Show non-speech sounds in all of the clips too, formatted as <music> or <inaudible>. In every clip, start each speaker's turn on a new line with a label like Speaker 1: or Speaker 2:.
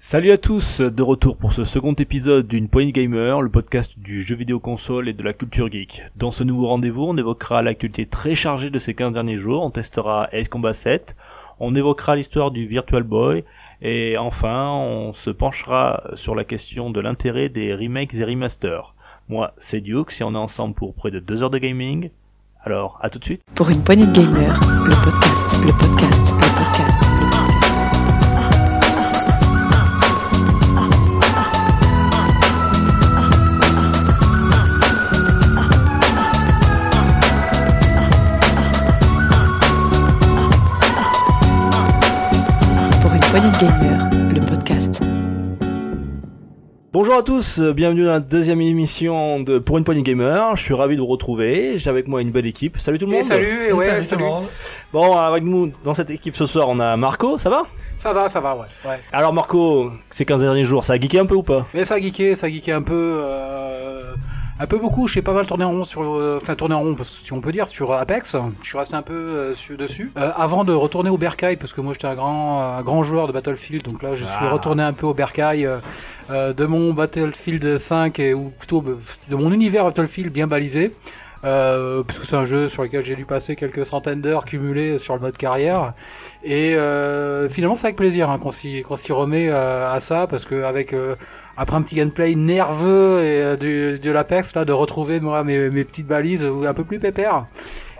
Speaker 1: Salut à tous, de retour pour ce second épisode d'une Point Gamer, le podcast du jeu vidéo console et de la culture geek. Dans ce nouveau rendez-vous, on évoquera l'actualité très chargée de ces 15 derniers jours, on testera Ace Combat 7, on évoquera l'histoire du Virtual Boy, et enfin, on se penchera sur la question de l'intérêt des remakes et remasters. Moi, c'est Duke, si on est ensemble pour près de 2 heures de gaming. Alors, à tout de suite.
Speaker 2: Pour une poignée de gamers, le podcast, le podcast, le podcast. Poignée de gamers, le podcast.
Speaker 1: Bonjour à tous, euh, bienvenue dans la deuxième émission de Pour une poignée gamer. Je suis ravi de vous retrouver. J'ai avec moi une belle équipe. Salut tout le
Speaker 3: Et
Speaker 1: monde.
Speaker 3: salut, et ouais,
Speaker 4: Salut
Speaker 3: salut.
Speaker 4: tout le monde.
Speaker 1: Bon, avec nous dans cette équipe ce soir, on a Marco. Ça va?
Speaker 3: Ça va, ça va, ouais. ouais.
Speaker 1: Alors Marco, ces 15 derniers jours, ça a geeké un peu ou pas?
Speaker 3: Mais ça a geeké, ça a geeké un peu, euh, un peu beaucoup. Je sais pas mal tourné en rond sur, euh, enfin tourné en rond, si on peut dire, sur Apex. Je suis resté un peu euh, dessus. Euh, avant de retourner au Bercail, parce que moi j'étais un grand, un grand joueur de Battlefield, donc là je suis
Speaker 1: Ah.
Speaker 3: retourné un peu au Bercail de mon Battlefield 5 et ou plutôt euh, de mon univers Battlefield bien balisé. Euh, parce que c'est un jeu sur lequel j'ai dû passer quelques centaines d'heures cumulées sur le mode carrière et euh, finalement c'est avec plaisir hein, qu'on s'y s'y remet euh, à ça parce que avec euh, après un petit gameplay nerveux et euh, du, de l'Apex là de retrouver moi mes, mes petites balises euh, un peu plus pépères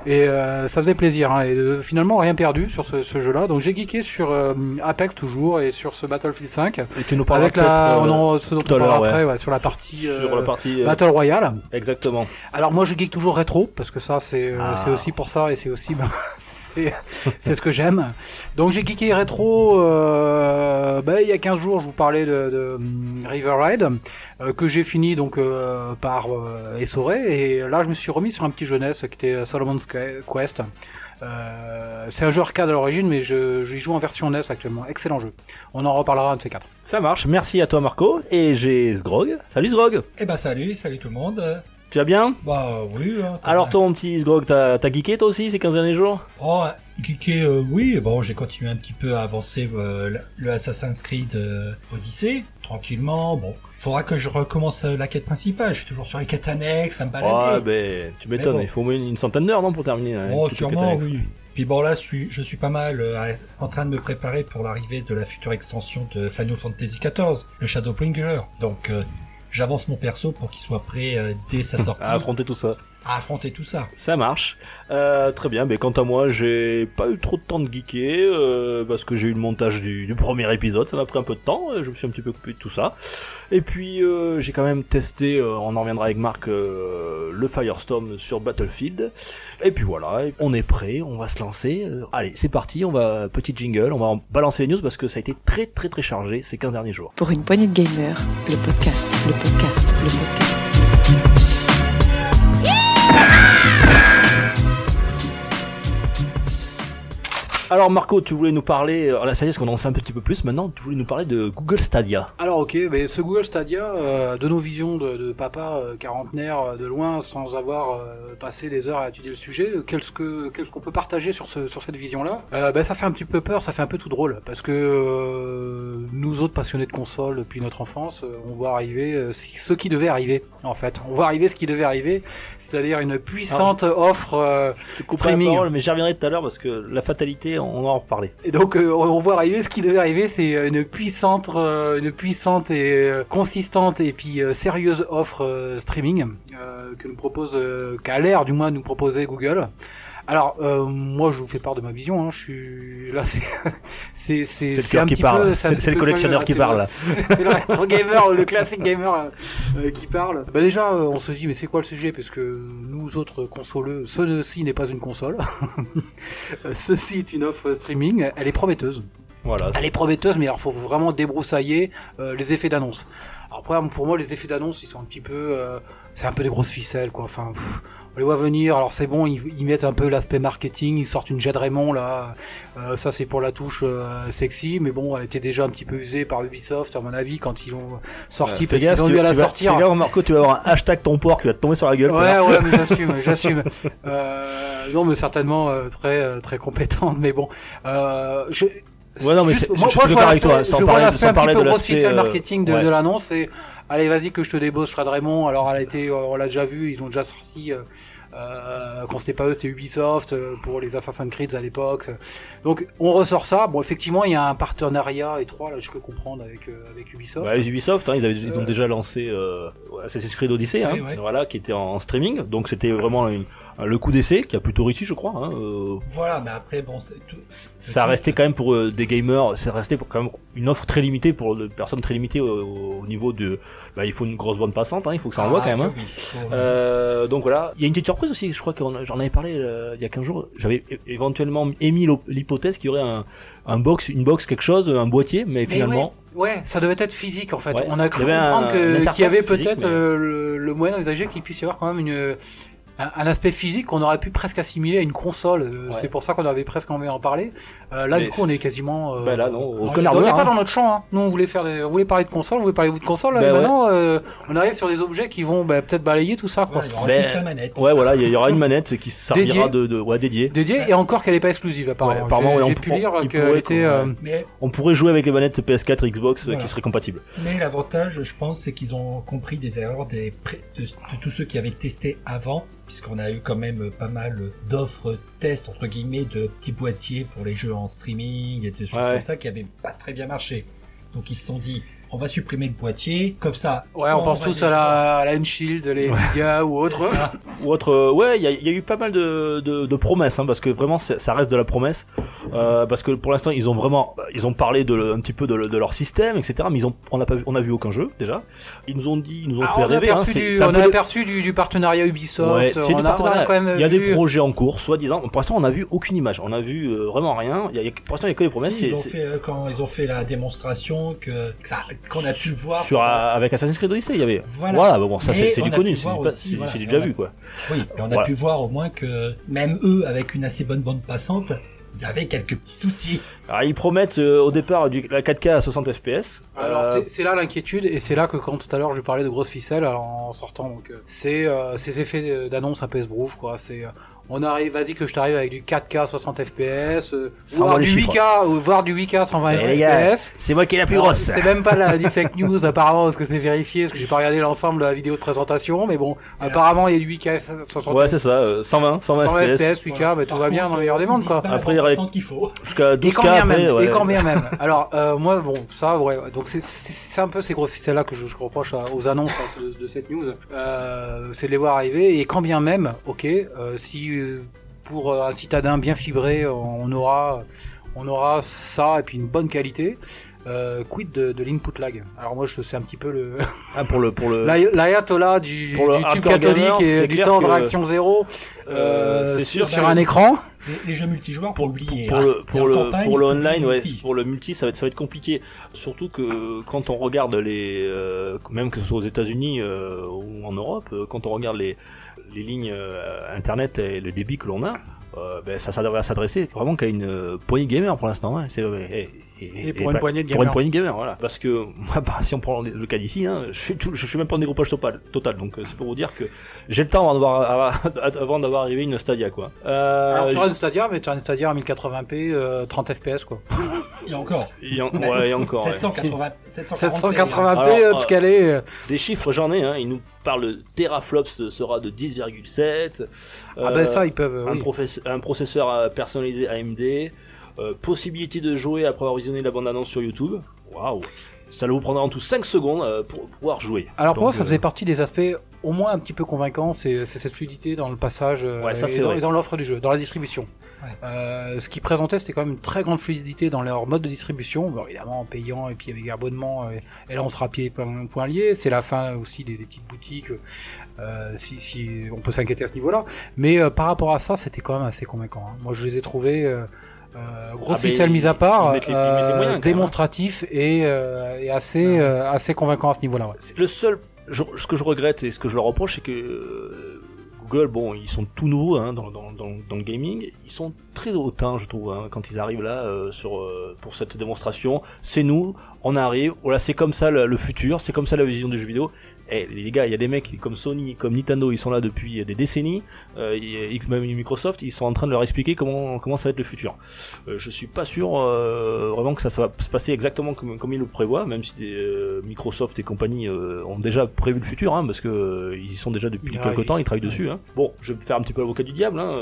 Speaker 3: et euh, ça faisait plaisir hein, et euh, finalement rien perdu sur ce, ce jeu là donc j'ai geeké sur euh, Apex toujours et sur ce Battlefield 5
Speaker 1: Et tu nous parleras
Speaker 3: avec la
Speaker 1: euh,
Speaker 3: ce dont on parlera
Speaker 1: l'heure,
Speaker 3: après ouais, sur la partie
Speaker 1: sur
Speaker 3: euh,
Speaker 1: la partie euh,
Speaker 3: Battle Royale.
Speaker 1: Exactement.
Speaker 3: alors moi je geek toujours rétro parce que ça c'est euh,
Speaker 1: Ah.
Speaker 3: c'est aussi pour ça et c'est aussi ben, <laughs> c'est ce que j'aime. Donc j'ai geeké rétro euh, ben, il y a 15 jours je vous parlais de, de hum, River Ride euh, que j'ai fini donc euh, par euh, essorer et là je me suis remis sur un petit jeunesse qui était Solomon's Quest. Euh, c'est un jeu arcade à l'origine mais je, je y joue en version NES actuellement. Excellent jeu. On en reparlera un de ces quatre.
Speaker 1: Ça marche. Merci à toi Marco. Et j'ai Sgrog. Salut Sgrog.
Speaker 4: Eh ben salut, salut tout le monde.
Speaker 1: Tu vas bien?
Speaker 4: Bah oui. hein,
Speaker 1: Alors toi mon petit Sgrog, t'as t'as geeké toi aussi ces 15 derniers jours?
Speaker 4: Oh, geeké, euh, oui. Bon, j'ai continué un petit peu à avancer euh, le- Assassin's Creed euh, Odyssey, tranquillement. Bon, il faudra que je recommence euh, la quête principale. Je suis toujours sur les quêtes annexes, à me
Speaker 1: Ouais,
Speaker 4: balader.
Speaker 1: ben tu m'étonnes.
Speaker 4: bon.
Speaker 1: Il faut au moins une centaine d'heures non pour terminer. hein,
Speaker 4: oh, sûrement, oui. Puis bon, là, je suis, je suis pas mal euh, en train de me préparer pour l'arrivée de la future extension de Final Fantasy XIV, le Shadowbringer. Donc, euh, j'avance mon perso pour qu'il soit prêt euh, dès sa <laughs> sortie
Speaker 1: À affronter tout ça.
Speaker 4: À affronter tout ça.
Speaker 1: Ça marche. Euh, très bien. Mais quant à moi, j'ai pas eu trop de temps de geeker euh, parce que j'ai eu le montage du, du premier épisode. Ça m'a pris un peu de temps. Je me suis un petit peu coupé de tout ça. Et puis euh, j'ai quand même testé. euh, on en reviendra avec Marc euh, le Firestorm sur Battlefield. Et puis voilà. on est prêt. On va se lancer. Euh, allez, c'est parti. On va petit jingle. On va en balancer les news parce que ça a été très très très chargé ces 15 derniers jours.
Speaker 2: Pour une poignée de gamers, le podcast, le podcast, le podcast.
Speaker 1: Alors Marco, tu voulais nous parler. euh, Là, ça y est, qu'on en sait un petit peu plus maintenant. Tu voulais nous parler de Google Stadia.
Speaker 3: Alors ok, mais ce Google Stadia, euh, de nos visions de, de papa euh, quarantenaire euh, de loin, sans avoir euh, passé des heures à étudier le sujet, qu'est-ce que qu'est-ce qu'on peut partager sur ce sur cette vision-là? Euh, ben, ça fait un petit peu peur, ça fait un peu tout drôle, parce que euh, nous autres passionnés de consoles depuis notre enfance, on voit arriver ce qui devait arriver en fait. On voit arriver ce qui devait arriver, c'est-à-dire une puissante offre. euh,
Speaker 1: Je
Speaker 3: Streaming.
Speaker 1: la parole, mais j'y reviendrai tout à l'heure parce que la fatalité, on va en reparler.
Speaker 3: Et donc euh, on voit arriver ce qui devait arriver, c'est une puissante, euh, une puissante et euh, consistante et puis euh, sérieuse offre euh, streaming euh, que nous propose, euh, qu'a l'air du moins nous proposer Google. Alors euh, moi je vous fais part de ma vision, hein, je suis là c'est <laughs> c'est c'est
Speaker 1: C'est le
Speaker 3: un
Speaker 1: qui
Speaker 3: petit
Speaker 1: parle.
Speaker 3: peu-
Speaker 1: C'est- le collectionneur qui parle.
Speaker 3: le- <laughs> C'est le rétro gamer, le classique gamer euh, qui parle. Bah déjà euh, on se dit mais c'est quoi le sujet? Parce que nous autres consoleux, ceci n'est pas une console. <laughs> Ceci est une offre streaming, elle est prometteuse.
Speaker 1: Voilà.
Speaker 3: Elle est prometteuse, mais alors faut vraiment débroussailler euh, les effets d'annonce. Alors Après, pour moi, les effets d'annonce, ils sont un petit peu, euh, c'est un peu des grosses ficelles, quoi. Enfin, pff, on les voit venir. Alors c'est bon, ils, ils mettent un peu l'aspect marketing, ils sortent une Jade Raymond là. Euh, ça c'est pour la touche euh, sexy, mais bon, elle était déjà un petit peu usée par Ubisoft, à mon avis, quand ils l'ont sorti,
Speaker 1: Fais
Speaker 3: parce
Speaker 1: gaffe,
Speaker 3: qu'ils ont
Speaker 1: tu,
Speaker 3: dû à la
Speaker 1: vas-
Speaker 3: sortir.
Speaker 1: fais gaffe, Marco, tu vas avoir un hashtag ton porc qui va te tomber sur la gueule.
Speaker 3: Ouais, ouais, mais <laughs> j'assume, j'assume. Euh, non, mais certainement euh, très euh, très compétente, mais bon, euh, je,
Speaker 1: Ouais, non, mais
Speaker 3: Juste-
Speaker 1: je-
Speaker 3: moi,
Speaker 1: je
Speaker 3: moi, je vois
Speaker 1: avec toi, sans
Speaker 3: je vois
Speaker 1: parler-
Speaker 3: l'aspect
Speaker 1: sans parler de l'aspect, euh,
Speaker 3: marketing de,
Speaker 1: ouais.
Speaker 3: de l'annonce. Et allez, vas-y que je te débosse Raymond. Alors, elle a été, euh, on l'a déjà vu, ils ont déjà sorti. Euh, quand c'était pas eux, c'était Ubisoft euh, pour les Assassin's Creed à l'époque. Donc, on ressort ça. Bon, effectivement, il y a un partenariat étroit, là, je peux comprendre avec euh, avec Ubisoft.
Speaker 1: Bah, les Ubisoft, hein, ils, avaient, ils ont
Speaker 3: Euh.
Speaker 1: déjà lancé euh, Assassin's Creed Odyssey, hein,
Speaker 4: Ouais,
Speaker 1: voilà, qui était en, en streaming. Donc c'était vraiment une- un- le coup d'essai qui a plutôt réussi, je crois. Hein, euh,
Speaker 4: Voilà, mais après, bon, c'est tout.
Speaker 1: ça restait quand même pour euh, des gamers, c'est resté pour quand même une offre très limitée pour des personnes très limitées au, au niveau de. Bah, il faut une grosse bande passante, hein, il faut que ça envoie
Speaker 4: Ah,
Speaker 1: quand même. Hein.
Speaker 4: oui, faut-
Speaker 1: Euh, donc voilà, il y a une petite surprise aussi, je crois que j'en avais parlé euh, il y a 15 jours, j'avais éventuellement émis l'hypothèse qu'il y aurait un, un box, une box, quelque chose, un boîtier, mais,
Speaker 3: Mais
Speaker 1: finalement,
Speaker 3: ouais, ouais, ça devait être physique en fait.
Speaker 1: Ouais.
Speaker 3: On a cru comprendre qu'il y avait peut-être
Speaker 1: mais-
Speaker 3: euh, le, le moyen d'envisager qu'il puisse y avoir quand même une un, un aspect physique qu'on aurait pu presque assimiler à une console. Euh,
Speaker 1: Ouais.
Speaker 3: C'est pour ça qu'on avait presque envie d'en parler. Euh, là,
Speaker 1: Mais-
Speaker 3: du coup, on est quasiment. Euh,
Speaker 1: bah là non,
Speaker 4: on
Speaker 3: on n'est pas
Speaker 1: hein.
Speaker 3: dans notre champ. Hein. Nous, on voulait faire, des- on voulait parler de console, on voulait parler vous de console. là,
Speaker 1: Ben ouais.
Speaker 3: maintenant, euh, on arrive sur des objets qui vont bah, peut-être balayer tout ça, quoi.
Speaker 4: Il y aura
Speaker 1: Ben,
Speaker 4: juste la manette.
Speaker 1: Ouais, voilà, il y, aura une manette qui servira
Speaker 3: Dédiée.
Speaker 1: de, de, ouais, dédiée.
Speaker 3: Dédié et encore qu'elle n'est pas exclusive apparemment.
Speaker 1: Ouais, apparemment,
Speaker 3: J'ai- pu lire qu'elle
Speaker 1: pourrait
Speaker 3: était. euh,
Speaker 4: Mais,
Speaker 1: On pourrait jouer avec les manettes PS4 et Xbox euh,
Speaker 4: Voilà.
Speaker 1: qui seraient compatibles.
Speaker 4: mais l'avantage, je pense, c'est qu'ils ont compris des erreurs des pré- de, de tous ceux qui avaient testé avant, puisqu'on a eu quand même pas mal d'offres tests, entre guillemets, de petits boîtiers pour les jeux en streaming et des choses
Speaker 1: Ouais.
Speaker 4: comme ça qui avaient pas très bien marché. Donc ils se sont dit, on va supprimer le boîtier, comme ça.
Speaker 3: Ouais, on pense tous à la, à la N-Shield, les Nvidia ou autre.
Speaker 1: Ou autre, euh, ouais, il y a, il y a eu pas mal de, de, de promesses, hein, parce que vraiment ça reste de la promesse, euh, parce que pour l'instant ils ont vraiment, ils ont parlé de le- un petit peu de, le- de leur système, etc. Mais ils ont, on n'a pas vu, on a vu aucun jeu déjà. Ils nous ont dit, ils nous ont
Speaker 3: Ah,
Speaker 1: fait
Speaker 3: on a
Speaker 1: rêver. Hein,
Speaker 3: du, on a aperçu du, du partenariat Ubisoft.
Speaker 1: Ouais, c'est
Speaker 3: on,
Speaker 1: du
Speaker 3: a, on a
Speaker 1: partenariat.
Speaker 3: quand même
Speaker 1: Il y a
Speaker 3: vu-
Speaker 1: des projets en cours, soi-disant. Pour l'instant, on a vu aucune image. On a vu euh, vraiment rien. Il y a, a- pour l'instant, il y a que des promesses.
Speaker 4: Si, ils ont fait, euh, quand ils ont fait la démonstration que, que ça- qu'on a pu voir.
Speaker 1: sur
Speaker 4: pendant-
Speaker 1: euh, avec Assassin's Creed Odyssey, il y avait.
Speaker 4: Voilà.
Speaker 1: Voilà, bon, ça c'est du
Speaker 4: a
Speaker 1: connu, c'est du,
Speaker 4: voilà,
Speaker 1: déjà
Speaker 4: a-
Speaker 1: vu quoi.
Speaker 4: Oui, et on a
Speaker 1: Voilà.
Speaker 4: pu voir au moins que même eux, avec une assez bonne bande passante, il y avait quelques petits soucis.
Speaker 1: Alors ils promettent euh, au départ du, la 4K à 60 FPS.
Speaker 3: Alors
Speaker 1: Euh,
Speaker 3: c'est- là l'inquiétude et c'est là que quand tout à l'heure je parlais de grosses ficelles alors, en sortant donc euh, c'est euh, ces effets d'annonce peu esbrouf quoi c'est euh, on arrive vas-y que je t'arrive avec du 4K 60 FPS euh, voire du
Speaker 1: les chiffres.
Speaker 3: 8K ou voire du 8K 120
Speaker 1: eh, les gars,
Speaker 3: FPS
Speaker 1: c'est moi qui ai la plus
Speaker 3: Alors,
Speaker 1: grosse.
Speaker 3: C'est même pas la, <laughs> du fake news apparemment parce que c'est vérifié parce que j'ai pas regardé l'ensemble de la vidéo de présentation mais bon apparemment il y a du 8K 60
Speaker 1: Ouais, c'est ça, euh, 120, 120
Speaker 3: 120
Speaker 1: FPS.
Speaker 3: FPS 8K bah, tout
Speaker 4: Par
Speaker 3: va bien dans le meilleur des
Speaker 4: disent
Speaker 3: quoi
Speaker 1: Après, il y aurait-
Speaker 4: qu'il faut.
Speaker 1: Jusqu'à
Speaker 3: Et
Speaker 1: 12K
Speaker 3: quand bien
Speaker 1: après,
Speaker 3: même,
Speaker 1: ouais.
Speaker 3: et quand bien même. <laughs> Alors euh, moi bon ça ouais, ouais. donc c'est c'est c'est un peu ces grosses ficelles là que je, je reproche à- aux annonces de cette news, euh, c'est de les voir arriver et quand bien même, ok, euh, si euh, pour euh, un citadin bien fibré on aura on aura ça et puis une bonne qualité. Euh, quid de, de l'input lag Alors moi je sais un petit peu le <laughs>
Speaker 1: Ah, pour le pour le
Speaker 3: l'ay- l'ayatollah du,
Speaker 1: Pour le
Speaker 3: du tube
Speaker 1: hardcore
Speaker 3: catholique
Speaker 1: gamer,
Speaker 3: et du temps de
Speaker 1: que-
Speaker 3: réaction zéro
Speaker 1: Euh,
Speaker 3: euh,
Speaker 1: c'est
Speaker 3: sur,
Speaker 1: sûr,
Speaker 3: sur
Speaker 4: bah,
Speaker 3: un écran.
Speaker 4: Les, jeux multijoueurs, pour oublier.
Speaker 1: pour
Speaker 4: hein.
Speaker 1: le pour le
Speaker 4: campagne,
Speaker 1: pour le
Speaker 4: pour
Speaker 1: online ouais
Speaker 4: multi.
Speaker 1: pour le multi ça va être ça va être compliqué surtout que quand on regarde les euh, même que ce soit aux États-Unis euh, ou en Europe euh, quand on regarde les les lignes euh, internet et le débit que l'on a euh, ben, ça, ça devrait s'adresser vraiment qu'à une euh, poignée de gamers pour l'instant hein. c'est et,
Speaker 3: Et pour une poignée de
Speaker 1: pour une poignée de gamers voilà parce que <laughs> moi bah, si on prend le cas d'ici hein, je suis tout- je suis même pas en dégroupage total total donc euh, c'est pour vous dire que j'ai le temps avant d'avoir <laughs> avant d'avoir arrivé une Stadia quoi euh,
Speaker 3: Alors tu auras une Stadia mais tu auras une Stadia en 1080p euh, 30 FPS quoi. <laughs>
Speaker 4: Encore.
Speaker 1: en- ouais, et encore ouais.
Speaker 4: 780, 740
Speaker 3: 780p
Speaker 1: Alors,
Speaker 3: euh, calé.
Speaker 1: Des chiffres, j'en ai, hein. Il nous parle teraflops sera de 10,7.
Speaker 3: Ah ben ça ils peuvent. euh,
Speaker 1: un,
Speaker 3: oui.
Speaker 1: professe- un processeur personnalisé AMD. Euh, possibilité de jouer après avoir visionné la bande-annonce sur YouTube. Waouh! Ça vous prendra en tout 5 secondes euh, pour pouvoir jouer.
Speaker 3: Alors pour
Speaker 1: Donc,
Speaker 3: moi ça
Speaker 1: euh,
Speaker 3: faisait partie des aspects au moins un petit peu convaincants, c'est c'est cette fluidité dans le passage
Speaker 1: Ouais, ça,
Speaker 3: et,
Speaker 1: c'est
Speaker 3: dans,
Speaker 1: vrai.
Speaker 3: et dans l'offre du jeu, dans la distribution.
Speaker 4: Ouais.
Speaker 3: Euh, ce qui présentait c'était quand même une très grande fluidité dans leur mode de distribution, bon, évidemment en payant et puis avec abonnement et, et là on sera pied point, point lié, c'est la fin aussi des, des petites boutiques. Euh, si, si on peut s'inquiéter à ce niveau-là, mais euh, par rapport à ça, c'était quand même assez convaincant. hein. Moi, je les ai trouvés euh, euh, grosse
Speaker 1: Ah,
Speaker 3: mise à part,
Speaker 1: les-
Speaker 3: euh,
Speaker 1: moyens,
Speaker 3: démonstratif et, euh, et assez euh, assez convaincant à ce niveau-là. Ouais.
Speaker 1: Le seul, je- ce que je regrette et ce que je leur reproche, c'est que euh, Google, bon, ils sont tout nouveaux hein, dans, dans, dans, dans le gaming. Ils sont très hautains, je trouve, hein, quand ils arrivent là euh, sur euh, pour cette démonstration. C'est nous, on arrive. Voilà, c'est comme ça le, le futur, c'est comme ça la vision du jeu vidéo. Eh, les gars, il y a des mecs comme Sony, comme Nintendo, ils sont là depuis des décennies. Euh, et- même Microsoft, ils sont en train de leur expliquer comment comment ça va être le futur. Euh, je suis pas sûr euh, vraiment que ça, ça va se passer exactement comme, comme ils le prévoient, même si euh, Microsoft et compagnie euh, ont déjà prévu le futur, hein, parce que ils y sont déjà depuis
Speaker 3: Ils
Speaker 1: quelques temps, ils travaillent dessus. Hein. Bon, je vais me faire un petit peu l'avocat du diable, hein,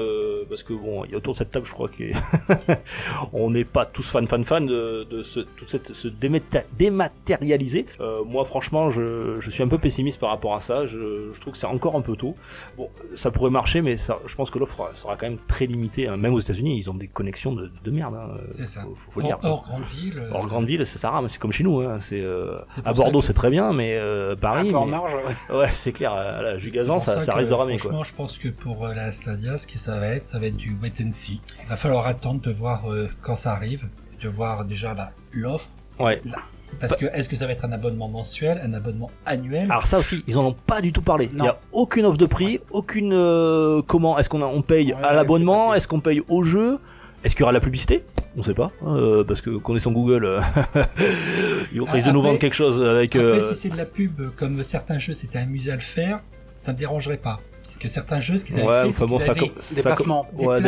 Speaker 1: parce que bon, il y a autour de cette table, je crois que <laughs> on n'est pas tous fan fan fan de, de ce, toute cette ce dématérialisé. Moi, franchement, je, je suis un peu pessimiste par rapport à ça. Je, je trouve que c'est encore un peu tôt. Bon, ça pourrait marcher, mais ça, je pense que l'offre sera quand même très limitée. hein. Même aux États-Unis, ils ont des connexions de, de merde. Hein.
Speaker 4: C'est ça.
Speaker 1: Faut, dire.
Speaker 4: Hors, hors grande ville. euh,
Speaker 1: Hors grande ville, c'est ça rame, c'est comme chez nous. Hein. C'est euh, à
Speaker 4: ça
Speaker 1: Bordeaux,
Speaker 4: que-
Speaker 1: c'est très bien, mais euh,
Speaker 3: Un
Speaker 1: Paris,
Speaker 3: peu en
Speaker 1: mais-
Speaker 3: marge. ouais. <laughs>
Speaker 1: ouais, c'est clair. À la Jugazan, ça, ça
Speaker 4: que,
Speaker 1: risque de ramer quoi.
Speaker 4: Franchement, je pense que pour la Stadia, ce que ça va être, ça va être du wait and see. Il va falloir attendre de voir euh, quand ça arrive, de voir déjà bah, l'offre.
Speaker 1: Ouais.
Speaker 4: Parce que est-ce que ça va être un abonnement mensuel, un abonnement annuel
Speaker 1: Alors ça aussi, ils en ont pas du tout parlé. Il
Speaker 3: Non.
Speaker 1: y a aucune offre de prix, aucune euh, comment est-ce qu'on a- on paye
Speaker 3: Ouais,
Speaker 1: à
Speaker 3: ouais,
Speaker 1: l'abonnement, est-ce qu'on paye au jeu, est-ce qu'il y aura la publicité? On sait pas, euh, parce que connaissant Google, euh, <laughs> ils risquent de nous
Speaker 4: Après-
Speaker 1: vendre quelque chose avec.
Speaker 4: Après,
Speaker 1: euh,
Speaker 4: si c'est de la pub, comme certains jeux s'étaient amusés à le faire, ça me dérangerait pas. Parce que certains jeux, ce qu'ils avaient
Speaker 1: ouais,
Speaker 4: fait,
Speaker 1: enfin
Speaker 4: c'est
Speaker 1: bon, ça,
Speaker 4: avaient
Speaker 3: Déplacement.
Speaker 1: com- ouais,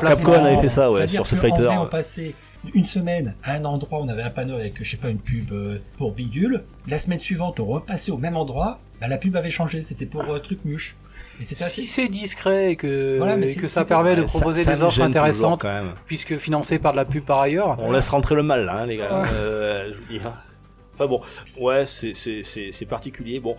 Speaker 1: Capcom avait fait ça, ouais, sur Street Fighter.
Speaker 4: vrai, on passait une semaine à un endroit, on avait un panneau avec, je sais pas, une pub euh, pour bidule. La semaine suivante, on repassait au même endroit. Bah, la pub avait changé, c'était pour euh, truc muche. Et c'était assez...
Speaker 3: Si c'est discret et que,
Speaker 4: Voilà, mais
Speaker 3: et
Speaker 4: c'est-
Speaker 3: que ça permet de
Speaker 1: ça-
Speaker 3: proposer
Speaker 1: ça
Speaker 3: des offres intéressantes,
Speaker 1: quand même.
Speaker 3: puisque financées par de la pub par ailleurs.
Speaker 1: On laisse rentrer le mal là, hein, les gars.
Speaker 3: Ouais.
Speaker 1: Euh, je vous dis, hein. Enfin bon, ouais, c'est c'est c'est c'est particulier. Bon,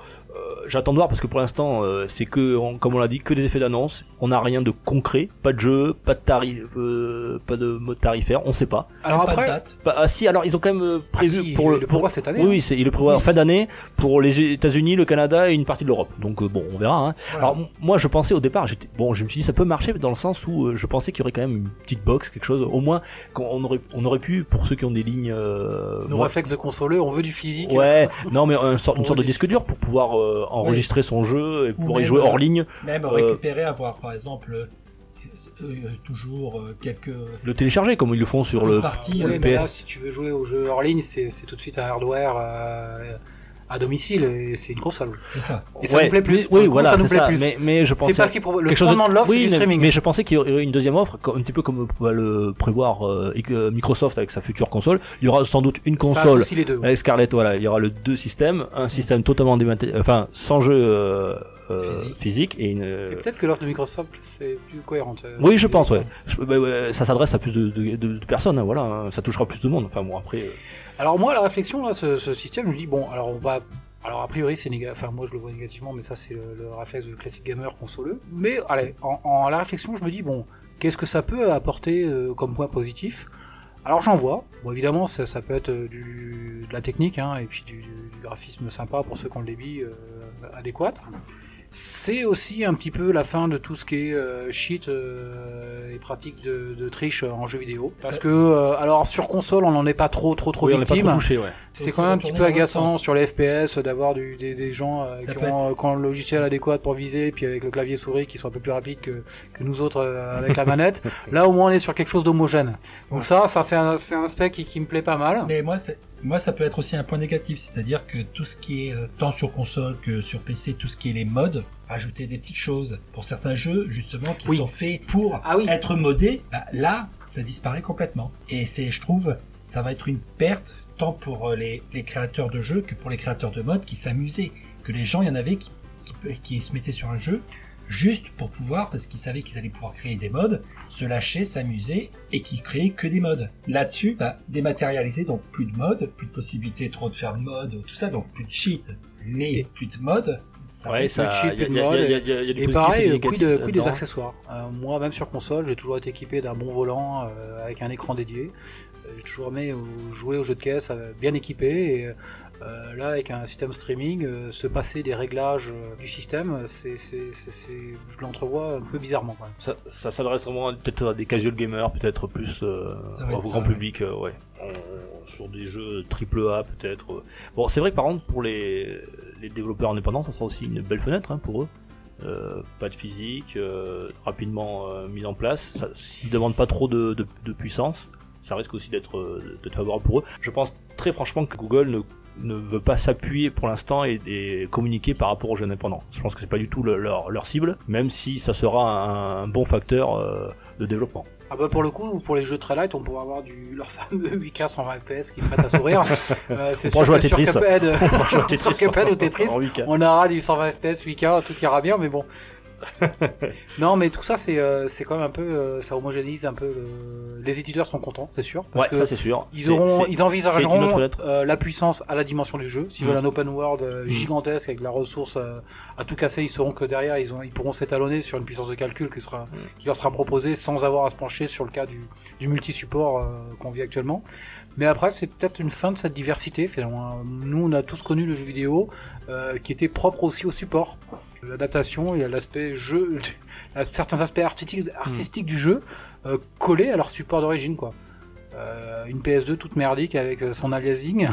Speaker 1: j'attends de voir parce que pour l'instant, euh, c'est que, on- comme on l'a dit, que des effets d'annonce. On n'a rien de concret, pas de jeu, pas de tarif, euh, pas de mode tarifaire. On sait pas.
Speaker 3: Alors
Speaker 4: pas de
Speaker 3: après,
Speaker 4: date.
Speaker 1: Pas- ah si, alors ils ont quand même euh, prévu
Speaker 3: Ah si,
Speaker 1: pour
Speaker 3: il
Speaker 1: le
Speaker 3: le
Speaker 1: pour
Speaker 3: cette année,
Speaker 1: Oui,
Speaker 3: hein.
Speaker 1: oui, c'est il le prévoit en fin d'année pour les États-Unis, le Canada et une partie de l'Europe. Donc euh, bon, on verra. Hein.
Speaker 4: Voilà.
Speaker 1: Alors moi, je pensais au départ, j'étais bon, je me suis dit ça peut marcher dans le sens où euh, je pensais qu'il y aurait quand même une petite box, quelque chose. Au moins, qu'on on aurait on aurait pu pour ceux qui ont des lignes. Euh,
Speaker 3: nos
Speaker 1: moi-
Speaker 3: réflexes de consoleux, on veut du physique.
Speaker 1: Ouais, non mais un sort- une sorte de disque dur pour pouvoir euh, enregistrer son jeu et pouvoir y jouer hors
Speaker 4: euh,
Speaker 1: ligne,
Speaker 4: Même
Speaker 1: Euh,
Speaker 4: récupérer, avoir par exemple euh, euh, toujours euh, quelques
Speaker 1: le télécharger comme ils le font sur le.
Speaker 4: partie.
Speaker 3: Oui, mais là,
Speaker 1: PS.
Speaker 3: si tu veux jouer au jeu hors ligne, c'est c'est tout de suite un hardware euh, à domicile et c'est une console.
Speaker 4: C'est ça.
Speaker 3: Et ça
Speaker 1: Ouais,
Speaker 3: nous plaît plus.
Speaker 1: Oui,
Speaker 3: coup,
Speaker 1: voilà,
Speaker 3: ça nous plaît
Speaker 1: ça.
Speaker 3: plus.
Speaker 1: Mais mais je pensais
Speaker 3: C'est parce qu'il propose le
Speaker 1: quelque
Speaker 3: fondement de l'offre,
Speaker 1: oui,
Speaker 3: du
Speaker 1: mais,
Speaker 3: streaming.
Speaker 1: mais je pensais qu'il y aurait une deuxième offre, un petit peu comme va le prévoir euh, que Microsoft avec sa future console. Il y aura sans doute une console
Speaker 3: les deux. ouais.
Speaker 1: avec Scarlett. Voilà, il y aura le deux systèmes, un système totalement dématérialisé, enfin sans jeu euh, euh,
Speaker 4: Physique.
Speaker 1: physique et une.
Speaker 3: Et peut-être que l'offre de Microsoft c'est plus cohérente. euh,
Speaker 1: Oui, je pense,
Speaker 3: ça.
Speaker 1: ouais. Je- bah, ouais, ça s'adresse à plus de, de, de- de personnes, hein, voilà. hein. Ça touchera plus de monde. Enfin bon, après. euh,
Speaker 3: Alors moi, la réflexion là, ce, système, je me dis bon, alors on va, alors a priori c'est négatif, enfin moi je le vois négativement, mais ça c'est le, le réflexe de classique gamer consoleux. Mais allez, en, la réflexion, je me dis bon, qu'est-ce que ça peut apporter euh, comme point positif? Alors j'en vois. Bon évidemment, ça, peut être de la technique, hein, et puis du graphisme sympa pour ceux qui ont le débit euh, adéquat. C'est aussi un petit peu la fin de tout ce qui est euh, cheat euh, et pratique de, de triche en jeu vidéo. Parce que, euh, alors sur console, on n'en est pas trop trop trop
Speaker 1: oui, on n'est pas
Speaker 3: victime.
Speaker 1: ouais.
Speaker 3: C'est quand même un petit peu agaçant sur les FPS d'avoir des, des gens euh, qui ont, euh, qui ont le logiciel adéquat pour viser, puis avec le clavier souris qui sont un peu plus rapides que, que nous autres euh, avec la manette. <laughs> Là au moins on est sur quelque chose d'homogène. Donc
Speaker 4: Ouais.
Speaker 3: ça, ça fait un, c'est un aspect qui, qui me plaît pas mal.
Speaker 4: Mais moi, c'est- moi, ça peut être aussi un point négatif, c'est-à-dire que tout ce qui est euh, tant sur console que sur PC, tout ce qui est les modes, rajouter des petites choses pour certains jeux justement qui
Speaker 3: Oui.
Speaker 4: sont faits pour
Speaker 3: Ah oui.
Speaker 4: être modés, bah, là, ça disparaît complètement. Et c'est, je trouve, ça va être une perte tant pour euh, les, les créateurs de jeux que pour les créateurs de modes qui s'amusaient. Que les gens, il y en avait qui, qui, qui se mettaient sur un jeu juste pour pouvoir, parce qu'ils savaient qu'ils allaient pouvoir créer des modes, se lâcher, s'amuser, et qui créaient que des modes. Là-dessus, bah, dématérialiser, donc plus de modes, plus de possibilités trop de faire de modes, tout ça, donc plus de cheat, mais
Speaker 3: Et-
Speaker 4: plus de modes. Ça
Speaker 1: Ouais, ça. Il y a,
Speaker 3: et pareil, quid, de- des accessoires. Euh, moi, même sur console, j'ai toujours été équipé d'un bon volant euh, avec un écran dédié. Euh, J'ai toujours aimé jouer aux jeux de caisse euh, bien équipé. Et euh, là, avec un système streaming, euh, se passer des réglages euh, du système, c'est, c'est, c'est, c'est- je l'entrevois un peu bizarrement. Même.
Speaker 1: Ça, ça s'adresse vraiment peut-être à des casual gamers, peut-être plus euh, au grand public, euh, ouais. Sur des jeux triple A peut-être. Bon, c'est vrai que par contre pour les, les développeurs indépendants, ça sera aussi une belle fenêtre hein, pour eux. Euh, pas de physique, euh, rapidement euh, mis en place. Ça- S'ils demandent pas trop de, de, de puissance, ça risque aussi d'être d'être favorable pour eux. Je pense très franchement que Google ne ne veut pas s'appuyer pour l'instant et, et communiquer par rapport aux jeux indépendants. Je pense que c'est pas du tout le- leur, leur cible, même si ça sera un, un bon facteur euh, de développement.
Speaker 3: Ah bah pour le coup, pour les jeux très light, on pourra avoir du leur fameux 8K 120 FPS qui prête à sourire. <laughs> Euh, c'est
Speaker 1: pourra jouer à
Speaker 3: que sur. Cuphead,
Speaker 1: On pourra jouer à <laughs>
Speaker 3: sur Cuphead ou Tetris,
Speaker 1: en 8K.
Speaker 3: on aura du 120 FPS 8K, tout ira bien, mais bon. Non, mais tout ça, c'est euh, c'est quand même un peu, euh, ça homogénéise un peu. le- Les éditeurs seront contents, c'est sûr. parce
Speaker 1: Ouais,
Speaker 3: que
Speaker 1: ça c'est sûr.
Speaker 3: Ils auront, ils envisageront euh, la puissance à la dimension du jeu. S'ils
Speaker 1: Mm.
Speaker 3: veulent un open world euh,
Speaker 1: Mm.
Speaker 3: gigantesque avec la ressource euh, à tout casser, ils sauront que derrière ils, ont, ils pourront s'étalonner sur une puissance de calcul qui, sera,
Speaker 1: Mm.
Speaker 3: qui leur sera proposée sans avoir à se pencher sur le cas du, du multi-support euh, qu'on vit actuellement. Mais après, c'est peut-être une fin de cette diversité. Finalement, nous, on a tous connu le jeu vidéo euh, qui était propre aussi au support. L'adaptation, il y a l'aspect jeu, <laughs> certains aspects artistiques, artistiques du jeu euh, collés à leur support d'origine, quoi. Euh, une PS2 toute merdique avec euh, son aliasing.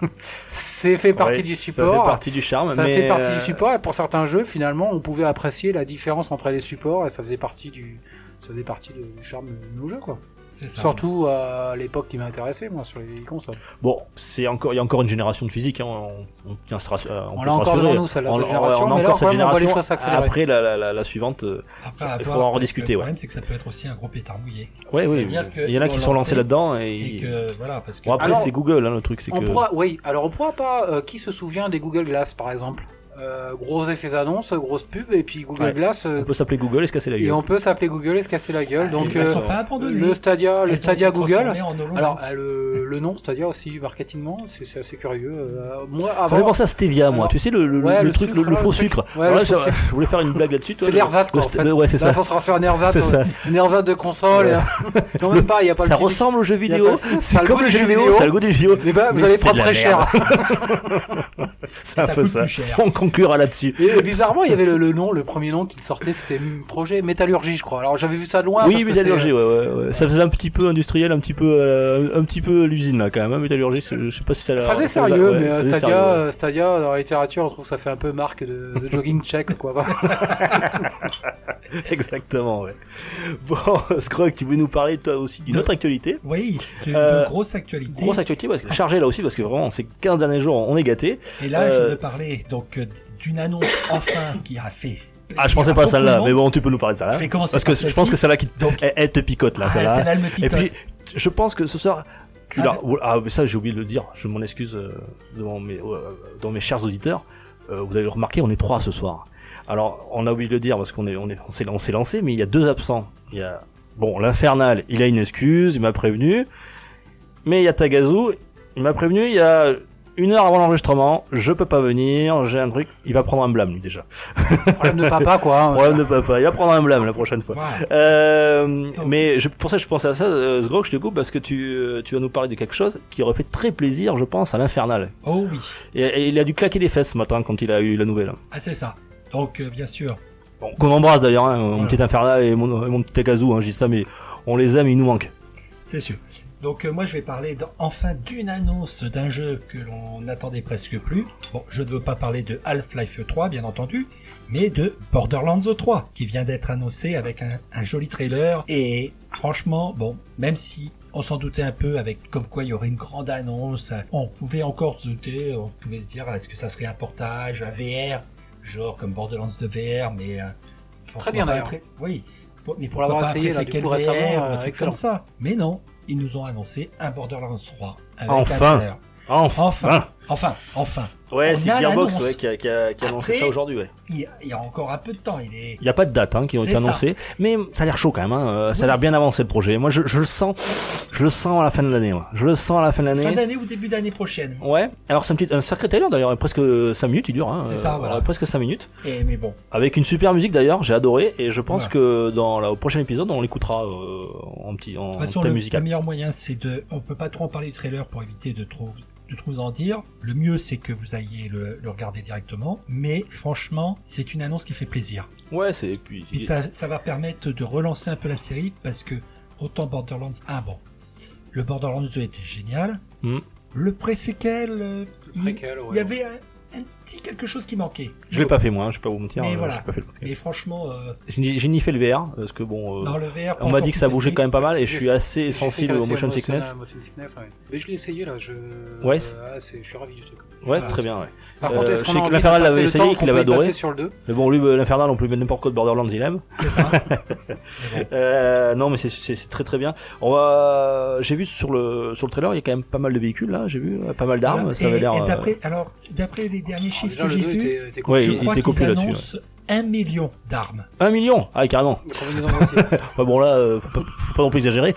Speaker 3: <laughs> c'est fait partie
Speaker 1: Ouais,
Speaker 3: du
Speaker 1: Ça fait
Speaker 3: support.
Speaker 1: partie du charme,
Speaker 3: Ça
Speaker 1: mais
Speaker 3: fait partie
Speaker 1: euh,
Speaker 3: du support et pour certains jeux, finalement, on pouvait apprécier la différence entre les supports et ça faisait partie du, ça faisait partie du charme de nos jeux, quoi. Surtout à l'époque qui m'intéressait, moi, sur les consoles.
Speaker 1: Bon, c'est encore, il y a encore une génération de physique. Hein, on, on, tient à se rass- euh,
Speaker 3: On
Speaker 1: peut
Speaker 3: l'a
Speaker 1: se
Speaker 3: encore
Speaker 1: rassurer.
Speaker 3: devant nous, celle-là,
Speaker 1: On-
Speaker 3: cette
Speaker 1: on-
Speaker 3: génération,
Speaker 1: on a encore cette
Speaker 3: on
Speaker 1: génération. Après la, la, la, la suivante, euh,
Speaker 4: Après,
Speaker 1: il faudra en rediscuter,
Speaker 4: Le
Speaker 1: ouais.
Speaker 4: problème, c'est que ça peut être aussi un gros pétard mouillé.
Speaker 1: ouais, oui,
Speaker 4: que
Speaker 1: il y en a qui sont lancés là-dedans et,
Speaker 4: Et que, voilà, parce que.
Speaker 1: bon après
Speaker 3: Alors,
Speaker 1: c'est Google, hein, le truc c'est
Speaker 3: On
Speaker 1: que
Speaker 3: pourra, oui, alors on pourra pas, euh, qui se souvient des Google Glass, par exemple? Euh, gros effets annonces, grosse pub, et puis Google
Speaker 1: Ouais.
Speaker 3: Glass, euh,
Speaker 1: on peut s'appeler Google et se casser la
Speaker 3: et
Speaker 1: gueule.
Speaker 3: on peut s'appeler Google et se casser la gueule.
Speaker 4: Ah,
Speaker 3: Donc, euh,
Speaker 4: pas
Speaker 3: le Stadia, le Stadia Google. Alors, euh, le, le nom Stadia aussi, marketingement, c'est c'est assez curieux. Euh, moi,
Speaker 1: Ça fait
Speaker 3: avant,
Speaker 1: penser à Stevia, moi.
Speaker 3: Alors,
Speaker 1: tu sais, le, le,
Speaker 3: ouais,
Speaker 1: le
Speaker 3: le
Speaker 1: truc,
Speaker 3: sucre,
Speaker 1: le, faux sucre.
Speaker 3: Ouais,
Speaker 1: Voilà,
Speaker 3: le faux
Speaker 1: je,
Speaker 3: sucre.
Speaker 1: je voulais faire une blague là-dessus.
Speaker 3: c'est
Speaker 1: le-
Speaker 3: l'ersat,
Speaker 1: le
Speaker 3: quoi, en fait.
Speaker 1: Ouais, c'est
Speaker 3: Là,
Speaker 1: ça.
Speaker 3: ça sera sur un
Speaker 1: C'est
Speaker 3: ersat de console. Et- <laughs> non, même pas, il a pas
Speaker 1: Ça ressemble au jeu
Speaker 3: Y a
Speaker 1: vidéo. C'est
Speaker 3: le
Speaker 1: comme
Speaker 3: goût
Speaker 1: le
Speaker 3: du
Speaker 1: jeu vidéo, ça a le goût du jeu vidéo.
Speaker 3: Eh ben, vous
Speaker 1: Mais
Speaker 3: allez
Speaker 1: c'est
Speaker 3: prendre très cher.
Speaker 1: C'est un
Speaker 4: Ça
Speaker 1: peu ça. Conclura là-dessus.
Speaker 3: Et bizarrement, il y avait le, le nom, le premier nom qui sortait, c'était projet métallurgie, je crois. Alors j'avais vu ça de loin.
Speaker 1: Oui,
Speaker 3: parce
Speaker 1: métallurgie,
Speaker 3: c'est-
Speaker 1: ouais, ouais, ouais. Ça faisait un petit peu industriel, un petit peu, euh, un petit peu l'usine là quand même. Hein, métallurgie, je sais pas si ça.
Speaker 3: Ça faisait
Speaker 1: ça-
Speaker 3: sérieux,
Speaker 1: ouais,
Speaker 3: mais
Speaker 1: ça
Speaker 3: euh, Stadia,
Speaker 1: sérieux, ouais.
Speaker 3: euh, Stadia, dans la littérature, on trouve que ça fait un peu marque de, de jogging check, quoi. <laughs>
Speaker 1: Exactement, ouais. Bon, <laughs> Scrog, tu voulais nous parler toi aussi d'une autre actualité?
Speaker 4: Oui,
Speaker 1: Euh,
Speaker 4: de grosse actualité.
Speaker 1: Grosse actualité, parce que chargée là aussi, parce que vraiment, ces 15 derniers jours, on est gâtés.
Speaker 4: Et là,
Speaker 1: Euh,
Speaker 4: je veux parler donc euh, d'une annonce <coughs> enfin qui a fait.
Speaker 1: Ah, je pensais pas à celle-là, mais bon, tu peux nous parler de ça là.
Speaker 4: Je vais commencer
Speaker 1: Parce que je pense que celle-là qui
Speaker 4: Donc,
Speaker 1: elle, elle te picote là,
Speaker 4: ah,
Speaker 1: celle-là.
Speaker 4: celle-là, elle me
Speaker 1: Et puis, je pense que ce soir, tu
Speaker 4: Ah,
Speaker 1: l'as.
Speaker 4: de-
Speaker 1: Ah, mais ça, j'ai oublié de le dire. Je m'en excuse euh, devant mes, euh, devant mes chers auditeurs. Euh, vous avez remarqué, on est trois ce soir. Alors, on a oublié de le dire parce qu'on est, on est, on s'est lancé, mais il y a deux absents. Il y a, bon, l'infernal, il a une excuse, il m'a prévenu. Mais il y a Tagazu, il m'a prévenu, il y a une heure avant l'enregistrement, je peux pas venir, j'ai un truc, il va prendre un blâme lui déjà.
Speaker 3: Problème de papa, quoi. <laughs>
Speaker 1: Problème de papa, il va prendre un blâme la prochaine fois. Euh, mais je, pour ça, je pensais à ça, euh, Sgrog, je te coupe parce que tu, euh, tu vas nous parler de quelque chose qui aurait fait très plaisir, je pense, à l'infernal.
Speaker 4: Oh oui,
Speaker 1: Et, et il a dû claquer les fesses ce matin quand il a eu la nouvelle.
Speaker 4: ah, c'est ça. Donc, euh, bien sûr,
Speaker 1: Bon, qu'on embrasse d'ailleurs, hein, mon petit infernal et mon, et mon petit Akazu, hein, je dis ça, mais on les aime, ils nous manquent.
Speaker 4: c'est sûr. Donc, euh, moi, je vais parler enfin d'une annonce d'un jeu que l'on n'attendait presque plus. Bon, je ne veux pas parler de Half-Life 3, bien entendu, mais de Borderlands 3, qui vient d'être annoncé avec un, un joli trailer. Et franchement, bon, même si on s'en doutait un peu avec comme quoi il y aurait une grande annonce, on pouvait encore se douter, on pouvait se dire, est-ce que ça serait un portage, un VR, genre comme Borderlands de VR, mais... euh, pourquoi
Speaker 3: bien, d'ailleurs.
Speaker 4: Oui. Pour- Mais
Speaker 3: Pour
Speaker 4: pourquoi
Speaker 3: l'avoir
Speaker 4: pas
Speaker 3: essayé,
Speaker 4: après
Speaker 3: là,
Speaker 4: quel VR,
Speaker 3: euh,
Speaker 4: truc comme ça. Mais non, ils nous ont annoncé un Borderlands 3. Avec
Speaker 1: Enfin.
Speaker 4: un.
Speaker 1: Enfin,
Speaker 4: Enfin, enfin, enfin.
Speaker 1: Ouais, c'est Gearbox ouais, qui a, qui a, qui a annoncé ça aujourd'hui, ouais.
Speaker 4: Il y, a, il y a encore un peu de temps. Il est.
Speaker 1: N'y a pas de date hein, qui ont été annoncées, mais ça a l'air chaud quand même. Hein. euh, Ça a l'air bien avancé le projet. Moi, je, je le sens, je le sens à la fin de l'année. moi. Je le sens à la fin de
Speaker 4: Fin
Speaker 1: l'année.
Speaker 4: d'année ou début d'année prochaine.
Speaker 1: Ouais. Alors c'est un petit, un sacré trailer d'ailleurs, presque 5 minutes, il dure. Hein,
Speaker 4: C'est ça, voilà.
Speaker 1: presque 5 minutes.
Speaker 4: Et mais bon,
Speaker 1: Avec une super musique d'ailleurs, j'ai adoré et je pense
Speaker 4: Ouais.
Speaker 1: que dans la, au prochain épisode, on l'écoutera euh, en petit, en
Speaker 4: de toute façon, le, le meilleur moyen, c'est de. On peut pas trop en parler du trailer pour éviter de trop de trop vous en dire. Le mieux, c'est que vous ayez le, le regarder directement. Mais franchement, c'est une annonce qui fait plaisir.
Speaker 1: Ouais, c'est puis.
Speaker 4: Puis ça, ça va permettre de relancer un peu la série parce que autant Borderlands 1, bon, le Borderlands 2 était génial.
Speaker 1: Hmm.
Speaker 4: Le pré-séquel, euh, il,
Speaker 3: ouais.
Speaker 4: y avait un, un petit quelque chose qui manquait.
Speaker 1: Je l'ai pas fait moi, hein, je vais pas vous mentir.
Speaker 4: Mais
Speaker 1: euh,
Speaker 4: voilà.
Speaker 1: j'ai pas fait le podcast.
Speaker 4: Mais franchement, euh,
Speaker 1: J'ai ni fait le VR parce que bon, euh,
Speaker 4: dans le VR,
Speaker 1: on m'a dit que ça bougeait quand même pas mal et je suis assez sensible au motion sickness.
Speaker 3: motion sickness, ouais. Mais je l'ai essayé là, je.
Speaker 1: Ouais.
Speaker 3: Ah, je suis ravi du truc.
Speaker 1: Ouais,
Speaker 4: Voilà.
Speaker 1: très bien. Ouais.
Speaker 3: Par
Speaker 1: Euh,
Speaker 3: contre, est-ce
Speaker 1: je
Speaker 3: qu'on a envie de
Speaker 1: l'Infernal
Speaker 3: passer
Speaker 1: l'avait
Speaker 3: le
Speaker 1: essayé, qu'il avait adoré.
Speaker 3: sur le 2
Speaker 1: Mais bon, lui, euh, l'Infernal, on peut mettre n'importe quoi de Borderlands, il aime.
Speaker 4: C'est ça. <laughs>
Speaker 1: Euh, non, mais c'est- très très bien. On va, j'ai vu sur le sur le trailer, il y a quand même pas mal de véhicules là. J'ai vu euh, pas mal d'armes. Ça avait l'air. euh,
Speaker 4: alors, d'après les derniers
Speaker 3: Ah,
Speaker 4: chiffres
Speaker 3: déjà,
Speaker 4: que j'ai
Speaker 3: 2
Speaker 4: vus, je
Speaker 1: il
Speaker 4: crois
Speaker 1: était
Speaker 4: qu'ils annoncent un million d'armes.
Speaker 1: Un million? Ah, carrément. <laughs> Ouais, bon là, euh, faut, pas, faut pas non plus exagérer.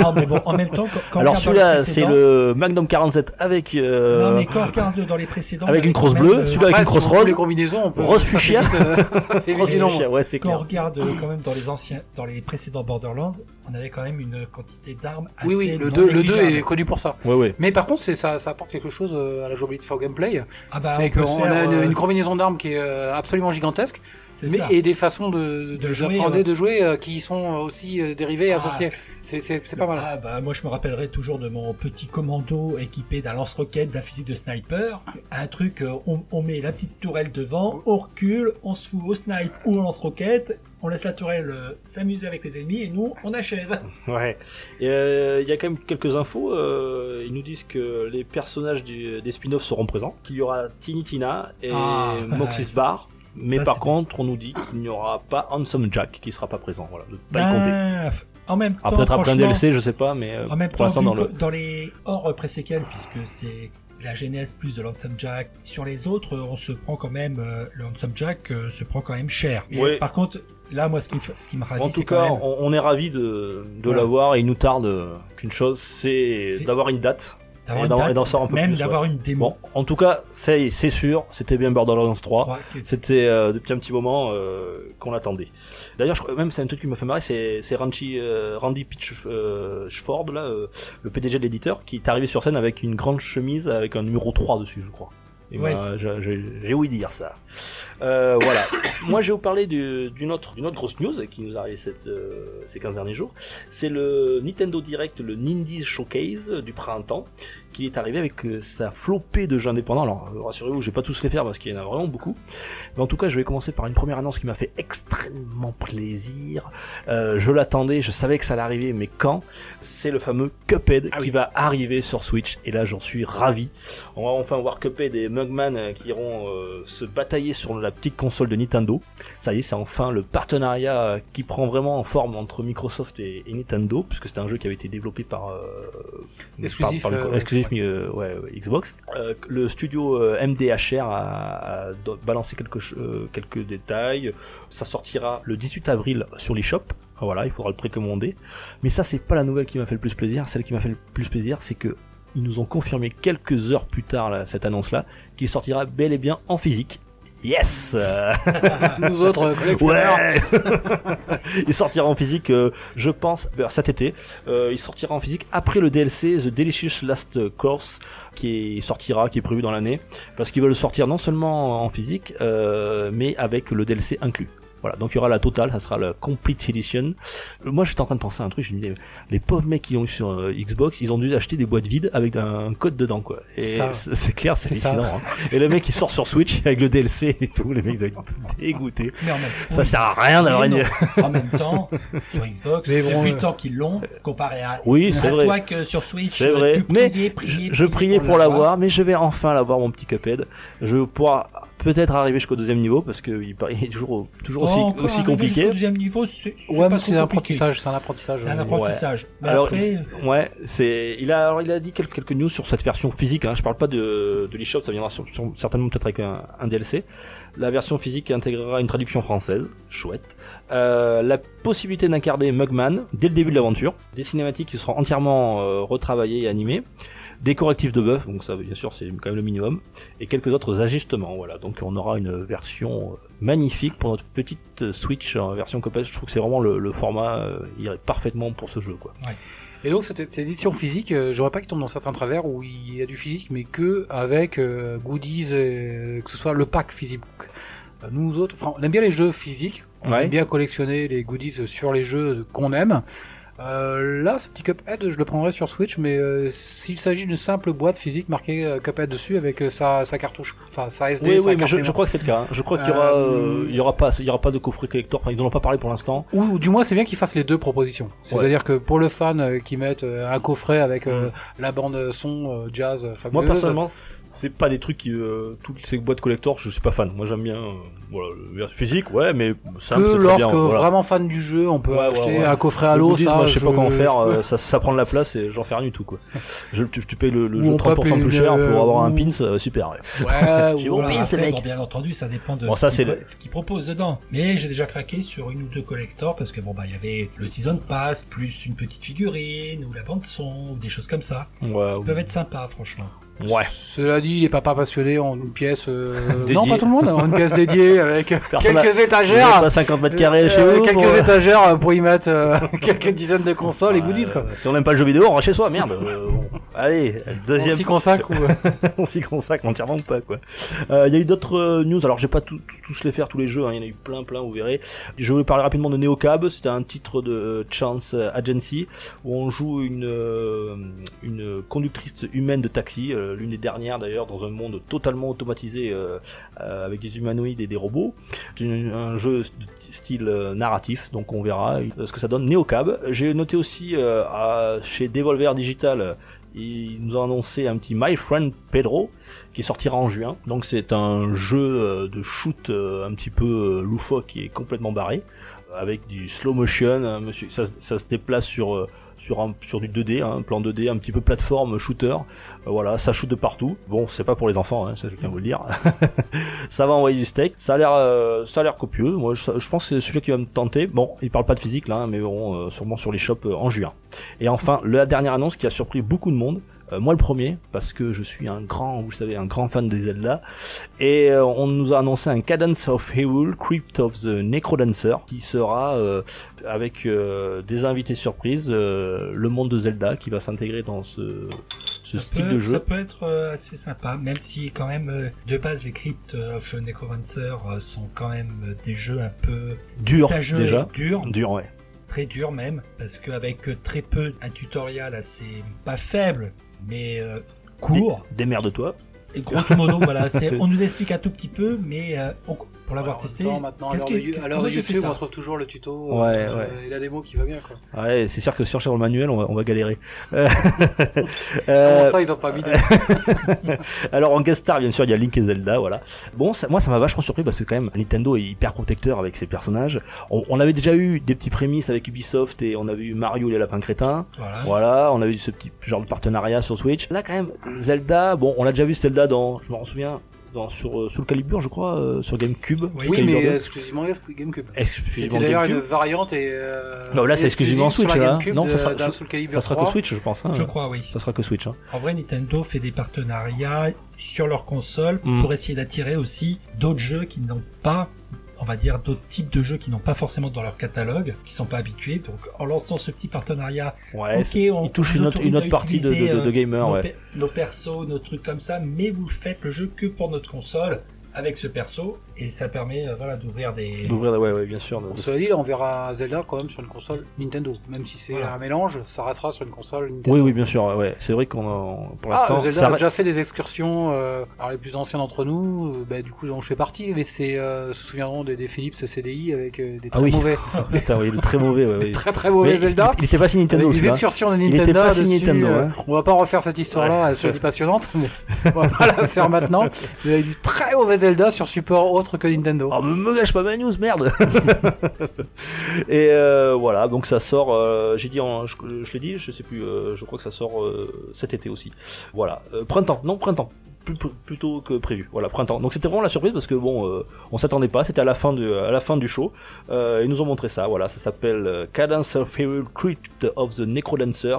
Speaker 4: Non, mais bon, en même temps, quand,
Speaker 1: Alors celui-là, c'est le Magnum 47 avec euh,
Speaker 4: Non, mais quand on regarde dans les précédents,
Speaker 1: avec une crosse
Speaker 4: quand
Speaker 1: bleue,
Speaker 4: euh,
Speaker 1: celui-là avec une crosse rose.
Speaker 3: les combinaisons, on peut.
Speaker 1: Rose fuchsia.
Speaker 3: euh, <laughs>
Speaker 1: Rose fuchsia, ouais, c'est
Speaker 4: Quand on
Speaker 1: clair.
Speaker 4: regarde euh, quand même dans les anciens, dans les précédents Borderlands, on avait quand même une quantité d'armes assez
Speaker 3: Oui, oui, le
Speaker 4: non
Speaker 3: 2, le 2
Speaker 4: négligeable.
Speaker 3: est connu pour ça.
Speaker 1: Ouais, ouais.
Speaker 3: Mais par contre, c'est ça, ça apporte quelque chose à la jouabilité for gameplay.
Speaker 4: Ah bah,
Speaker 3: c'est qu'on a une, combinaison d'armes qui est absolument gigantesque, mais
Speaker 4: ça.
Speaker 3: et des façons de,
Speaker 4: De
Speaker 3: de,
Speaker 4: jouer, ouais.
Speaker 3: de jouer euh, qui sont aussi euh, dérivées et
Speaker 4: Ah.
Speaker 3: associées. C'est, c'est, c'est pas mal.
Speaker 4: Ah bah moi je me rappellerai toujours de mon petit commando équipé d'un lance-roquette, d'un fusil de sniper, un truc, euh, on, on met la petite tourelle devant, on recule, on se fout au snipe ou au lance-roquette, on laisse la tourelle euh, s'amuser avec les ennemis et nous on achève. <laughs>
Speaker 1: Ouais. Euh, Il y a quand même quelques infos. euh, ils nous disent que les personnages du- des spin-offs seront présents, qu'il y aura Tiny Tina et
Speaker 4: Ah,
Speaker 1: Moxis Bar. Mais
Speaker 4: ça,
Speaker 1: par contre, on nous dit qu'il n'y aura pas Handsome Jack qui sera pas présent. Voilà, de pas y compter.
Speaker 4: Ben, en même temps,
Speaker 1: Ah, peut-être après un DLC, je sais pas, mais euh,
Speaker 4: En même
Speaker 1: pour
Speaker 4: temps,
Speaker 1: dans le.
Speaker 4: dans les hors pré-séquelles, puisque c'est la genèse plus de Lonesome Jack, sur les autres, on se prend quand même, euh, le Lonesome Jack euh, se prend quand même cher. Mais
Speaker 1: Ouais.
Speaker 4: par contre, là, moi, ce qui, me ce qui me ravit,
Speaker 1: En tout
Speaker 4: quand
Speaker 1: cas,
Speaker 4: même...
Speaker 1: on, on est ravi de, de l'avoir et il nous tarde euh, qu'une chose, C'est- d'avoir une date.
Speaker 4: D'avoir
Speaker 1: et
Speaker 4: une même d'avoir une démo.
Speaker 1: Bon, en tout cas, c'est c'est sûr, c'était bien Borderlands 3.
Speaker 4: Trois, qui est-
Speaker 1: C'était euh, depuis un petit moment euh, qu'on l'attendait. D'ailleurs, je crois même c'est un truc qui m'a fait marrer, c'est c'est Randy euh, Randy Pitchford là, euh, le PDG de l'éditeur, qui est arrivé sur scène avec une grande chemise avec un numéro 3 dessus, je crois. Et
Speaker 4: Ouais.
Speaker 1: ben, j'ai- ouï dire ça. Euh, voilà. <coughs> Moi, je vais vous parler du- d'une autre, d'une autre grosse news qui nous arrive cette, euh, ces 15 derniers jours. C'est le Nintendo Direct, le Nindies Showcase du printemps, qui est arrivé avec euh, sa flopée de jeux indépendants. Alors, euh, rassurez-vous, je vais pas tous les faire parce qu'il y en a vraiment beaucoup. Mais en tout cas, je vais commencer par une première annonce qui m'a fait extrêmement plaisir. Euh, je l'attendais, je savais que ça allait arriver, mais quand? C'est le fameux Cuphead
Speaker 3: Ah
Speaker 1: qui va arriver sur Switch. Et là, j'en suis ravi. On va enfin voir Cuphead et Mugman qui iront euh, se batailler sur la petite console de Nintendo. Ça y est, c'est enfin le partenariat euh, qui prend vraiment en forme entre Microsoft et, et Nintendo, puisque c'était un jeu qui avait été développé par euh,
Speaker 3: Exclusif,
Speaker 1: par- par-
Speaker 3: euh,
Speaker 1: exclusif euh, ouais, ouais, Xbox. Euh, le studio MDHR a, a balancé quelques euh, quelques détails. Ça sortira le 18 avril sur l'eShop. Voilà, il faudra le précommander. Mais ça, c'est pas la nouvelle qui m'a fait le plus plaisir. Celle qui m'a fait le plus plaisir, c'est que ils nous ont confirmé quelques heures plus tard là, cette annonce-là qu'il sortira bel et bien en physique. Yes <laughs>
Speaker 3: Nous autres euh, collectionneurs.
Speaker 1: Ouais <laughs> Il sortira en physique, euh, je pense, vers cet été. Euh, il sortira en physique après le DLC The Delicious Last Course qui sortira, qui est prévu dans l'année, parce qu'ils veulent le sortir non seulement en physique, euh, mais avec le DLC inclus. Voilà, donc il y aura la totale, ça sera la Complete Edition. Moi j'étais en train de penser à un truc, je me disais, les pauvres mecs qui ont eu sur euh, Xbox, ils ont dû acheter des boîtes vides avec un, un code dedans quoi. Et
Speaker 3: Ça. <laughs>
Speaker 1: c'est clair, c'est hallucinant. hein. Et le mec il sort sur Switch avec le DLC et tout, les mecs doivent être dégoûtés.
Speaker 4: Mais en même
Speaker 1: Ça
Speaker 4: oui.
Speaker 1: sert à rien d'avoir une...
Speaker 4: En même temps, sur Xbox,
Speaker 3: Mais bon,
Speaker 4: depuis
Speaker 3: euh,
Speaker 4: le temps qu'ils l'ont, comparé à,
Speaker 1: Oui, c'est
Speaker 4: à
Speaker 1: vrai.
Speaker 4: toi que sur Switch,
Speaker 1: C'est vrai,
Speaker 4: tu
Speaker 1: mais
Speaker 4: priais, priais,
Speaker 1: je, je priais pour
Speaker 4: l'avoir.
Speaker 1: l'avoir, mais je vais enfin l'avoir mon petit Cuphead. Je vais pouvoir peut-être arriver jusqu'au deuxième niveau parce que il paraît- il est toujours toujours aussi
Speaker 4: Oh,
Speaker 1: aussi compliqué.
Speaker 4: jusqu'au deuxième niveau, c'est
Speaker 3: Ouais, un apprentissage, c'est un apprentissage.
Speaker 4: C'est un
Speaker 3: euh,
Speaker 4: apprentissage. Mais
Speaker 1: Alors,
Speaker 4: après,
Speaker 1: Ouais, c'est il a alors il a dit quelques, quelques news sur cette version physique. Hein. Je parle pas de de l'eShop, ça viendra sur, sur- certainement peut-être avec un, un DLC. La version physique intégrera une traduction française, chouette. Euh, la possibilité d'incarner Mugman dès le début de l'aventure, des cinématiques qui seront entièrement euh, retravaillées et animées, des correctifs de buff, donc ça bien sûr c'est quand même le minimum, et quelques autres ajustements. Voilà, donc on aura une version euh, magnifique pour notre petite euh, Switch en version Cuphead. Je trouve que c'est vraiment le, le format euh, irait parfaitement pour ce jeu quoi.
Speaker 3: Et donc cette, cette édition physique, euh, j'aurais pas qu'il tombe dans certains travers où il y a du physique, mais que avec euh, goodies, que ce soit le pack physique. Nous autres, on aime bien les jeux physiques, on
Speaker 1: Ouais.
Speaker 3: aime bien collectionner les goodies sur les jeux qu'on aime. Euh, là, ce petit Cuphead, je le prendrais sur Switch, mais euh, s'il s'agit d'une simple boîte physique marquée euh, Cuphead dessus avec euh, sa, sa cartouche, enfin sa SD,
Speaker 1: Oui,
Speaker 3: sa
Speaker 1: oui, mais je, je crois que c'est le cas. hein. Je crois qu'il y aura, il y aura pas, il y aura pas de coffret collector. Enfin, ils en ont pas parlé pour l'instant.
Speaker 3: Ou, ou du moins, c'est bien qu'ils fassent les deux propositions. C'est-à-dire que pour le fan qui mettent euh, un coffret avec euh, la bande son jazz fabuleuse,
Speaker 1: Moi personnellement, c'est pas des trucs qui, euh, toutes ces boîtes collector, je suis pas fan. Moi j'aime bien, euh, voilà, le physique, ouais, mais ça
Speaker 3: que lorsque
Speaker 1: bien, voilà.
Speaker 3: vraiment fan du jeu, on peut
Speaker 1: Ouais, ouais,
Speaker 3: acheter
Speaker 1: ouais.
Speaker 3: un coffret
Speaker 1: Le
Speaker 3: Halo,
Speaker 1: goodies,
Speaker 3: ça,
Speaker 1: moi je sais pas comment faire, euh, ça, ça prend de la place et j'en fais rien du tout quoi. Je, tu, tu payes le, le jeu
Speaker 3: on
Speaker 1: 30%
Speaker 3: peut
Speaker 1: plus cher pour avoir un pins, euh, super. ouais.
Speaker 3: Ouais,
Speaker 1: J'ai <laughs>
Speaker 3: ou-
Speaker 1: bon
Speaker 4: Voilà,
Speaker 1: pins,
Speaker 4: après,
Speaker 1: mec.
Speaker 4: bon, bien entendu, ça dépend de
Speaker 1: Bon,
Speaker 4: ce
Speaker 1: ça,
Speaker 4: qu'ils
Speaker 1: c'est
Speaker 4: pro-
Speaker 1: le-
Speaker 4: ce qu'ils proposent dedans. Mais j'ai déjà craqué sur une ou deux collectors parce que bon bah il y avait le season pass plus une petite figurine ou la bande son ou des choses comme ça.
Speaker 1: Ouais,
Speaker 4: Qui peuvent être sympas franchement.
Speaker 1: Ouais.
Speaker 3: Cela dit, les papas passionnés ont une pièce, euh, <laughs> non pas tout le monde, ont une pièce dédiée avec
Speaker 1: Personne
Speaker 3: quelques
Speaker 1: a-
Speaker 3: étagères,
Speaker 1: pas 50 mètres carrés chez
Speaker 3: euh,
Speaker 1: vous
Speaker 3: quelques
Speaker 1: pour, euh,
Speaker 3: étagères pour y mettre euh, <laughs> quelques dizaines de consoles et goodies quoi.
Speaker 1: euh, Si on n'aime pas le jeu vidéo, on rentre chez soi, merde. euh, bon. Allez,
Speaker 3: On
Speaker 1: deuxième
Speaker 3: s'y consacre ou <laughs>
Speaker 1: on s'y consacre entièrement ou pas quoi. Euh, Il y a eu d'autres euh, news, alors j'ai pas tout- tout- tous les faire tous les jeux, hein. il y en a eu plein plein, vous verrez. Je voulais parler rapidement de Neocab, c'était un titre de euh, Chance Agency où on joue une euh, une conductrice humaine de taxi, euh, l'une des dernières d'ailleurs dans un monde totalement automatisé euh, euh, avec des humanoïdes et des robots. C'est un jeu style euh, narratif, donc on verra euh, ce que ça donne. Neocab, j'ai noté aussi euh, à- chez Devolver Digital ils nous ont annoncé un petit My Friend Pedro qui sortira en juin. Donc c'est un jeu euh, de shoot euh, un petit peu euh, loufoque qui est complètement barré avec du slow motion. hein, ça, ça se déplace sur euh, sur un sur du 2D, hein, un plan 2D, un petit peu plateforme shooter. Euh, voilà, ça shoot de partout. Bon, c'est pas pour les enfants, hein, ça je viens vous le dire. <laughs> ça va envoyer du steak. Ça a l'air euh, ça a l'air copieux. Moi, je, pense que c'est celui qui va me tenter. Bon, il parle pas de physique là, hein, mais bon, euh, sûrement sur les shops euh, en juin. Et enfin, la dernière annonce qui a surpris beaucoup de monde. Euh, moi le premier, parce que je suis un grand, vous savez, un grand fan des Zelda. Et euh, on nous a annoncé un Cadence of Hyrule, Crypt of the Necrodancer, qui sera euh, avec euh, des invités surprises, euh, le monde de Zelda qui va s'intégrer dans ce, ce
Speaker 4: ça
Speaker 1: style
Speaker 4: peut,
Speaker 1: de jeu.
Speaker 4: Ça peut être assez sympa, même si quand même de base les Crypt of Necromancer euh, sont quand même des jeux un peu
Speaker 1: Dur
Speaker 4: tâcheux
Speaker 1: déjà.
Speaker 4: durs,
Speaker 1: Dur, ouais.
Speaker 4: très durs même, parce qu'avec très peu un tutoriel assez pas faible, mais euh, court.
Speaker 1: Démerde-toi.
Speaker 4: Et grosso modo, voilà, <laughs> on nous explique un tout petit peu, mais euh, on- pour l'avoir testé,
Speaker 3: temps, maintenant, l'heure
Speaker 4: que- j'ai fait
Speaker 3: YouTube, on trouve toujours le tuto
Speaker 1: Ouais,
Speaker 3: euh,
Speaker 1: ouais.
Speaker 3: et la démo qui va bien quoi.
Speaker 1: Ouais, c'est sûr que dans le manuel, on va, on va galérer. <laughs> Euh,
Speaker 3: Comment
Speaker 1: euh,
Speaker 3: ça, ils ont pas mis. <laughs>
Speaker 1: Alors en guest star, bien sûr, il y a Link et Zelda, voilà. Bon, ça- moi ça m'a vachement surpris parce que quand même Nintendo est hyper protecteur avec ses personnages. On, on avait déjà eu des petits prémices avec Ubisoft et on avait eu Mario et les lapins crétins.
Speaker 4: Voilà.
Speaker 1: Voilà, on a eu ce petit genre de partenariat sur Switch. Là quand même, Zelda, bon, on l'a déjà vu Zelda dans, je me souviens, dans sur euh, Soul Calibur, je crois, euh, sur GameCube.
Speaker 4: Oui,
Speaker 1: Calibur
Speaker 3: mais
Speaker 1: 2.
Speaker 3: exclusivement GameCube.
Speaker 1: exclusivement
Speaker 3: d'ailleurs une
Speaker 1: GameCube.
Speaker 3: variante et. Euh,
Speaker 1: Non, là, c'est exclusivement
Speaker 3: exclusive
Speaker 1: Switch,
Speaker 3: sur
Speaker 1: là.
Speaker 3: GameCube
Speaker 1: Non,
Speaker 3: de-
Speaker 1: ça sera- ça- sera que
Speaker 3: 3.
Speaker 1: Switch, je pense. Hein.
Speaker 4: Je crois, oui.
Speaker 1: Ça sera que Switch. Hein.
Speaker 4: En vrai, Nintendo fait des partenariats sur leur console
Speaker 1: Mm.
Speaker 4: pour essayer d'attirer aussi d'autres jeux qui n'ont pas, on va dire, d'autres types de jeux qui n'ont pas forcément dans leur catalogue, qui sont pas habitués. Donc, en lançant ce petit partenariat,
Speaker 1: Ouais,
Speaker 4: ok, on
Speaker 1: touche une autre, une partie de, de,
Speaker 4: utiliser,
Speaker 1: de, de
Speaker 4: euh,
Speaker 1: gamer,
Speaker 4: nos,
Speaker 1: ouais.
Speaker 4: nos persos, nos trucs comme ça, mais vous faites le jeu que pour notre console avec ce perso et ça permet, euh, voilà, d'ouvrir des.
Speaker 1: D'ouvrir, ouais, ouais, bien sûr. de-
Speaker 3: cela dit, là, on verra Zelda quand même sur une console Nintendo. Même si c'est
Speaker 4: Voilà.
Speaker 3: un mélange, ça restera sur une console Nintendo.
Speaker 1: Oui, oui, bien sûr. Ouais, c'est vrai qu'on a, pour
Speaker 3: Ah,
Speaker 1: l'instant,
Speaker 3: Zelda
Speaker 1: ça
Speaker 3: a déjà fait des excursions. Euh, alors les plus anciens d'entre nous, euh, bah, du coup, dont je fais partie, mais c'est euh, se souviendront des, des Philips CDI avec euh, des
Speaker 1: Ah
Speaker 3: très
Speaker 1: oui.
Speaker 3: mauvais, <laughs>
Speaker 1: Putain, oui, il très mauvais. Ouais,
Speaker 3: des <laughs>
Speaker 1: ouais.
Speaker 3: très très mauvais
Speaker 1: Mais il,
Speaker 3: Zelda.
Speaker 1: il était pas si Nintendo,
Speaker 3: des excursions de
Speaker 1: Il
Speaker 3: Nintendo.
Speaker 1: était pas si
Speaker 3: dessus,
Speaker 1: Nintendo,
Speaker 3: euh,
Speaker 1: hein.
Speaker 3: On va pas refaire cette histoire-là,
Speaker 1: Ouais.
Speaker 3: elle serait passionnante, mais <laughs> on va pas la faire maintenant. Il y a eu du très mauvais Zelda sur support autre que Nintendo.
Speaker 1: Oh, me, gâche pas ma news, merde <laughs> Et euh, voilà, donc ça sort, euh, j'ai dit, je, je l'ai dit, je sais plus, euh, je crois que ça sort cet été aussi. Voilà, printemps, non, printemps. Plutôt que prévu. Voilà, printemps. Donc c'était vraiment la surprise parce que bon, euh, on s'attendait pas. C'était à la fin du à la fin du show. Ils nous ont montré ça. Voilà, ça s'appelle euh, Cadence of Hyrule Crypt of the Necrodancer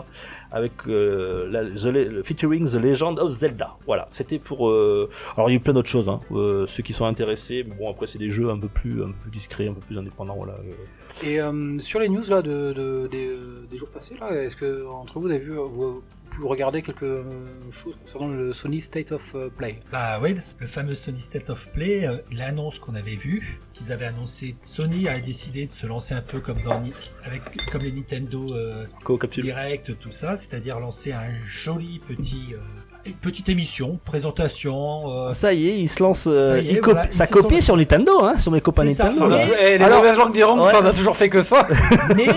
Speaker 1: avec euh, la, the, le- featuring The Legend of Zelda. Voilà, c'était pour. euh, Alors il y a eu plein d'autres choses. Hein. Euh, ceux qui sont intéressés, mais bon après c'est des jeux un peu plus un peu plus discrets, un peu plus indépendants. Voilà. Euh,
Speaker 3: Et euh, sur les news là de, de- des, euh, des jours passés là, est-ce que entre vous, vous avez vu, vous, vous pu regarder quelque euh, chose concernant le Sony State of euh, Play?
Speaker 4: Bah oui, le fameux Sony State of Play, euh, l'annonce qu'on avait vue, qu'ils avaient annoncé, Sony a décidé de se lancer un peu comme dans avec comme les Nintendo euh. Direct, tout ça, c'est-à-dire lancer un joli petit euh, une petite émission, présentation. euh,
Speaker 1: Ça y est, il se lance. euh,
Speaker 4: Ça y est,
Speaker 1: il
Speaker 4: voilà,
Speaker 1: copie- ça
Speaker 4: sont-
Speaker 1: sur Nintendo, hein, sur mes copains
Speaker 4: C'est ça,
Speaker 1: Nintendo. là.
Speaker 4: le-
Speaker 3: Eh, les
Speaker 1: Alors-
Speaker 3: mauvaises langues diront que
Speaker 1: Ouais.
Speaker 3: ça, on a toujours fait que ça. <laughs>
Speaker 4: mais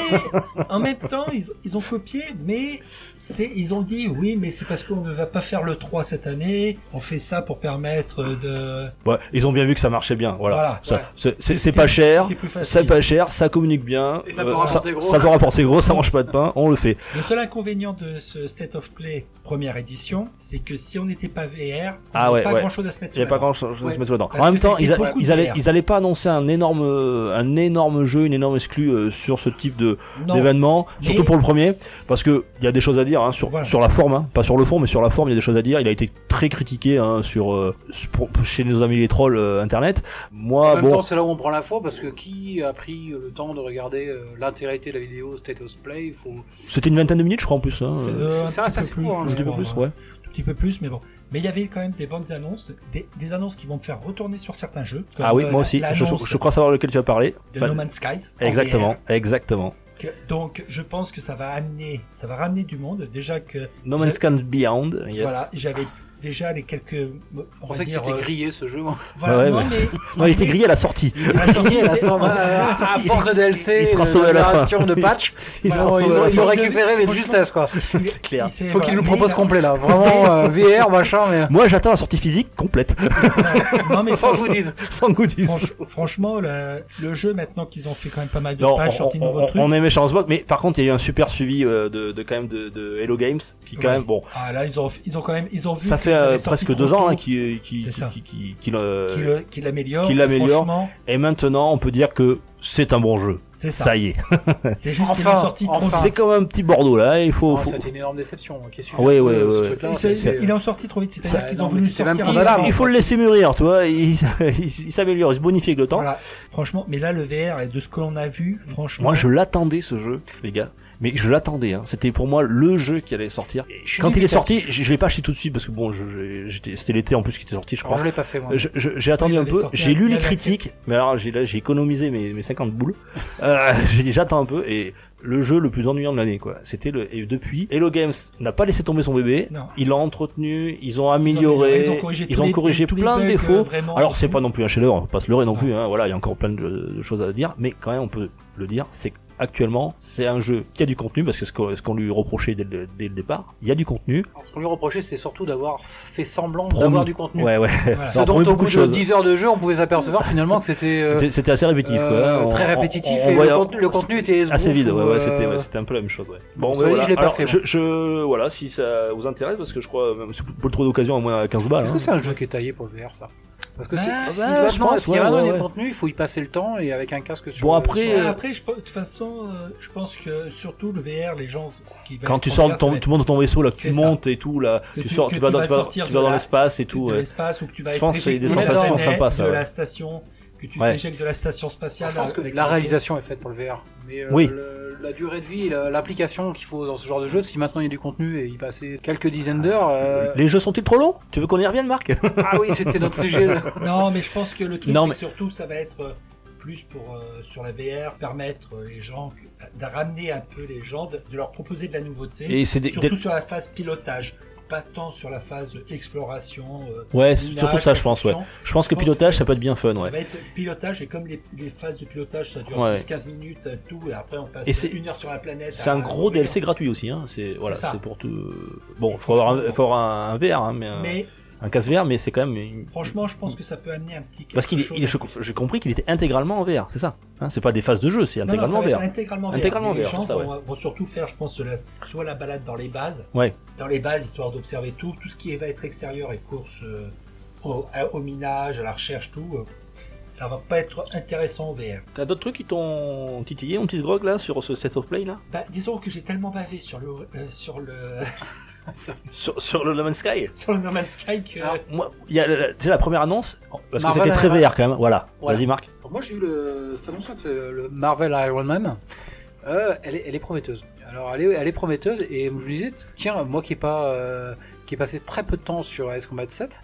Speaker 4: en même temps, ils, ils ont copié, mais c'est ils ont dit oui, mais c'est parce qu'on ne va pas faire le 3 cette année, on fait ça pour permettre de
Speaker 1: Ouais, ils ont bien vu que ça marchait bien. Voilà.
Speaker 4: Voilà,
Speaker 1: Ça-
Speaker 3: ouais.
Speaker 1: c'est- C'est c'est pas cher. C'est pas cher, ça communique bien. euh,
Speaker 3: Et ça peut rapporter gros.
Speaker 1: Ça peut rapporter gros, ça mange pas de pain, on le fait.
Speaker 4: Le seul inconvénient de ce State of Play première édition, c'est que si on n'était pas VR, on
Speaker 1: Ah ouais,
Speaker 4: pas
Speaker 1: ouais.
Speaker 4: grand chose à se mettre
Speaker 1: Il y a
Speaker 4: sous
Speaker 1: pas
Speaker 4: la
Speaker 1: grand chose à se mettre dedans.
Speaker 4: Parce
Speaker 1: En même temps, ils, a- ils allaient,
Speaker 4: VR.
Speaker 1: ils allaient pas annoncer un énorme, euh, un énorme jeu, une énorme exclu euh, sur ce type de d'événement,
Speaker 4: Mais-
Speaker 1: surtout pour le premier, parce que il y a des choses à dire hein, sur
Speaker 4: Voilà.
Speaker 1: sur la forme, hein, pas sur le fond, mais sur la forme, il y a des choses à dire. Il a été très critiqué hein, sur euh, pour- chez nos amis les trolls euh, internet. Moi,
Speaker 3: En même
Speaker 1: bon,
Speaker 3: temps, c'est là où on prend l'info parce que qui a pris le temps de regarder euh, l'intégrité de la vidéo State of Play? Faut.
Speaker 1: c'était une vingtaine de minutes, je crois en plus. Hein,
Speaker 4: C'est un
Speaker 3: ça, ça, c'est court, hein,
Speaker 4: je crois,
Speaker 1: plus, ouais.
Speaker 4: Petit peu plus, mais bon. Mais il y avait quand même des bonnes annonces, des, des annonces qui vont me faire retourner sur certains jeux. comme,
Speaker 1: Ah oui,
Speaker 4: euh,
Speaker 1: moi aussi. Je, crois savoir lequel tu vas parler.
Speaker 4: de No Man's Skies. en
Speaker 1: exactement, exactement.
Speaker 4: que- donc, je pense que ça va amener, ça va ramener du monde. Déjà que,
Speaker 1: No Man's Sky Beyond. Yes.
Speaker 4: voilà, j'avais déjà les quelques, on va
Speaker 3: pensait que
Speaker 4: dire,
Speaker 3: c'était
Speaker 4: euh,
Speaker 3: grillé ce jeu. moi.
Speaker 4: Voilà,
Speaker 1: Ouais,
Speaker 4: non,
Speaker 1: ouais,
Speaker 4: mais,
Speaker 1: Non, il était grillé à la sortie.
Speaker 4: Il était grillé à la sortie.
Speaker 3: euh, à force de DLC,
Speaker 1: il sera sauvé à la fin.
Speaker 3: version de patch, <laughs>
Speaker 1: Il
Speaker 3: ils ont- récupéré mais de justesse quoi.
Speaker 1: C'est clair.
Speaker 4: Il
Speaker 3: Faut qu'ils nous proposent complet là, vraiment euh, VR machin mais
Speaker 1: Moi, j'attends la sortie physique complète,
Speaker 4: Non, mais <laughs>
Speaker 3: sans goodies.
Speaker 1: sans goodies.
Speaker 4: franchement, le, jeu, maintenant qu'ils ont fait quand même pas mal de
Speaker 1: on,
Speaker 4: sorti de nouveaux trucs.
Speaker 1: on aimait Charles Bock, mais par contre, il y a eu un super suivi de, quand même de, Hello Games, qui quand même, bon,
Speaker 4: Ah, là, ils ont, ils ont quand même, ils ont vu.
Speaker 1: ça
Speaker 4: qu'ils
Speaker 1: fait euh, presque deux ans hein, qui, qui, qui, qui, qui,
Speaker 4: l'améliore.
Speaker 1: qui
Speaker 4: et
Speaker 1: l'améliore.
Speaker 4: franchement,
Speaker 1: Et maintenant, on peut dire que c'est un bon jeu.
Speaker 4: C'est ça.
Speaker 1: Ça y est. <laughs>
Speaker 4: C'est juste
Speaker 3: Enfin,
Speaker 4: l'ont sorti trop
Speaker 3: enfin.
Speaker 4: vite.
Speaker 1: C'est comme un petit Bordeaux là, il faut. Faut-
Speaker 3: C'était une énorme déception. hein, truc-là,
Speaker 4: Il il est sorti trop vite, c'est-à-dire
Speaker 3: Ça,
Speaker 4: qu'ils ont
Speaker 3: mais
Speaker 4: voulu sortir.
Speaker 3: condamnable.
Speaker 4: un-
Speaker 1: il faut le laisser mûrir, tu vois. <laughs> Il, il, il s'améliore, il se bonifie avec le temps.
Speaker 4: Voilà. Franchement, mais là, le VR, et de ce que l'on a vu, franchement.
Speaker 1: Moi, je l'attendais ce jeu, les gars. Mais je l'attendais. Hein. C'était pour moi le jeu qui allait sortir. Quand il est sorti, je, je l'ai pas acheté tout de suite parce que bon, c'était l'été en plus qui était sorti, je
Speaker 3: Alors,
Speaker 1: crois.
Speaker 3: je l'ai pas fait moi.
Speaker 1: J'ai attendu
Speaker 4: il
Speaker 1: un peu, j'ai lu
Speaker 4: il
Speaker 1: les critiques, mais alors j'ai là j'ai économisé mes, mes 50 boules. Euh, <laughs> j'ai dit j'attends un peu et le jeu le plus ennuyant de l'année quoi. C'était le et depuis Hello Games n'a pas laissé tomber son bébé.
Speaker 4: Non.
Speaker 1: Ils l'ont entretenu, ils ont amélioré,
Speaker 4: ils ont corrigé
Speaker 1: ils
Speaker 4: tous
Speaker 1: ont
Speaker 4: les-
Speaker 1: corrigé
Speaker 4: tous les
Speaker 1: plein de
Speaker 4: euh,
Speaker 1: défauts. Alors c'est pas non plus un chef-d'œuvre, on pas se leurrer non plus. Hein, voilà, il y a encore plein de, de choses à dire, mais quand même on peut le dire, c'est actuellement c'est un jeu qui a du contenu parce que ce qu'on lui reprochait dès le, dès le départ, il y a du contenu.
Speaker 3: Alors, ce qu'on lui reprochait, c'est surtout d'avoir fait semblant d'avoir du contenu.
Speaker 1: Ouais ouais.
Speaker 4: Voilà.
Speaker 3: Ce dont au bout
Speaker 1: de
Speaker 3: de
Speaker 1: choses.
Speaker 3: 10 heures de jeu, on pouvait s'apercevoir finalement que c'était euh,
Speaker 1: C'était- assez répétitif quoi.
Speaker 3: euh,
Speaker 1: hein.
Speaker 3: très répétitif
Speaker 1: on- on
Speaker 3: et
Speaker 1: voyait-
Speaker 3: le, contenu, le contenu était
Speaker 1: assez vide
Speaker 3: ou,
Speaker 1: ouais, ouais
Speaker 3: euh,
Speaker 1: c'était ouais, c'était un peu la même chose ouais bon voilà
Speaker 3: je l'ai pas
Speaker 1: Alors,
Speaker 3: fait,
Speaker 1: je, voilà si ça vous intéresse parce que je crois même si pour le trop d'occasion à moins à 15 balles
Speaker 3: Est-ce
Speaker 1: hein.
Speaker 3: que c'est un jeu qui est taillé pour le VR ça? Parce que
Speaker 4: Bah,
Speaker 3: si, si
Speaker 1: bah,
Speaker 3: maintenant,
Speaker 1: je pense,
Speaker 3: s'il y a
Speaker 1: ouais, ouais,
Speaker 3: des contenus, il faut y passer le temps et avec un casque sur
Speaker 1: Bon, après, euh,
Speaker 4: après, je, pense- de toute façon, euh, je pense que surtout le VR, les gens qui
Speaker 1: quand tu sors ton tu montes dans ton vaisseau là que tu
Speaker 4: ça.
Speaker 1: montes et tout là
Speaker 4: Que
Speaker 1: tu
Speaker 4: tu-
Speaker 1: sors tu vas
Speaker 4: tu vas
Speaker 1: tu vas, tu dans l'espace et tout
Speaker 4: l'espace ou que tu vas
Speaker 1: Je pense que c'est des sensations sympas, ça,
Speaker 4: de
Speaker 1: ouais.
Speaker 4: la station, que tu
Speaker 1: Ouais.
Speaker 4: t'éjectes de la station spatiale.
Speaker 3: Je pense que
Speaker 4: avec
Speaker 3: la réalisation est faite pour le VR. Mais euh,
Speaker 1: Oui.
Speaker 3: le- la durée de vie, l'application qu'il faut dans ce genre de jeu, si maintenant il y a du contenu et y passer quelques dizaines d'heures. euh,
Speaker 1: les jeux sont-ils trop longs? Tu veux qu'on y revienne Marc?
Speaker 3: Ah oui, c'était notre <laughs> sujet. là.
Speaker 4: Non, mais je pense que le truc,
Speaker 1: Non,
Speaker 4: c'est
Speaker 1: mais-
Speaker 4: que surtout, ça va être euh, plus pour euh, sur la VR permettre euh, les gens de ramener un peu les gens, de, de leur proposer de la nouveauté,
Speaker 1: et
Speaker 4: surtout sur la phase pilotage, pas tant sur la phase exploration. euh,
Speaker 1: ouais c'est surtout ça je pense ouais je pense que pilotage ça peut être bien fun
Speaker 4: Ça
Speaker 1: ouais
Speaker 4: va être pilotage et comme les, les phases de pilotage ça dure
Speaker 1: Ouais.
Speaker 4: 10-15 minutes euh, tout et après on passe
Speaker 1: Et c'est-
Speaker 4: une heure sur la planète.
Speaker 1: c'est un gros. DLC gratuit aussi hein c'est voilà
Speaker 4: ça.
Speaker 1: c'est pour tout bon
Speaker 4: Et
Speaker 1: faut avoir un,
Speaker 4: franchement,
Speaker 1: faut avoir un, un VR hein, mais,
Speaker 4: Mais
Speaker 1: un casse VR mais c'est quand même une-
Speaker 4: franchement je pense que ça peut amener un petit
Speaker 1: Parce qu'il j'ai compris qu'il était intégralement en VR, c'est ça. Hein, c'est pas des phases de jeu, c'est
Speaker 4: Non, non,
Speaker 1: intégralement
Speaker 4: ça va être
Speaker 1: VR.
Speaker 4: intégralement VR.
Speaker 1: Intégralement
Speaker 4: Mais les
Speaker 1: VR,
Speaker 4: gens vont, vont surtout faire, je pense, la- soit la balade dans les bases,
Speaker 1: Ouais.
Speaker 4: dans les bases, histoire d'observer tout, tout ce qui va être extérieur et course euh, au minage, à la recherche, tout. euh, ça va pas être intéressant en VR.
Speaker 1: T'as d'autres trucs qui t'ont titillé, mon petit grog là, sur ce set of play là?
Speaker 4: Bah, disons que j'ai tellement bavé sur le euh, sur le <laughs>
Speaker 1: sur, sur le No Man's Sky
Speaker 4: sur le No Man's Sky que
Speaker 3: Alors,
Speaker 1: Moi, il y a la- déjà la première annonce, parce que c'était très. VR quand même. Voilà.
Speaker 3: Voilà.
Speaker 1: Vas-y Marc.
Speaker 3: Alors, moi j'ai eu le, cette annonce-là, c'est le Marvel Iron Man. Euh, elle, est, elle est prometteuse. Alors elle est, elle est prometteuse et je me disais, tiens, moi qui ai pas, euh, qui ai passé très peu de temps sur Ace Combat 7,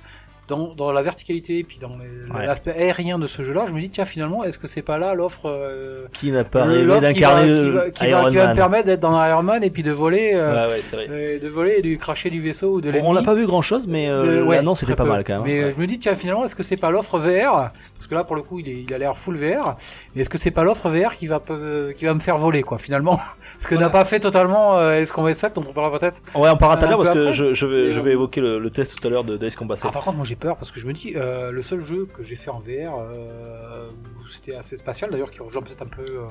Speaker 3: dans, dans la verticalité et puis dans
Speaker 1: Ouais.
Speaker 3: l'aspect aérien de ce jeu-là, je me dis tiens finalement, est-ce que c'est pas là l'offre euh,
Speaker 1: Qui n'a pas rêvé
Speaker 3: l'offre qui va,
Speaker 1: d'incarner
Speaker 3: qui va, qui va- qui va me permettre d'être dans Iron Man et puis de voler, euh,
Speaker 1: Ouais, ouais,
Speaker 3: euh, de voler et de cracher du vaisseau ou de l'ennemi.
Speaker 1: On n'a pas vu grand chose, mais euh, l'annonce était pas
Speaker 3: peu.
Speaker 1: mal quand même.
Speaker 3: Mais
Speaker 1: hein.
Speaker 3: je me dis, tiens, finalement, est-ce que c'est pas l'offre VR Parce que là, pour le coup, il, est, il a l'air full VR. Mais est-ce que c'est pas l'offre VR qui va, qui va me faire voler, quoi, finalement? <laughs> Parce que n'a pas fait totalement Est-ce qu'on va ça dont on parlera peut-être.
Speaker 1: Ouais, on parlera tout à l'heure parce que je, je vais, je vais évoquer le, test tout à l'heure de Dice Combat 7.
Speaker 3: Ah, par contre, moi, j'ai peur parce que je me dis, euh, le seul jeu que j'ai fait en VR, euh, où c'était aspect spatial, d'ailleurs, qui rejoint peut-être un peu. euh,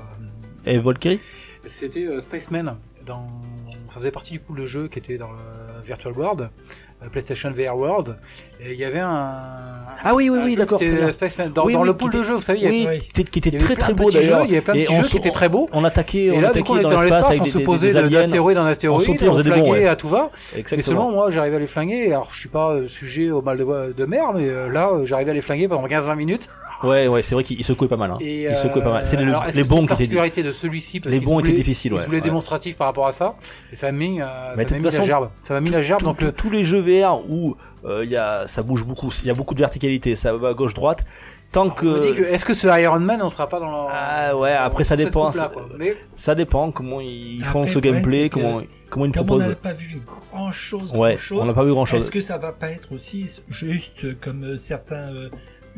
Speaker 1: Et Valkyrie?
Speaker 3: c'était euh, Spaceman. Dans... Ça faisait partie du pool de jeux qui était dans le Virtual World, euh, PlayStation VR World. Et il y avait un.
Speaker 1: Ah oui, oui, oui, d'accord.
Speaker 3: Spaceman. Dans,
Speaker 1: Oui,
Speaker 3: dans
Speaker 1: oui,
Speaker 3: le pool de jeux, vous savez, il y avait-
Speaker 1: Oui, qui était, qui était très très beau d'ailleurs.
Speaker 3: il y avait plein de
Speaker 1: Et
Speaker 3: petits
Speaker 1: on
Speaker 3: jeux qui étaient très beaux.
Speaker 1: On attaquait,
Speaker 3: Et
Speaker 1: on attaquait
Speaker 3: coup, on était
Speaker 1: dans l'espace
Speaker 3: on se posait d'astéroïde en astéroïde,
Speaker 1: sautait, on
Speaker 3: on
Speaker 1: bons,
Speaker 3: flaguait
Speaker 1: ouais.
Speaker 3: à tout va.
Speaker 1: Exactement.
Speaker 3: seulement, moi, j'arrivais à les flinguer. Alors, je suis pas euh, sujet au mal de, mer, mais euh, là, euh, j'arrivais à les flinguer pendant 15-20 minutes.
Speaker 1: Ouais, ouais, c'est vrai qu'il il secouait pas mal. Hein.
Speaker 3: Et,
Speaker 1: Il secouait pas mal. C'est
Speaker 3: euh,
Speaker 1: les,
Speaker 3: alors, est-ce
Speaker 1: les
Speaker 3: c'est
Speaker 1: bons qui étaient.
Speaker 3: particularité de celui-ci parce
Speaker 1: les bons
Speaker 3: se
Speaker 1: étaient difficiles,
Speaker 3: Il
Speaker 1: ouais,
Speaker 3: se voulait
Speaker 1: ouais.
Speaker 3: démonstratif par rapport à ça. Et ça m'a mis, euh,
Speaker 1: Mais
Speaker 3: ça m'a mis la gerbe. Ça m'a mis la gerbe.
Speaker 1: Tout-
Speaker 3: Donc,
Speaker 1: tout-
Speaker 3: le,
Speaker 1: tous les jeux VR où euh, il y a, ça bouge beaucoup, il y a beaucoup de verticalité, ça va à gauche droite. Tant que
Speaker 3: que, est-ce que ce Iron Man, on sera pas dans la.
Speaker 1: Ah ouais,
Speaker 3: dans
Speaker 1: après, ça dépend, ça-
Speaker 3: quoi. Mais
Speaker 1: ça dépend comment ils font
Speaker 4: Après,
Speaker 1: ce
Speaker 4: le
Speaker 1: gameplay,
Speaker 4: c'est
Speaker 1: comment comment ils
Speaker 4: Comme on
Speaker 1: proposent.
Speaker 4: n'a pas vu grand chose,
Speaker 1: Ouais, on n'a pas vu grand chose.
Speaker 4: Est-ce que ça va pas être aussi juste comme euh, certains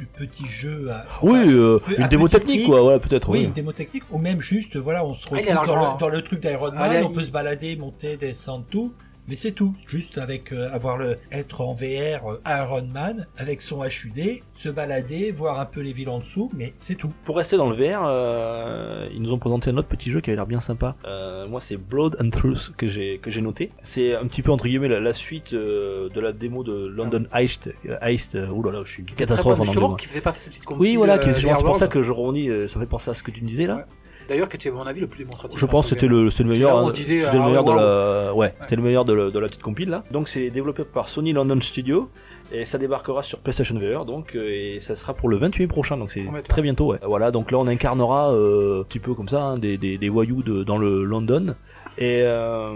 Speaker 4: petits jeux à,
Speaker 1: Oui,
Speaker 4: enfin,
Speaker 1: euh,
Speaker 4: à
Speaker 1: une démo
Speaker 4: petit
Speaker 1: technique quoi, ouais, peut-être.
Speaker 4: Oui,
Speaker 1: Oui.
Speaker 4: une démo technique, ou même juste, voilà, on se
Speaker 3: Ah,
Speaker 4: retrouve dans, le, dans le truc d'Iron
Speaker 3: Ah,
Speaker 4: Man, on peut se balader, monter, descendre, tout. Mais c'est tout, juste avec euh, avoir le être en VR euh, Iron Man avec son HUD, se balader, voir un peu les villes en dessous, mais c'est tout.
Speaker 1: Pour rester dans le VR, euh, ils nous ont présenté un autre petit jeu qui avait l'air bien sympa. Euh, moi, c'est Blood and Truth que j'ai que j'ai noté. C'est un petit peu entre guillemets la, la suite euh, de la démo de London Heist. Euh, Heist. euh, là là, je suis
Speaker 3: Très
Speaker 1: catastrophe en anglais.
Speaker 3: qui faisait partie de ce petit
Speaker 1: Oui, voilà, qui-
Speaker 3: euh,
Speaker 1: c'est pour ça que je rebondis. euh, Ça fait penser à ce que tu me disais là.
Speaker 3: Ouais. D'ailleurs, qui était, à mon avis, le plus démonstratif.
Speaker 1: Je pense que c'était le, meilleur, c'était le meilleur de la, ouais, c'était le meilleur de, la- petite compile là. Donc c'est développé par Sony London Studio et ça débarquera sur PlayStation VR donc euh, et ça sera pour le 28 prochain donc c'est très bientôt. Ouais. Voilà donc là on incarnera euh, un petit peu comme ça hein, des, des, des voyous de, dans le London et euh,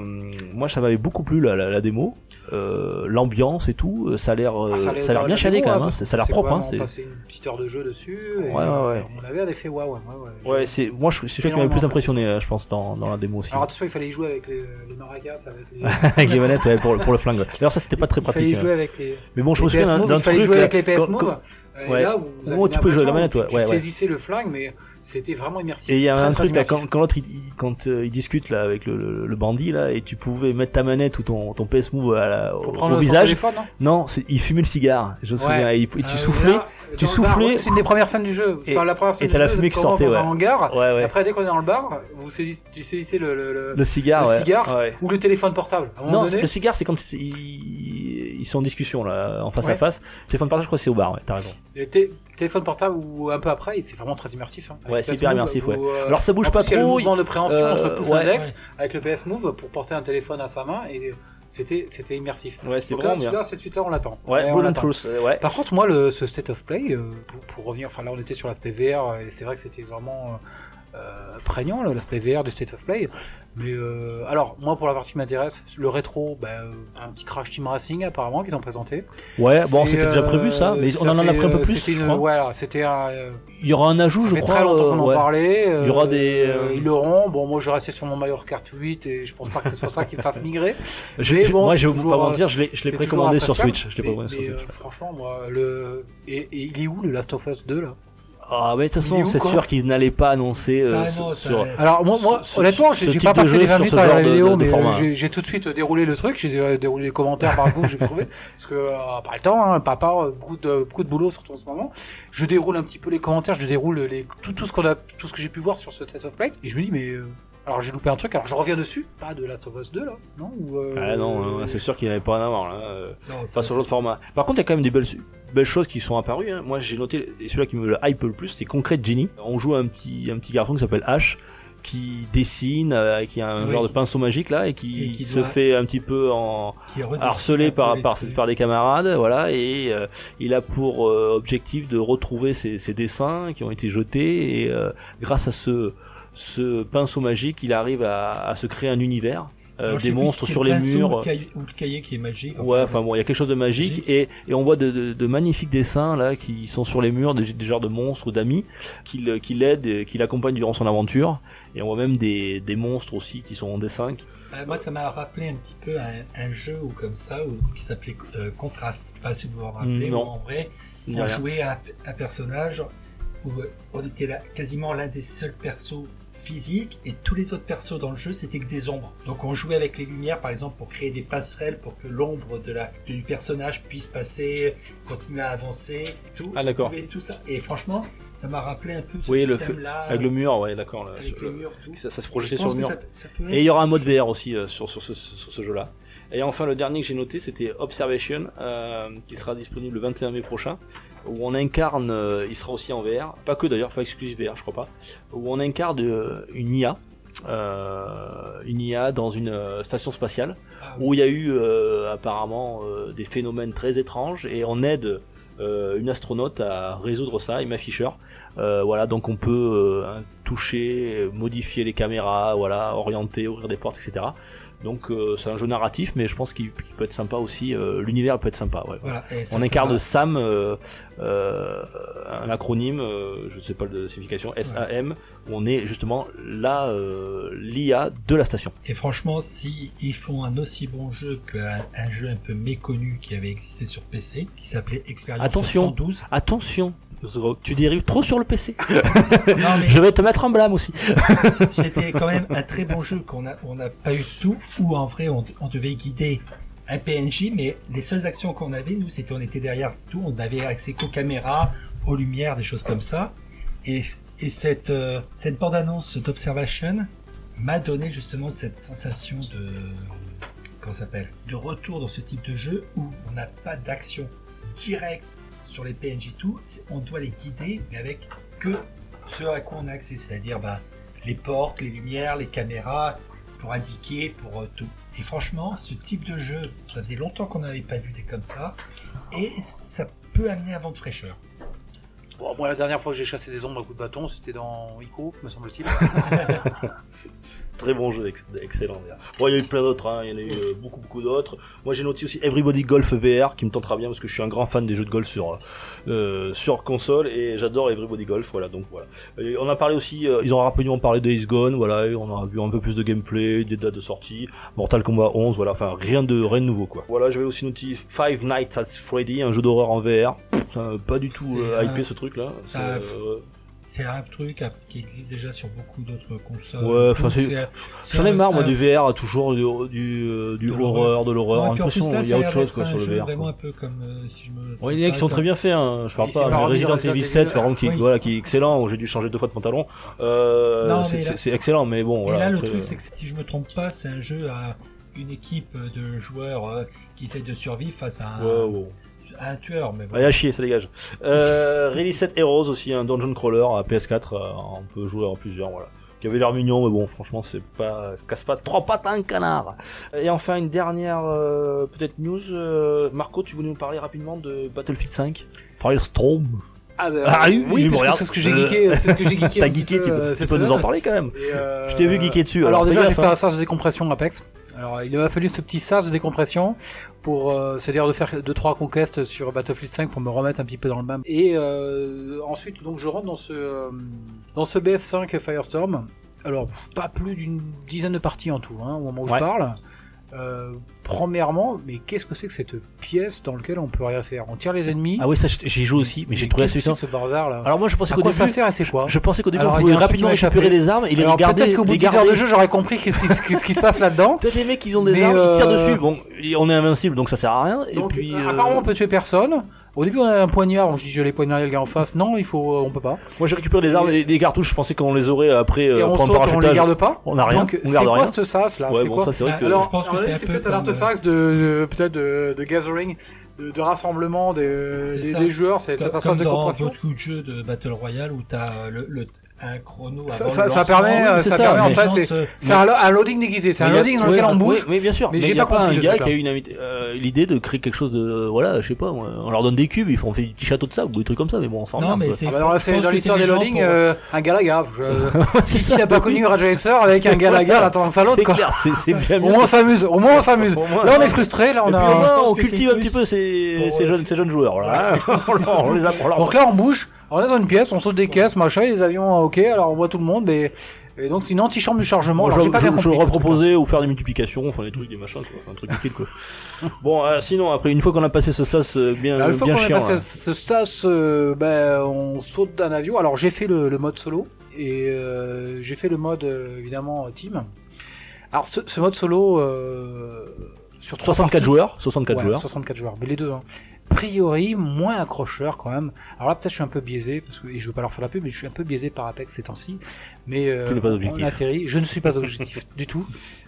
Speaker 1: moi ça m'avait beaucoup plu la, la, la démo. Euh, l'ambiance et tout, euh, ça a l'air, euh,
Speaker 3: Ah,
Speaker 1: ça a l'air bien
Speaker 3: démo,
Speaker 1: quand même.
Speaker 3: hein,
Speaker 1: hein, Ça a l'air propre. Hein,
Speaker 3: vraiment
Speaker 1: c'est-
Speaker 3: passé une petite heure de jeu dessus. et,
Speaker 1: Ouais, ouais, ouais.
Speaker 3: On avait un effet waouh. Ouais, ouais.
Speaker 1: Ouais, c'est moi je c'est celui qui m'avait le plus impressionné, euh, je pense, dans, dans la démo aussi.
Speaker 3: Alors attention, il fallait y jouer avec les, les maracas, avec les.
Speaker 1: Avec les manettes, ouais, pour, le- pour le flingue. D'ailleurs, ça c'était pas très
Speaker 3: Il
Speaker 1: pratique.
Speaker 3: fallait
Speaker 1: hein.
Speaker 3: jouer avec les.
Speaker 1: Mais bon, je me souviens d'un d'un
Speaker 3: il fallait
Speaker 1: truc.
Speaker 3: jouer avec les PS Move. Et
Speaker 1: Ouais.
Speaker 3: là, vous, vous
Speaker 1: Oh, tu peux jouer la manette, ouais,
Speaker 3: Tu
Speaker 1: ouais.
Speaker 3: saisissez le flingue, mais c'était vraiment immersif.
Speaker 1: Et il y a
Speaker 3: Très,
Speaker 1: un
Speaker 3: très
Speaker 1: truc là, quand, quand l'autre il, il- quand euh, il discute là avec le, le, le bandit là, et tu pouvais mettre ta manette ou ton, ton PS Move à la- au, au visage.
Speaker 3: téléphone, non?
Speaker 1: Non, il fumait le cigare. Je me souviens. Et, il- et tu
Speaker 4: Ah,
Speaker 1: soufflais.
Speaker 3: Là,
Speaker 1: tu
Speaker 3: le
Speaker 1: soufflais.
Speaker 3: C'est une des premières scènes du jeu.
Speaker 1: Et-
Speaker 3: Enfin, la première scène
Speaker 1: et t'as la fumée qui sortait, ouais.
Speaker 3: un hangar.
Speaker 1: Ouais,
Speaker 3: Et
Speaker 1: ouais.
Speaker 3: après, dès qu'on est dans le bar, vous saisissez, tu saisissez le, le, le,
Speaker 1: Le cigare,
Speaker 3: le cigare ou le téléphone portable. À un moment
Speaker 1: Non,
Speaker 3: donné,
Speaker 1: le cigare, c'est quand ils, ils sont en discussion là, en face à face. Téléphone partage, je crois que c'est au bar. Ouais, t'as raison.
Speaker 3: le té- téléphone portable ou un peu après, c'est vraiment très immersif. hein.
Speaker 1: Ouais,
Speaker 3: le
Speaker 1: c'est hyper immersif, ouais.
Speaker 3: euh,
Speaker 1: Alors ça bouge pas
Speaker 3: plus, il y a le
Speaker 1: trop.
Speaker 3: mouvement de préhension
Speaker 1: euh,
Speaker 3: entre pouce index avec le PS Move pour porter un téléphone à sa main et c'était c'était immersif.
Speaker 1: Ouais, c'était
Speaker 3: Donc là,
Speaker 1: bien.
Speaker 3: celui-là, cette suite-là, on l'attend.
Speaker 1: Ouais,
Speaker 3: on l'attend.
Speaker 1: Truth, euh, ouais.
Speaker 3: Par contre, moi, le, ce State of Play, euh, pour, pour revenir, enfin là, on était sur l'aspect VR, et c'est vrai que c'était vraiment euh, euh, prégnant, l'aspect VR du State of Play. Mais euh, alors, moi, pour la partie qui m'intéresse, le rétro, bah, euh, un petit Crash Team Racing, apparemment, qu'ils ont présenté.
Speaker 1: Ouais, bon, c'était déjà
Speaker 3: euh,
Speaker 1: prévu ça, mais
Speaker 3: ça
Speaker 1: on en a pris un peu
Speaker 3: euh,
Speaker 1: plus,
Speaker 3: c'était
Speaker 1: je
Speaker 3: une-
Speaker 1: crois.
Speaker 3: Voilà, c'était un. euh,
Speaker 1: Il y aura un ajout,
Speaker 3: ça
Speaker 1: je
Speaker 3: fait
Speaker 1: crois.
Speaker 3: très longtemps qu'on
Speaker 1: euh,
Speaker 3: en
Speaker 1: ouais.
Speaker 3: parlait.
Speaker 1: Il y aura
Speaker 3: euh,
Speaker 1: des,
Speaker 3: euh,
Speaker 1: euh,
Speaker 3: Ils l'auront. Bon, moi, je restais sur mon Mario Kart 8 et je pense pas que ce soit ça qui me fasse <laughs> migrer. Mais bon,
Speaker 1: moi, je vais pas
Speaker 3: euh,
Speaker 1: mentir, je l'ai, précommandé sur. Switch. Je l'ai précommandé sur Switch.
Speaker 3: euh, franchement, moi, le. Et il est où le Last of Us 2 là?
Speaker 1: Ah, mais de toute façon, c'est sûr qu'ils n'allaient pas annoncer
Speaker 4: Ça,
Speaker 1: euh,
Speaker 4: non,
Speaker 1: sur-
Speaker 4: ça-
Speaker 1: sur.
Speaker 3: Alors moi, moi honnêtement, j'ai pas passé les
Speaker 1: sur
Speaker 3: 20 minutes
Speaker 1: ce
Speaker 3: à
Speaker 1: genre
Speaker 3: la
Speaker 1: de-
Speaker 3: vidéo,
Speaker 1: de
Speaker 3: mais euh, j'ai tout de suite déroulé le truc, j'ai dé- déroulé les commentaires par vous, j'ai trouvé, parce que euh, pas le temps, hein, papa, euh, beaucoup de beaucoup de boulot surtout en ce moment. Je déroule un petit peu les commentaires, je déroule les tout tout ce qu'on a, tout ce que j'ai pu voir sur ce Test of Play, et je me dis mais euh, alors j'ai loupé un truc, alors je reviens dessus, pas de Last of Us 2 là, non ou, euh,
Speaker 1: Ah non, euh, c'est sûr qu'il n'avait pas en avoir là. euh,
Speaker 4: Non, ça,
Speaker 1: Pas sur l'autre format. Par contre, il y a quand même des belles, belles choses qui sont apparues. hein. Moi, j'ai noté, et celui-là qui me le hype le plus, c'est Concrete Genie. On joue un petit, un petit garçon qui s'appelle Ash, qui dessine, euh, qui a un
Speaker 4: Oui.
Speaker 1: genre de pinceau magique là, et qui,
Speaker 4: Et qui
Speaker 1: se
Speaker 4: doit-
Speaker 1: fait un petit peu en harcelé par, par, par des camarades, voilà, et euh, il a pour euh, objectif de retrouver ses, ses dessins qui ont été jetés, et euh, grâce à ce ce pinceau magique, il arrive à, à se créer un univers. euh,
Speaker 4: Alors,
Speaker 1: des monstres
Speaker 4: si
Speaker 1: sur
Speaker 4: le
Speaker 1: les murs.
Speaker 4: Ou le, cahier, ou le cahier qui est magique.
Speaker 1: Ouais, enfin bon, il y a quelque chose de magique,
Speaker 4: Magique.
Speaker 1: et, et on voit de, de, de magnifiques dessins là qui sont sur les murs, des, des genres de monstres ou d'amis qui, qui l'aident, qui l'accompagnent durant son aventure. Et on voit même des, des monstres aussi qui sont en dessin.
Speaker 4: Euh, moi, ça m'a rappelé un petit peu un, un jeu ou comme ça qui s'appelait euh, Contrast. Je sais pas si vous vous en rappelez.
Speaker 1: Non.
Speaker 4: où en vrai, on jouait un, un personnage où euh, on était là, quasiment l'un des seuls persos physiques et tous les autres persos dans le jeu c'était que des ombres. Donc on jouait avec les lumières par exemple pour créer des passerelles pour que l'ombre de la du personnage puisse passer, continuer à avancer, tout.
Speaker 1: Ah, d'accord.
Speaker 4: Et tout ça. Et franchement, ça m'a rappelé un peu ce
Speaker 1: Oui, le
Speaker 4: système là
Speaker 1: Avec le mur, ouais, d'accord.
Speaker 4: avec les murs tout.
Speaker 1: Ça, ça se
Speaker 4: Je
Speaker 1: projetait sur le mur.
Speaker 4: ça- ça peut
Speaker 1: Et il y aura un mode VR aussi euh, sur, sur ce, sur ce jeu-là. Et enfin, le dernier que j'ai noté, c'était Observation, euh, qui sera disponible le 21 mai prochain, où on incarne, euh, il sera aussi en VR, pas que d'ailleurs, pas exclusif VR, je crois pas, où on incarne euh, une IA, euh, une IA dans une euh, station spatiale,
Speaker 4: Ah
Speaker 1: où il y a eu euh, apparemment euh, des phénomènes très étranges, et on aide euh, une astronaute à résoudre ça, Emma Fisher. Euh, voilà, donc on peut euh, toucher, modifier les caméras, voilà, orienter, ouvrir des portes, etc. Donc euh, c'est un jeu narratif, mais je pense qu'il peut être sympa aussi. euh, L'univers peut être sympa. Ouais.
Speaker 4: Voilà,
Speaker 1: On incarne. Sam, euh, euh, un acronyme, euh, je sais pas de signification, SAM, où on est justement là euh, l'IA de la station.
Speaker 4: Et franchement, si ils font un aussi bon jeu qu'un un jeu un peu méconnu qui avait existé sur PC, qui s'appelait Experience
Speaker 1: Attention.
Speaker 4: 112.
Speaker 1: Attention, tu dérives trop sur le PC. <laughs>
Speaker 4: Non, mais
Speaker 1: je vais te mettre en blâme aussi.
Speaker 4: c'était quand même un très bon jeu qu'on a, on n'a pas eu tout, où en vrai, on, on devait guider un PNJ, mais les seules actions qu'on avait, nous, c'était on était derrière tout, on avait accès qu'aux caméras, aux lumières, des choses comme ça. Et, et cette, euh, cette bande-annonce d'Observation m'a donné justement cette sensation de, comment s'appelle, de retour dans ce type de jeu où on n'a pas d'action directe sur les PNJ tout, on doit les guider, mais avec que ce à quoi on a accès, c'est-à-dire bah, les portes, les lumières, les caméras, pour indiquer, pour euh, tout. Et franchement, ce type de jeu, ça faisait longtemps qu'on n'avait pas vu des comme ça, et ça peut amener un vent de fraîcheur.
Speaker 3: Bon, moi, la dernière fois que j'ai chassé des ombres à coups de bâton, c'était dans Ico, me semble-t-il. <laughs>
Speaker 1: Très bon jeu, ex- excellent. Bon, il y a eu plein d'autres, hein, il y en a eu euh, beaucoup, beaucoup d'autres. Moi, j'ai noté aussi Everybody Golf VR, qui me tentera bien parce que je suis un grand fan des jeux de golf sur euh, sur console et j'adore Everybody Golf. Voilà, donc voilà. Et on a parlé aussi, euh, ils ont rapidement parlé de Days Gone, voilà, et on a vu un peu plus de gameplay, des dates de sortie, Mortal Kombat 11, voilà, enfin rien de rien de nouveau quoi. Voilà, j'avais aussi noté Five Nights at Freddy, un jeu d'horreur en VR. Pff, pas du tout euh, hypé ce truc là.
Speaker 4: C'est un truc qui existe déjà sur beaucoup d'autres consoles.
Speaker 1: Ouais, enfin, c'est- J'en ai marre, moi, du VR, toujours du, du, euh, du
Speaker 4: De
Speaker 1: horreur, de l'horreur. L'impression il y a autre chose, quoi, sur le
Speaker 4: jeu
Speaker 1: VR.
Speaker 4: Vraiment un peu comme euh, si je me.
Speaker 1: Ouais, il y en a qui sont très bien faits, hein. je parle pas. mais Resident Evil
Speaker 3: Resident
Speaker 1: 7,
Speaker 3: Evil.
Speaker 1: par exemple, qui, voilà, qui est excellent, où j'ai dû changer deux fois de pantalon. Euh, c'est- excellent, mais bon,
Speaker 4: Et
Speaker 1: voilà.
Speaker 4: là, le truc,
Speaker 1: euh,
Speaker 4: c'est que si je me trompe pas, c'est un jeu à une équipe de joueurs qui essaient de survivre face à un,
Speaker 1: ouais, ouais.
Speaker 4: à un tueur. Mais
Speaker 1: Allez,
Speaker 4: voilà.
Speaker 1: à chier, ça dégage. Euh, Release 7 Heroes aussi, un dungeon crawler à PS4, euh, on peut jouer en plusieurs, voilà. Qui avait l'air mignon, mais bon, franchement, c'est pas, ça casse pas trois pattes à un canard. Et enfin, une dernière, euh, peut-être news, euh, Marco, tu voulais nous parler rapidement de Battlefield 5? Firestorm.
Speaker 3: Ah, bah,
Speaker 1: Ah, oui,
Speaker 3: oui, c'est ce que j'ai
Speaker 1: Euh,
Speaker 3: geeké, c'est ce que j'ai geeké. <laughs>
Speaker 1: T'as geeké,
Speaker 3: peu,
Speaker 1: tu, peux- tu
Speaker 3: cette
Speaker 1: peux nous en parler quand même.
Speaker 3: Euh,
Speaker 1: Je t'ai vu geeker dessus,
Speaker 3: Alors,
Speaker 1: alors
Speaker 3: déjà, j'ai fait
Speaker 1: hein.
Speaker 3: un sas de décompression Apex. Alors, il m'a fallu ce petit sas de décompression pour, euh, c'est-à-dire de faire deux trois conquêtes sur Battlefield 5 pour me remettre un petit peu dans le bain. Et euh, ensuite, donc, je rentre dans ce euh, dans ce BF5 Firestorm. Alors, pas plus d'une dizaine de parties en tout, hein, au moment où
Speaker 1: Ouais.
Speaker 3: je parle. Euh, premièrement, mais qu'est-ce que c'est que cette pièce dans laquelle on peut rien faire? On tire les ennemis.
Speaker 1: Ah oui, ça, j'y joue aussi, mais j'ai trouvé
Speaker 3: que ce bazar là?
Speaker 1: Alors moi, je pensais qu'au début,
Speaker 3: ça sert c'est quoi?
Speaker 1: je pensais qu'au début,
Speaker 3: Alors,
Speaker 1: on pouvait rapidement récupérer les armes et les
Speaker 3: Alors
Speaker 1: regarder,
Speaker 3: peut-être qu'au bout de 10 heures de jeu, j'aurais compris qu'est-ce qui, se passe là-dedans. <laughs>
Speaker 1: T'as des mecs qui ont des
Speaker 3: Mais,
Speaker 1: armes, ils tirent
Speaker 3: euh,
Speaker 1: dessus. Bon, on est invincible, donc ça sert à rien. Et
Speaker 3: Donc,
Speaker 1: puis,
Speaker 3: euh,
Speaker 1: euh,
Speaker 3: apparemment, on peut tuer personne. Au début, on a un poignard. Donc, je dis, je vais les poignarder le gars en face. Non, il faut, euh, on peut pas.
Speaker 1: moi j'ai récupéré des armes et des cartouches. Je pensais qu'on les aurait après
Speaker 3: Et
Speaker 1: euh,
Speaker 3: on saute, on les garde pas.
Speaker 1: On a rien,
Speaker 3: Donc,
Speaker 1: on
Speaker 3: c'est
Speaker 1: garde
Speaker 3: quoi
Speaker 1: rien.
Speaker 3: ce sas là
Speaker 1: Ouais,
Speaker 3: C'est
Speaker 1: bon,
Speaker 3: quoi
Speaker 1: ça c'est vrai
Speaker 4: Ah,
Speaker 1: que.
Speaker 4: alors, je pense que c'est
Speaker 3: c'est peut-être un artefact de, de- peut-être de, de gathering, de, de rassemblement des,
Speaker 4: C'est
Speaker 3: des,
Speaker 4: ça.
Speaker 3: des joueurs. C'est
Speaker 4: Comme,
Speaker 3: peut-être un
Speaker 4: comme
Speaker 3: sas de
Speaker 4: dans beaucoup de jeux de Battle Royale où t'as le, le, un chrono
Speaker 3: Ça-
Speaker 4: avant
Speaker 3: ça-
Speaker 4: le
Speaker 3: ça
Speaker 4: lancement.
Speaker 3: permet, euh,
Speaker 1: c'est
Speaker 3: ça
Speaker 1: ça,
Speaker 3: permet, en fait, c'est
Speaker 4: se-
Speaker 3: c'est un, lo- un loading déguisé, c'est un
Speaker 1: Mais
Speaker 3: loading dans
Speaker 1: ouais,
Speaker 3: lequel on
Speaker 1: oui,
Speaker 3: bouge.
Speaker 1: Oui, bien sûr.
Speaker 3: mais
Speaker 1: Mais
Speaker 3: j'ai pas
Speaker 1: pas un gars qui a
Speaker 3: là.
Speaker 1: eu une invité- euh, l'idée de créer quelque chose de, voilà, je sais pas, on leur donne des cubes, ils font, on fait des petits châteaux de sable ou des trucs comme ça, mais bon, on s'en
Speaker 4: Non, mais c'est.
Speaker 3: Ah bah là, dans l'histoire
Speaker 4: c'est
Speaker 3: des loadings,
Speaker 4: pour-
Speaker 3: euh, un Galaga. Je... <laughs>
Speaker 1: C'est
Speaker 3: Qui
Speaker 1: ça,
Speaker 3: n'a pas
Speaker 1: oui.
Speaker 3: connu Racer avec un Galaga attendant que ça l'autre,
Speaker 1: C'est
Speaker 3: quoi.
Speaker 1: clair, c'est, c'est bien
Speaker 3: Au moins on s'amuse, au moins on s'amuse. Là on est frustré, là on a.
Speaker 1: on cultive un
Speaker 4: plus
Speaker 1: petit peu ces,
Speaker 4: euh,
Speaker 1: jeunes, ces jeunes joueurs, là. hein. <laughs> on, les apprend,
Speaker 3: Donc là on bouge, on est dans une pièce, on saute des caisses, machin, les avions, ok, alors on voit tout le monde, mais et donc c'est une antichambre du chargement.
Speaker 1: Moi,
Speaker 3: Alors
Speaker 1: je,
Speaker 3: pas
Speaker 1: je,
Speaker 3: bien
Speaker 1: je reproposais ou faire des multiplications, enfin des trucs, des machins, quoi, un truc utile quoi. <laughs> bon, euh, sinon après une fois qu'on a passé ce sas euh, bien,
Speaker 3: Alors, une fois
Speaker 1: bien
Speaker 3: a
Speaker 1: chiant,
Speaker 3: passé
Speaker 1: là.
Speaker 3: ce sas, euh, ben, on saute d'un avion. Alors j'ai fait le, le mode solo et j'ai fait le mode évidemment team. Alors ce, ce mode solo sur trois
Speaker 1: 64
Speaker 3: parties-
Speaker 1: joueurs, 64
Speaker 3: Ouais,
Speaker 1: joueurs.
Speaker 3: 64 joueurs, mais les deux. Hein. A priori, moins accrocheur quand même. Alors là, peut-être je suis un peu biaisé, parce que et je veux pas leur faire la pub, mais je suis un peu biaisé par Apex ces temps-ci. Mais euh,
Speaker 1: Tu n'es pas objectif.
Speaker 3: on atterrit. Je ne suis pas objectif <laughs> du tout.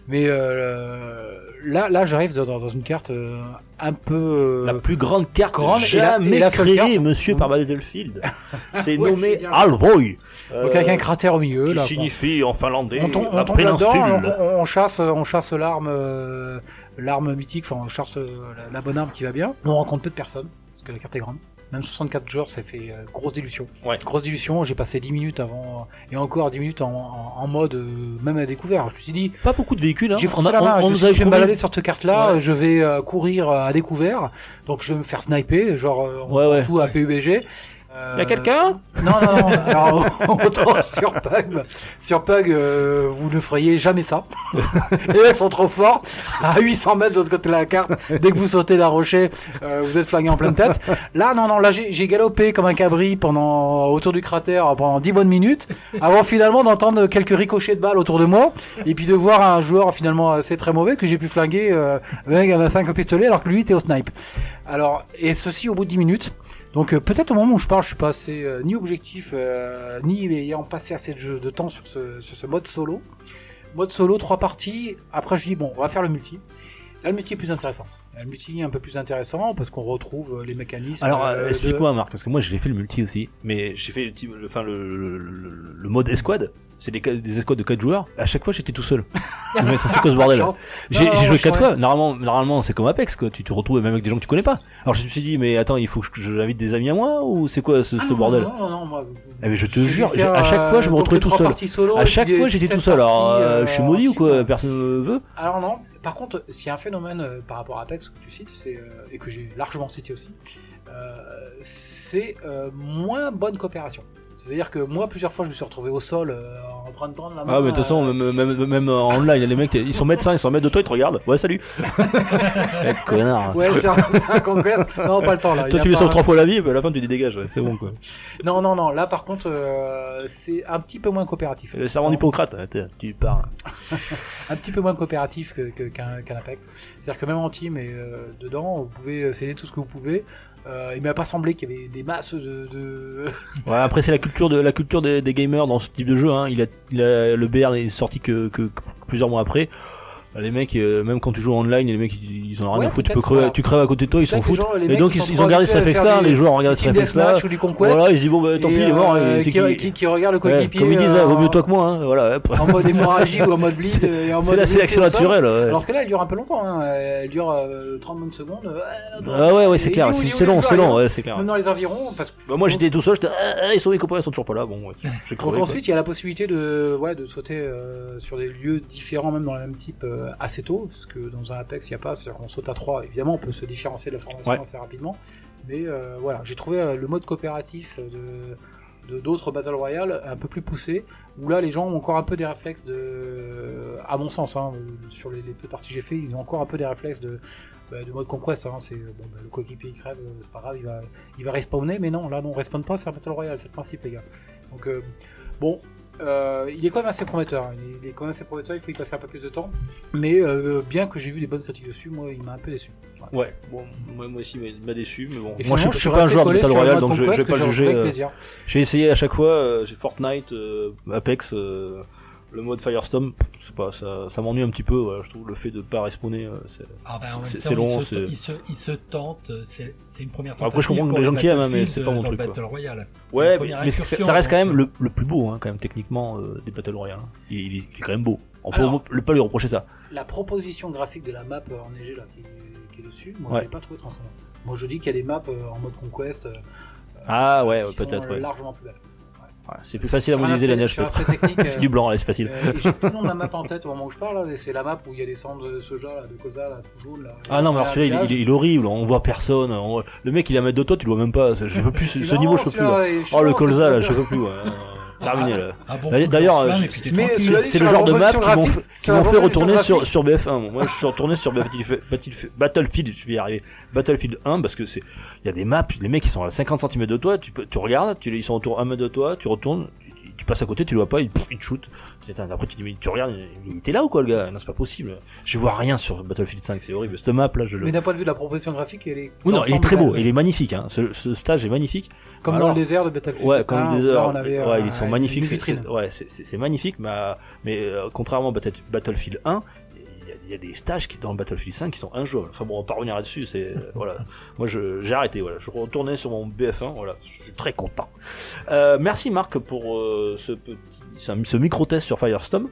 Speaker 3: Mais euh, là, là, j'arrive dans, dans une carte euh, un peu. euh,
Speaker 1: La plus grande carte
Speaker 3: grande et la-
Speaker 1: jamais
Speaker 3: et la
Speaker 1: créée,
Speaker 3: carte-
Speaker 1: monsieur, par Battlefield. <laughs> C'est
Speaker 3: Ouais,
Speaker 1: nommé. Alvoy.
Speaker 3: donc avec un cratère au milieu.
Speaker 1: qui
Speaker 3: là,
Speaker 1: signifie en finlandais
Speaker 3: on tombe, on
Speaker 1: la
Speaker 3: tombe
Speaker 1: péninsule.
Speaker 3: on, on chasse, on chasse l'arme, euh, l'arme mythique, enfin on chasse euh, la, la bonne arme qui va bien. On rencontre peu de personnes parce que la carte est grande. Même 64 joueurs, ça fait euh, grosse dilution.
Speaker 1: Ouais.
Speaker 3: Grosse dilution. J'ai passé 10 minutes avant et encore 10 minutes en, en, en mode euh, même à découvert. Je me suis dit,
Speaker 1: Pas beaucoup de véhicules. Hein.
Speaker 3: j'ai
Speaker 1: On
Speaker 3: la main.
Speaker 1: on- on
Speaker 3: je suis vais me balader sur cette carte-là.
Speaker 1: Ouais.
Speaker 3: Je vais euh, courir à découvert. Donc je vais me faire sniper, genre euh,
Speaker 1: Ouais, ouais.
Speaker 3: tout à PUBG.
Speaker 1: Y a quelqu'un?
Speaker 3: Non, non, non. Alors, <laughs> autant sur Pug, sur Pug, euh, vous ne feriez jamais ça. <laughs> Les mecs sont trop forts. À 800 mètres de l'autre côté de la carte, dès que vous sautez d'un rocher, euh, vous êtes flingué en pleine tête. Là, non, non, là, j'ai galopé comme un cabri pendant, autour du cratère pendant 10 bonnes minutes, avant finalement d'entendre quelques ricochets de balles autour de moi, et puis de voir un joueur finalement assez très mauvais que j'ai pu flinguer, euh, avec un 5 pistolet alors que lui était au snipe. Alors, et ceci au bout de 10 minutes. Donc euh, peut-être au moment où je parle, je suis pas assez euh, ni objectif, euh, ni ayant passé assez de, de temps sur ce, sur ce mode solo. Mode solo, trois parties. Après, je dis bon, on va faire le multi. Là, le multi est plus intéressant. Là, Le multi est un peu plus intéressant parce qu'on retrouve euh, les mécanismes.
Speaker 1: Alors,
Speaker 3: euh,
Speaker 1: euh,
Speaker 3: de-
Speaker 1: explique-moi, Marc, parce que moi j'ai fait le multi aussi, mais j'ai fait le, type- le, enfin, le, le, le- le mode escouade. C'est des, escouades de 4 joueurs. À chaque fois, j'étais tout seul. <laughs> mais ça, c'est quoi ce bordel. J'ai joué
Speaker 3: je
Speaker 1: 4
Speaker 3: saurais.
Speaker 1: fois. Normalement, normalement c'est comme Apex, quoi. Tu te retrouves même avec des gens que tu connais pas. Alors je me suis dit, mais attends, il faut que je- j'invite des amis à moi ou c'est quoi ce,
Speaker 3: Ah,
Speaker 1: ce
Speaker 3: non,
Speaker 1: bordel
Speaker 3: Non, non, non, moi,
Speaker 1: Eh mais je te jure, à chaque fois, je me retrouvais tout seul. À chaque fois, j'étais tout seul. Alors, je suis maudit ou quoi. Personne ne veut
Speaker 3: Alors non, par contre, s'il y a un phénomène euh, par rapport à Apex que tu cites, euh, et que j'ai largement cité aussi, euh, c'est moins bonne coopération. C'est-à-dire que moi, plusieurs fois, je me suis retrouvé au sol euh, en train de tendre la main.
Speaker 1: Ah, mais de toute façon,
Speaker 3: euh,
Speaker 1: même, même, même en online, les mecs, ils sont médecins, ils sont maîtres de toi, ils te regardent. Ouais, salut. <laughs> Eh, connard.
Speaker 3: Ouais, c'est un, c'est un conquête. Non, pas le temps là. Il y
Speaker 1: Toi,
Speaker 3: a
Speaker 1: tu les
Speaker 3: pas
Speaker 1: sauves
Speaker 3: un-
Speaker 1: trois fois la vie, bah, à la fin, tu dis dégage, ouais, c'est bon, quoi. <laughs>
Speaker 3: Non, non, non. Là, par contre, euh, c'est un petit peu moins coopératif.
Speaker 1: Le serment d'Hippocrate, hein, t'es- tu parles. <laughs>
Speaker 3: un petit peu moins coopératif que- que- qu'un qu'un Apex. C'est-à-dire que même en team et euh, dedans, vous pouvez céder tout ce que vous pouvez. Euh, il m'a pas semblé qu'il y avait des masses de, de... <laughs>
Speaker 1: Ouais, après, c'est la culture de, la culture des, gamers dans ce type de jeu, hein. Il a, il a, le BR n'est sorti que, que, que plusieurs mois après. Les mecs, euh, même quand tu joues en online, les mecs, ils, ils en ont rien
Speaker 3: Ouais,
Speaker 1: à foutre. Tu peux crever,
Speaker 3: voilà.
Speaker 1: tu crèves à côté de toi, ils s'en foutent.
Speaker 3: gens,
Speaker 1: Et donc, ils, ont gardé ce
Speaker 3: habitués à faire
Speaker 1: réflexe-là, les joueurs ont regardé
Speaker 3: des
Speaker 1: ce
Speaker 3: team
Speaker 1: réflexe-là. Voilà, ils se disent, bon, bah, tant pis, il est mort,
Speaker 3: qui,
Speaker 1: qui-
Speaker 3: regarde le coéquipier
Speaker 1: comme ils disent,
Speaker 3: euh,
Speaker 1: vaut mieux toi que moi, hein, voilà.
Speaker 3: en mode hémorragie ou en mode bleed
Speaker 1: C'est- la sélection naturelle.
Speaker 3: Alors que là, elle dure un peu longtemps. Hein. Elle dure euh, 30 secondes. Euh,
Speaker 1: Ah ouais, ouais, c'est clair, c'est long, c'est long, c'est clair.
Speaker 3: Même dans les environs, parce que
Speaker 1: Bah, moi, j'étais tout seul, j'étais, ah, ah, ils sont les copains, ils sont toujours pas là, bon, j'ai
Speaker 3: ensuite, il y a la possibilité de, ouais, de sauter sur des lieux différents, même dans le même type, assez tôt, parce que dans un Apex, il n'y a pas, c'est-à-dire qu'on saute à 3, évidemment, on peut se différencier de la formation
Speaker 1: Ouais.
Speaker 3: assez rapidement, mais euh, voilà, j'ai trouvé euh, le mode coopératif de d'autres Battle Royale un peu plus poussé, où là, les gens ont encore un peu des réflexes de, à mon sens, hein, euh, sur les, les peu de parties que j'ai fait, ils ont encore un peu des réflexes de, bah, de mode conquest, hein, c'est, bon, bah, le coéquipier il crève, euh, c'est pas grave, il va, il va respawner, mais non, là, non, on respawn pas, c'est un Battle Royale, c'est le principe, les gars. Donc, euh, bon, euh, il est quand même assez prometteur. Il est, il est quand même assez prometteur. Il faut y passer un peu plus de temps. Mais euh, bien que j'ai vu des bonnes critiques dessus, moi, il m'a un peu déçu. Voilà.
Speaker 1: Ouais, bon, moi, moi aussi, il m'a déçu, mais bon.
Speaker 3: Et
Speaker 1: moi, je je suis pas un joueur de Battle Royale, donc je, vais pas juger. euh. J'ai essayé à chaque fois, j'ai Fortnite, euh, Apex, euh, le mode Firestorm, c'est pas, ça, ça m'ennuie un petit peu. Voilà, je trouve le fait de pas respawner, euh, c'est-
Speaker 4: Ah ben,
Speaker 1: c'est long,
Speaker 4: il, se, il, se, il se tente, euh, c'est c'est une première
Speaker 1: Après,
Speaker 4: tentative.
Speaker 1: je comprends que les gens qui aiment, hein, mais c'est pas mon truc, quoi.
Speaker 4: Battle Royale. C'est
Speaker 1: Ouais, mais ça reste quand
Speaker 4: donc,
Speaker 1: même le, le plus beau, hein, quand même techniquement euh, des Battle Royale. hein. Il, il est, il est quand même beau. On peut
Speaker 3: Alors-
Speaker 1: le pas lui reprocher ça.
Speaker 3: La proposition graphique de la map enneigée là, qui, qui est dessus, moi
Speaker 1: Ouais.
Speaker 3: je l'ai pas trouvé transcendante. Moi je dis qu'il y a des maps euh, en mode conquest euh,
Speaker 1: Ah ouais, ouais,
Speaker 3: qui sont
Speaker 1: peut-être. Ouais.
Speaker 3: largement plus belles.
Speaker 1: C'est plus facile à modéliser la neige <laughs> c'est du blanc, c'est facile.
Speaker 3: euh, j'ai plus le nom de la map en tête au moment où je parle, c'est la map où il y a des cendres de soja, là, de colza, là, tout jaune. Là,
Speaker 1: Ah non, mais alors celui-là, il, est- il est horrible. On voit personne. on Le mec, il est à mètre de toi, tu le vois même pas. Je peux plus. <laughs> Ce, niveau, je peux plus. Oh, le colza, là, je peux plus. Terminé, là.
Speaker 4: Ah bon,
Speaker 1: D'ailleurs, C'est le genre de map qui m'ont fait, retourner sur,
Speaker 3: graphique.
Speaker 1: sur BF1. Moi, je suis retourné sur Battlefield, je vais y arriver. Battlefield 1 parce que c'est, il y a des maps, les mecs ils sont à 50 cm de toi, tu peux, tu regardes, tu, ils sont autour 1 mètre de toi, tu retournes, tu, tu passes à côté, tu le vois pas, il, il te shoot. Après tu dis, mais tu regardes, il était là ou quoi le gars? Non, c'est pas possible. Je vois rien sur Battlefield 5, c'est horrible. Cette map là, je le,
Speaker 3: Mais d'un point de vue de la proposition graphique, elle est.
Speaker 1: oui, non, il est très beau, il est magnifique, hein. Ce, ce stage est magnifique.
Speaker 3: Comme
Speaker 1: Alors-
Speaker 3: dans le désert de Battlefield.
Speaker 1: Ouais, comme
Speaker 3: on avait,
Speaker 1: ouais,
Speaker 3: euh,
Speaker 1: ils sont magnifiques. c'est- Ouais, c'est- magnifique, mais, euh, mais euh, contrairement à Battle- Battlefield 1, il y, a, des stages qui dans le Battlefield 5 qui sont injouables. Enfin bon, on va pas revenir là-dessus. C'est voilà. <laughs> Moi, j'ai arrêté. Voilà, je retournais sur mon BF1. Voilà, je suis très content. Euh, merci Marc pour euh, ce petit, ce, micro-test sur Firestorm.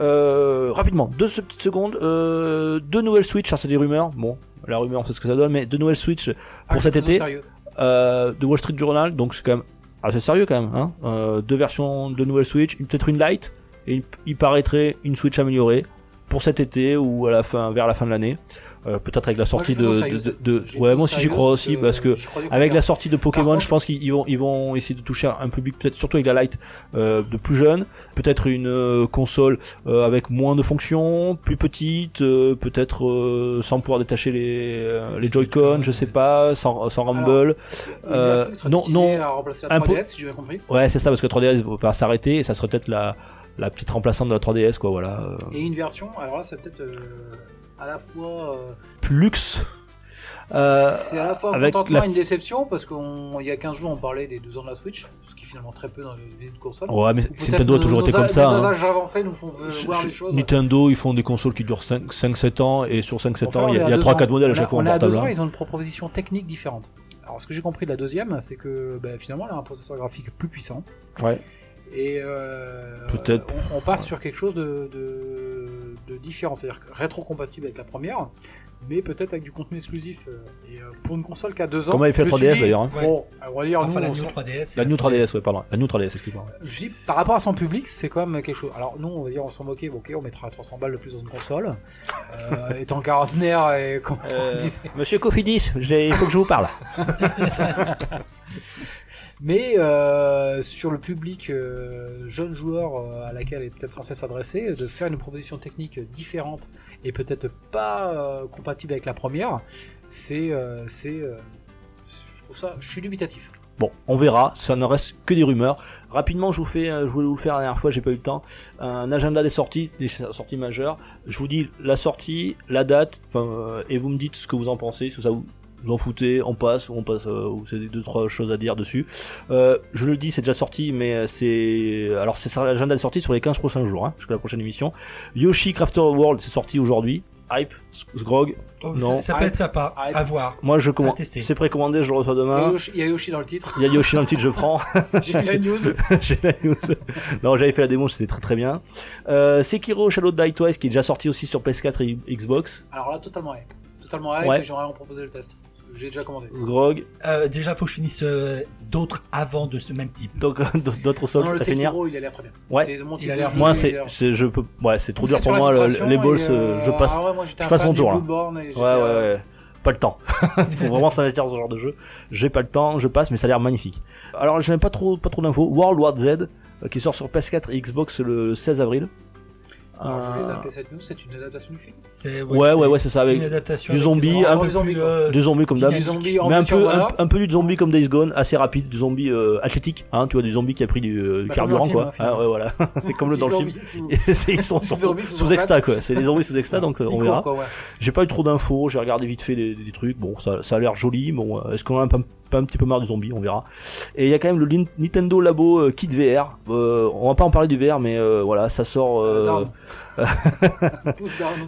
Speaker 1: Euh, rapidement, deux petites secondes. Euh, deux nouvelles Switch. Ça, c'est des rumeurs. Bon, la rumeur, on sait ce que ça donne, mais deux nouvelles Switch
Speaker 3: Ah,
Speaker 1: pour cet
Speaker 3: chose de
Speaker 1: été
Speaker 3: sérieux.
Speaker 1: euh, de Wall Street Journal, donc c'est quand même assez sérieux quand même. Hein euh, deux versions de nouvelle Switch, peut-être une light et il paraîtrait une Switch améliorée pour cet été ou à la fin, vers la fin de l'année. Euh, peut-être avec la sortie
Speaker 3: Moi,
Speaker 1: de, ouais moi aussi j'y crois aussi parce que avec la sortie de Pokémon,
Speaker 3: contre-
Speaker 1: je pense qu'ils vont ils vont essayer de toucher un public peut-être surtout avec la light euh, de plus jeunes, peut-être une euh, console euh, avec moins de fonctions, plus petite, euh, peut-être euh, sans pouvoir détacher les euh, les Joy-Con, je sais pas, sans sans rumble. Euh, non, non,
Speaker 3: à remplacer la
Speaker 1: un peu-
Speaker 3: 3DS, si j'ai bien compris.
Speaker 1: Ouais, c'est ça, parce que 3DS va s'arrêter et ça serait peut-être la, la petite remplaçante de la 3DS, quoi, voilà. Euh,
Speaker 3: Et une version, alors là, c'est peut-être euh, à la fois. euh,
Speaker 1: Plus luxe. Euh,
Speaker 3: c'est à la fois un contentement
Speaker 1: la-
Speaker 3: et une déception, parce qu'il y a 15 jours, on parlait des 12 ans de la Switch, ce qui est finalement très peu dans les vidéos de console.
Speaker 1: Ouais, mais Nintendo a toujours été comme ça.
Speaker 3: Nos
Speaker 1: hein.
Speaker 3: avancés nous font voir les choses.
Speaker 1: Nintendo, ils font des consoles qui durent 5-7 ans et sur 5-7
Speaker 3: Enfin,
Speaker 1: ans, il y a, a
Speaker 3: deux
Speaker 1: 3-4
Speaker 3: ans.
Speaker 1: modèles à chaque fois
Speaker 3: On est à deux
Speaker 1: portable.
Speaker 3: ans,
Speaker 1: hein.
Speaker 3: ils ont une proposition technique différente. Alors, ce que j'ai compris de la deuxième, c'est que bah, finalement, elle a un processeur graphique plus puissant.
Speaker 1: Ouais.
Speaker 3: Et euh,
Speaker 1: Peut-être.
Speaker 3: On, on passe sur quelque chose de, de, de différent, c'est-à-dire rétro-compatible avec la première, mais peut-être avec du contenu exclusif. euh, Et euh, pour une console qui a deux ans.
Speaker 1: Comme avait fait la
Speaker 3: me suis
Speaker 1: 3DS
Speaker 3: dit,
Speaker 1: d'ailleurs. hein.
Speaker 3: Bon, on va dire,
Speaker 4: Enfin,
Speaker 3: nous,
Speaker 4: la New
Speaker 3: s'en-
Speaker 4: 3DS. et
Speaker 1: La New 3DS, ouais, pardon. La New 3DS, excuse-moi.
Speaker 3: je dis, par rapport à son public, c'est quand même quelque chose. Alors, nous, on va dire, on s'en moquait, bon, ok, on mettra 300 balles de plus dans une console. Euh, étant quarantenaire et on
Speaker 1: Euh,
Speaker 3: disait.
Speaker 1: Monsieur Cofidis, il faut que je vous parle. <laughs>
Speaker 3: Mais euh, sur le public euh, jeune joueur euh, à laquelle elle est peut-être censé s'adresser, de faire une proposition technique différente et peut-être pas compatible avec la première, c'est, c'est, je trouve ça, je suis dubitatif.
Speaker 1: Bon, on verra, ça ne reste que des rumeurs. Rapidement, je vous fais, je voulais vous le faire la dernière fois, j'ai pas eu le temps, un agenda des sorties, des sorties majeures. Je vous dis la sortie, la date, enfin, et vous me dites ce que vous en pensez, ça vous vous en foutez, on passe, ou on passe, euh, ou c'est des deux trois choses à dire dessus. Euh, je le dis, c'est déjà sorti, mais c'est, alors c'est ça l'agenda des sorties sur les 15 prochains jours, hein, jusqu'à la prochaine émission. Yoshi Crafter World, c'est sorti aujourd'hui. Hype, Sgrog.
Speaker 4: Oh,
Speaker 1: Non.
Speaker 4: Ça, ça peut être sympa. À voir.
Speaker 1: Moi, je commande.
Speaker 4: tester.
Speaker 1: C'est précommandé, je le reçois
Speaker 3: Il y, a
Speaker 1: demain.
Speaker 3: Yoshi, il y a Yoshi dans le titre.
Speaker 1: Il y a Yoshi dans le titre, je prends. <laughs>
Speaker 3: J'ai la news. <laughs>
Speaker 1: J'ai la news. non, j'avais fait la démo, c'était très très bien. Euh, Sekiro Shadow Die Twice qui est déjà sorti aussi sur PS4 et Xbox.
Speaker 3: Alors là, totalement hype. Totalement hype,
Speaker 1: Ouais.
Speaker 3: j'aimerais en proposer le test. J'ai déjà commandé.
Speaker 1: Grog,
Speaker 4: Euh, déjà, faut que je finisse euh, d'autres avant de ce même type.
Speaker 1: donc <laughs> d'autres Souls
Speaker 3: non, le
Speaker 1: à finir.
Speaker 3: Sekiro, il a l'air très bien.
Speaker 1: Ouais.
Speaker 4: Il a l'air-
Speaker 1: Moi, c'est, je peux, ouais, c'est trop dur pour moi. les balls, euh, je passe.
Speaker 3: ah ouais, moi, j'étais un
Speaker 1: je passe mon tour,
Speaker 3: j'étais,
Speaker 1: Ouais, ouais, ouais. Pas le temps. <laughs> Il faut vraiment s'investir dans ce genre de jeu. J'ai pas le temps, je passe, mais ça a l'air magnifique. Alors, j'ai pas trop, pas trop d'infos. World War Z, qui sort sur PS4 et Xbox le 16 avril.
Speaker 3: Alors, je voulais
Speaker 1: Euh,
Speaker 3: zapper cette news, c'est une adaptation du film.
Speaker 4: C'est,
Speaker 1: Ouais, ouais, ouais, c'est ça, avec
Speaker 4: une adaptation
Speaker 1: du zombie,
Speaker 4: des
Speaker 1: un
Speaker 3: peu-
Speaker 4: plus,
Speaker 3: zombie,
Speaker 4: euh,
Speaker 1: du zombie comme d'hab.
Speaker 3: Du
Speaker 1: Mais un peu,
Speaker 3: voilà.
Speaker 1: un, un peu du zombie comme Days Gone, assez rapide, du zombie euh, athlétique, hein, tu vois, du zombie qui a pris du, euh, du
Speaker 3: Bah,
Speaker 1: carburant, quoi.
Speaker 3: hein,
Speaker 1: Ah, ouais, voilà. <laughs> Comme le dans le film. <laughs> Ils sont <laughs> sous, exta, quoi. C'est des zombies sous exta, donc euh, on verra. J'ai pas eu trop d'infos, j'ai regardé vite fait des, trucs. Bon, ça, ça a l'air joli. Bon, euh, est-ce qu'on a un, un petit peu marre du zombie, on verra. Et il y a quand même le Nintendo Labo euh, Kit VR. Euh, on va pas en parler du VR, mais euh, voilà, ça sort. euh,
Speaker 3: down. <laughs>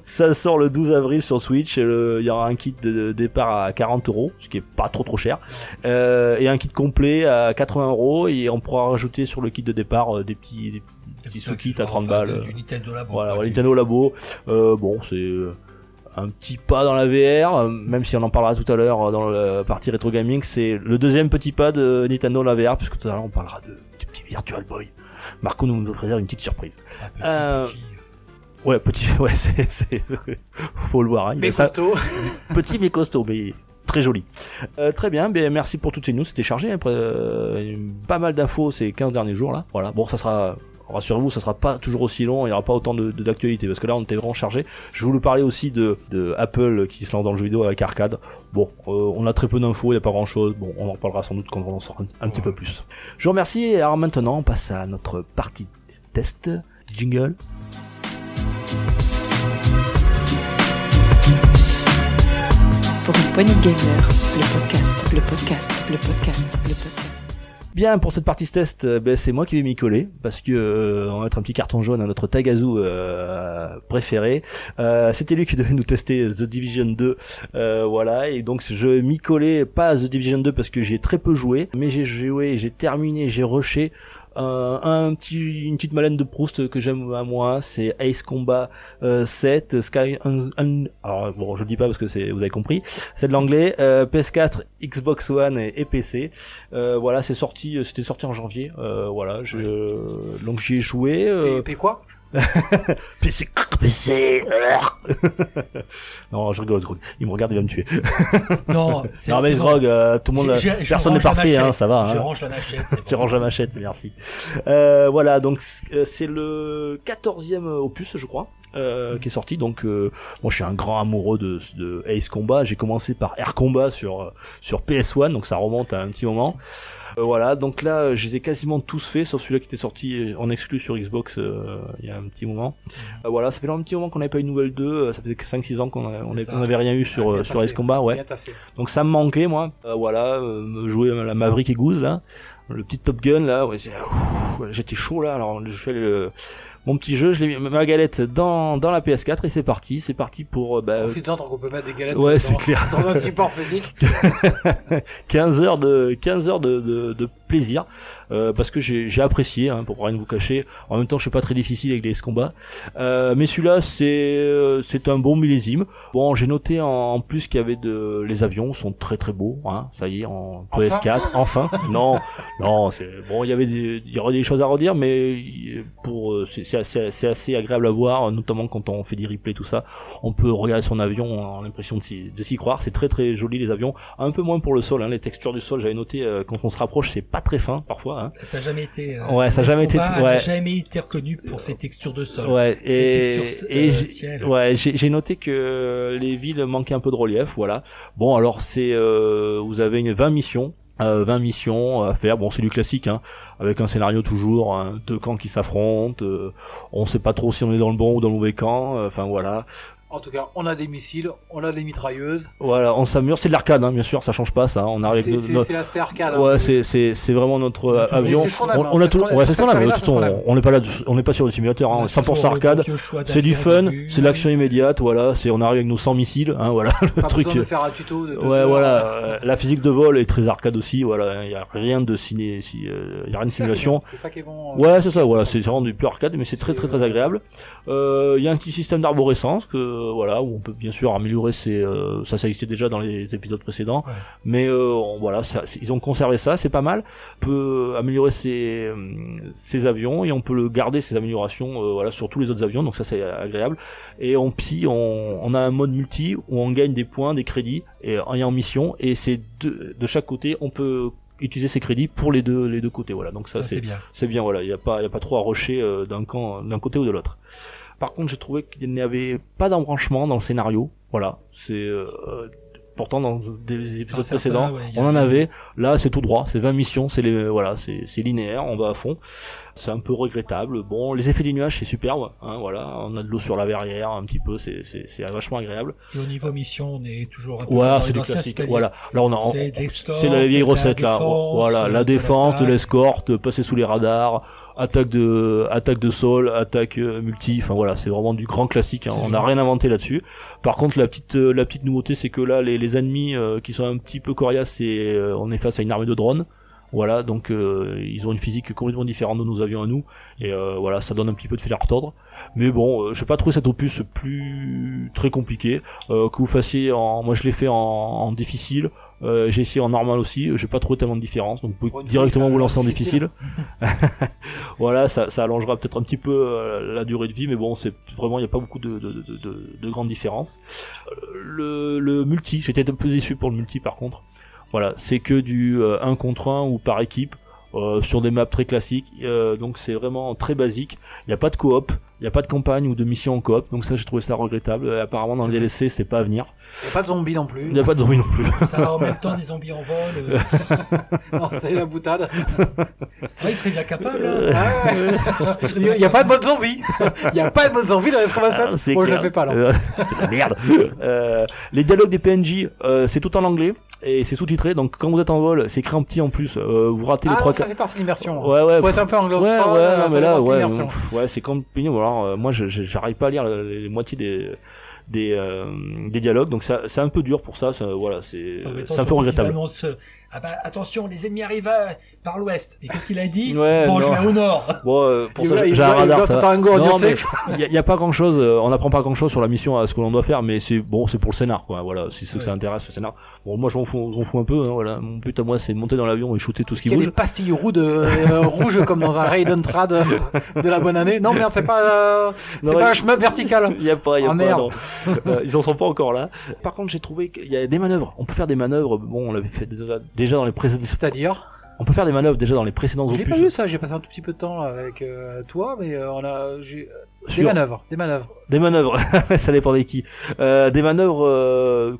Speaker 1: ça sort le 12 avril sur Switch. Il y aura un kit de départ à 40 euros, ce qui est pas trop trop cher, euh, et un kit complet à 80 euros. Et on pourra rajouter sur le kit de départ euh, des petits, des petits sous-kits à 30
Speaker 4: Enfin,
Speaker 1: balles.
Speaker 4: Du Nintendo Labo.
Speaker 1: Voilà,
Speaker 4: du-
Speaker 1: Nintendo Labo. Euh, bon, c'est euh, un petit pas dans la VR, euh, même si on en parlera tout à l'heure euh, dans la partie rétro gaming. C'est le deuxième petit pas de Nintendo la VR, puisque tout à l'heure on parlera de, du petit Virtual Boy. Marco nous, nous réserve une petite surprise. Euh,
Speaker 4: petit, euh,
Speaker 1: Ouais, petit, <laughs> ouais, c'est, <laughs> faut le voir. Hein,
Speaker 3: Mais
Speaker 1: ça-
Speaker 3: costaud. <laughs>
Speaker 1: petit mais costaud, mais très joli. Euh, très bien, ben merci pour toutes ces news, c'était chargé, après euh, pas mal d'infos ces 15 derniers jours là. Voilà, bon ça sera rassurez-vous, ça sera pas toujours aussi long, il y aura pas autant de d'actualité parce que là on était vraiment chargé. Je voulais parler aussi de, de Apple qui se lance dans le jeu vidéo avec arcade. Bon, euh, on a très peu d'infos, il y a pas grand-chose. Bon, on en parlera sans doute quand on en saura un, petit peu plus. Je vous remercie alors maintenant on passe à notre partie test jingle.
Speaker 2: Pour une poignée de gamers, le podcast, le podcast, le podcast, le podcast.
Speaker 1: Bien, pour cette partie test, euh, ben, c'est moi qui vais m'y coller parce que euh, on va mettre un petit carton jaune à notre Tagazu euh, préféré. Euh, C'était lui qui devait nous tester The Division 2, euh, voilà. Et donc je m'y collais pas à The Division 2 parce que j'ai très peu joué, mais j'ai joué, j'ai terminé, j'ai rushé. Euh, un petit, une petite malène de Proust que j'aime à moi, c'est Ace Combat euh, 7 Sky. Un, un- alors bon, je le dis pas parce que c'est, vous avez compris, c'est de l'anglais. euh, PS4, Xbox One et, et PC. Euh, voilà, c'est sorti, c'était sorti en janvier. Euh, voilà, je, donc j'y ai joué. euh,
Speaker 3: Et, et quoi? <laughs>
Speaker 1: PC, PC. <laughs> non, je rigole, Grog. Il me regarde, il va me tuer. <laughs>
Speaker 4: Non, c'est-
Speaker 1: Non mais. Grog, euh, tout le monde,
Speaker 4: je
Speaker 1: personne n'est parfait, hein, ça va.
Speaker 4: Je
Speaker 1: Hein.
Speaker 4: range la machette.
Speaker 1: Tu ranges la machette, merci. Euh, voilà, donc euh, c'est le 14e opus, je crois. euh, qui est sorti donc euh, moi je suis un grand amoureux de, de Ace Combat j'ai commencé par Air Combat sur euh, sur PS1 donc ça remonte à un petit moment Euh, voilà donc là euh, je les ai quasiment tous faits sauf celui-là qui était sorti en exclu sur Xbox euh, il y a un petit moment Euh, voilà ça fait un petit moment qu'on n'avait pas eu de nouvelle 2 euh, ça fait 5-6 ans qu'on n'avait rien eu sur
Speaker 3: Ah,
Speaker 1: euh, sur. Ace Combat ouais donc ça me manquait moi. Euh, voilà, euh, me jouer à la Maverick et Goose là, le petit Top Gun là, ouais, j'étais chaud là. Alors je fais le mon petit jeu, je l'ai mis ma galette dans dans la PS4 et c'est parti, c'est parti pour euh, bah,
Speaker 3: Profites-en tant qu'on peut mettre des galettes
Speaker 1: ouais,
Speaker 3: dans,
Speaker 1: clair. <laughs>
Speaker 3: dans un support physique. <laughs>
Speaker 1: 15 heures de 15 heures de, de, de plaisir euh, parce que j'ai j'ai apprécié hein, pour rien vous cacher. En même temps, je suis pas très difficile avec les combats. Euh, mais celui-là c'est euh, c'est un bon millésime. Bon, j'ai noté en, en plus qu'il y avait de les avions sont très très beaux hein, ça y est en
Speaker 3: Enfin
Speaker 1: PS4 <laughs> enfin. non, non, c'est bon, il y avait des il y aurait des choses à redire mais pour euh, c'est c'est assez c'est assez agréable à voir notamment quand on fait des replays tout ça. On peut regarder son avion, on a l'impression de s'y de s'y croire, c'est très très joli les avions un peu moins pour le sol hein, les textures du sol j'avais noté euh, quand on se rapproche c'est pas très fin parfois hein.
Speaker 4: Ça a jamais été. euh,
Speaker 1: Ouais, ça a
Speaker 4: Ace
Speaker 1: jamais été- ouais.
Speaker 4: a jamais été reconnu pour ses textures de sol.
Speaker 1: ouais
Speaker 4: Ses
Speaker 1: et,
Speaker 4: textures,
Speaker 1: et
Speaker 4: euh,
Speaker 1: j'ai-
Speaker 4: ciel.
Speaker 1: ouais j'ai noté que les villes manquaient un peu de relief voilà bon alors c'est euh, vous avez une 20 missions euh, 20 missions à faire bon c'est du classique hein avec un scénario toujours hein, deux camps qui s'affrontent euh, on sait pas trop si on est dans le bon ou dans le mauvais camp euh, enfin voilà
Speaker 3: En tout cas, on a des missiles, on a des mitrailleuses.
Speaker 1: voilà on s'amuse c'est de l'arcade hein, bien sûr ça change pas ça on arrive
Speaker 3: C'est
Speaker 1: avec
Speaker 3: c'est-
Speaker 1: nos-
Speaker 3: c'est l'aspect arcade. hein.
Speaker 1: Ouais, c'est c'est c'est vraiment notre euh, avion.
Speaker 3: c'est ce
Speaker 1: on,
Speaker 3: hein,
Speaker 1: on a
Speaker 3: ce
Speaker 1: tout, ouais, c'est ce qu'on. De toute façon, on n'est pas là, on n'est pas sur le simulateur,
Speaker 4: On
Speaker 1: hein,
Speaker 4: a
Speaker 1: 100%
Speaker 4: toujours le
Speaker 1: arcade. C'est du fun, c'est l'action immédiate, voilà. C'est on arrive avec nos 100 missiles, hein, voilà le
Speaker 3: Pas
Speaker 1: truc.
Speaker 3: besoin de faire un tuto de
Speaker 1: Ouais, voilà. euh, La physique de vol est très arcade aussi, voilà. Il y a rien de ciné, si, euh, il y a rien de simulation.
Speaker 3: C'est ça qui est bon. euh,
Speaker 1: Ouais, c'est ça, voilà, c'est vraiment du pur arcade, mais c'est très très très
Speaker 3: euh,
Speaker 1: agréable. Euh, Il y a un petit système d'arborescence que voilà où on peut bien sûr améliorer ses, euh, ça ça existait déjà dans les épisodes précédents,
Speaker 4: Ouais.
Speaker 1: mais euh, on- voilà, ça- ils ont conservé ça, c'est pas mal. On peut améliorer ses, euh, ses avions et on peut le garder ces améliorations euh, voilà sur tous les autres avions, donc ça c'est agréable. Et on pille, on, on a un mode multi où on gagne des points, des crédits et, en- et en mission et c'est de, de chaque côté on peut utiliser ces crédits pour les deux les deux côtés voilà donc ça,
Speaker 4: Ça,
Speaker 1: c'est
Speaker 4: c'est bien.
Speaker 1: c'est bien voilà il y a pas il y a pas trop à rocher euh, d'un camp d'un côté ou de l'autre par contre j'ai trouvé qu'il n'y avait pas d'embranchement dans le scénario voilà c'est euh, Pourtant, dans des épisodes
Speaker 4: Dans
Speaker 1: précédents,
Speaker 4: ouais,
Speaker 1: on en avait. Là, c'est tout droit. C'est 20 missions. C'est les, voilà, c'est, c'est linéaire. On va à fond. C'est un peu regrettable. Bon, les effets des nuages, c'est superbe. Hein, voilà, on a de l'eau sur la verrière, un petit peu. C'est, c'est, c'est vachement agréable.
Speaker 4: Et au niveau mission, on est toujours un peu
Speaker 1: Voilà, c'est classiques.
Speaker 4: c'est-à-dire
Speaker 1: Voilà. Là, on a,
Speaker 4: c'est
Speaker 1: la vieille recette là. Voilà, la défense, de l'escorte, passer sous les radars, attaque de, attaque de sol, attaque euh, multi. Enfin voilà, c'est vraiment du grand classique. hein. On n'a rien inventé là-dessus. Par contre, la petite, euh, la petite nouveauté, c'est que là, les, les ennemis euh, qui sont un petit peu coriaces, c'est, euh, on est face à une armée de drones. Voilà, donc euh, ils ont une physique complètement différente de nos avions à nous, et euh, voilà, ça donne un petit peu de fil à retordre. Mais bon, euh, j'ai pas trouvé cet opus plus très compliqué. Euh, que vous fassiez en, moi je l'ai fait en, en difficile. Euh, j'ai essayé en normal aussi, j'ai pas trouvé tellement de différence, donc vous pouvez directement vous
Speaker 3: euh,
Speaker 1: lancer en
Speaker 3: difficile. <laughs>
Speaker 1: voilà, ça, ça allongera peut-être un petit peu euh, la durée de vie, mais bon, c'est vraiment il y a pas beaucoup de, de, de, de, de grandes différences. Euh, Le, le multi, j'étais un peu déçu pour le multi par contre. Voilà, c'est que du 1 contre 1 ou par équipe. Euh, sur des maps très classiques, euh, donc c'est vraiment très basique. Il n'y a pas de coop, il n'y a pas de campagne ou de mission en coop, donc ça j'ai trouvé ça regrettable. Et apparemment dans le DLC c'est pas à venir.
Speaker 3: Il n'y a pas de zombies non plus.
Speaker 1: Il n'y a pas de zombies non plus.
Speaker 4: Ça va en même temps des zombies en vol. euh. <laughs>
Speaker 3: Non, c'est la boutade.
Speaker 4: Ouais, il serait bien capable. hein.
Speaker 3: Ah ouais. Il n'y a pas de mode zombie. Il n'y a pas de mode zombie dans les
Speaker 1: Ah,
Speaker 3: 87.
Speaker 1: c'est
Speaker 3: Moi, je
Speaker 1: clair.
Speaker 3: le fais pas, là.
Speaker 1: Euh, <laughs> c'est la merde. Euh, les dialogues des PNJ, euh, c'est tout en anglais et c'est sous-titré. Donc quand vous êtes en vol, c'est écrit en petit en plus. Euh, vous ratez
Speaker 3: Ah,
Speaker 1: les trois.
Speaker 3: ça fait partie de l'immersion.
Speaker 1: Ouais, ouais.
Speaker 3: Faut être un peu
Speaker 1: Ouais,
Speaker 3: anglophone.
Speaker 1: ouais, non,
Speaker 3: fait
Speaker 1: mais là, ouais, ouais, c'est comme. Alors, euh, moi, j'arrive pas à lire les, les moitiés des des euh, des dialogues, donc ça, c'est un peu dur pour ça. ça voilà, c'est
Speaker 4: C'est
Speaker 1: un peu regrettable.
Speaker 4: Euh, ah bah attention, les ennemis arrivent euh, par l'ouest. Et qu'est-ce qu'il a dit <laughs>
Speaker 1: Ouais,
Speaker 4: Bon, je vais au nord. <laughs>
Speaker 1: Bon, euh, pour
Speaker 3: Il
Speaker 1: ça, j'ai un radar. <laughs> il y, a- il y a pas grand chose. on n'apprend pas grand chose sur la mission à ce que l'on doit faire, mais c'est bon, c'est pour le scénar, quoi. Voilà, que ça intéresse le scénar. Bon, moi, je m'en fous, je m'en fous un peu. Hein, voilà, mon but à moi, c'est de monter dans l'avion et shooter tout ce qui
Speaker 3: Il y a
Speaker 1: bouge.
Speaker 3: des pastilles rouges de, euh, rouges comme dans un Raiden Trad euh, de la bonne année. Non, merde, c'est pas, euh, c'est pas un
Speaker 1: il-
Speaker 3: shmup vertical.
Speaker 1: Il y a pas, il y a
Speaker 3: Ah,
Speaker 1: pas,
Speaker 3: merde.
Speaker 1: non. Euh, ils en sont pas encore là. Par contre, j'ai trouvé qu'il y a des manœuvres. On peut faire des manœuvres. Bon, on l'avait fait déjà, déjà dans les précédents.
Speaker 3: C'est-à-dire,
Speaker 1: On peut faire des manœuvres déjà dans les précédents
Speaker 3: j'ai
Speaker 1: opus.
Speaker 3: pas vu ça. J'ai passé un tout petit peu de temps avec euh, toi, mais euh, on a, j'ai des manœuvres, des manœuvres.
Speaker 1: Des manœuvres, <laughs> ça dépend des qui. Euh, des manœuvres euh,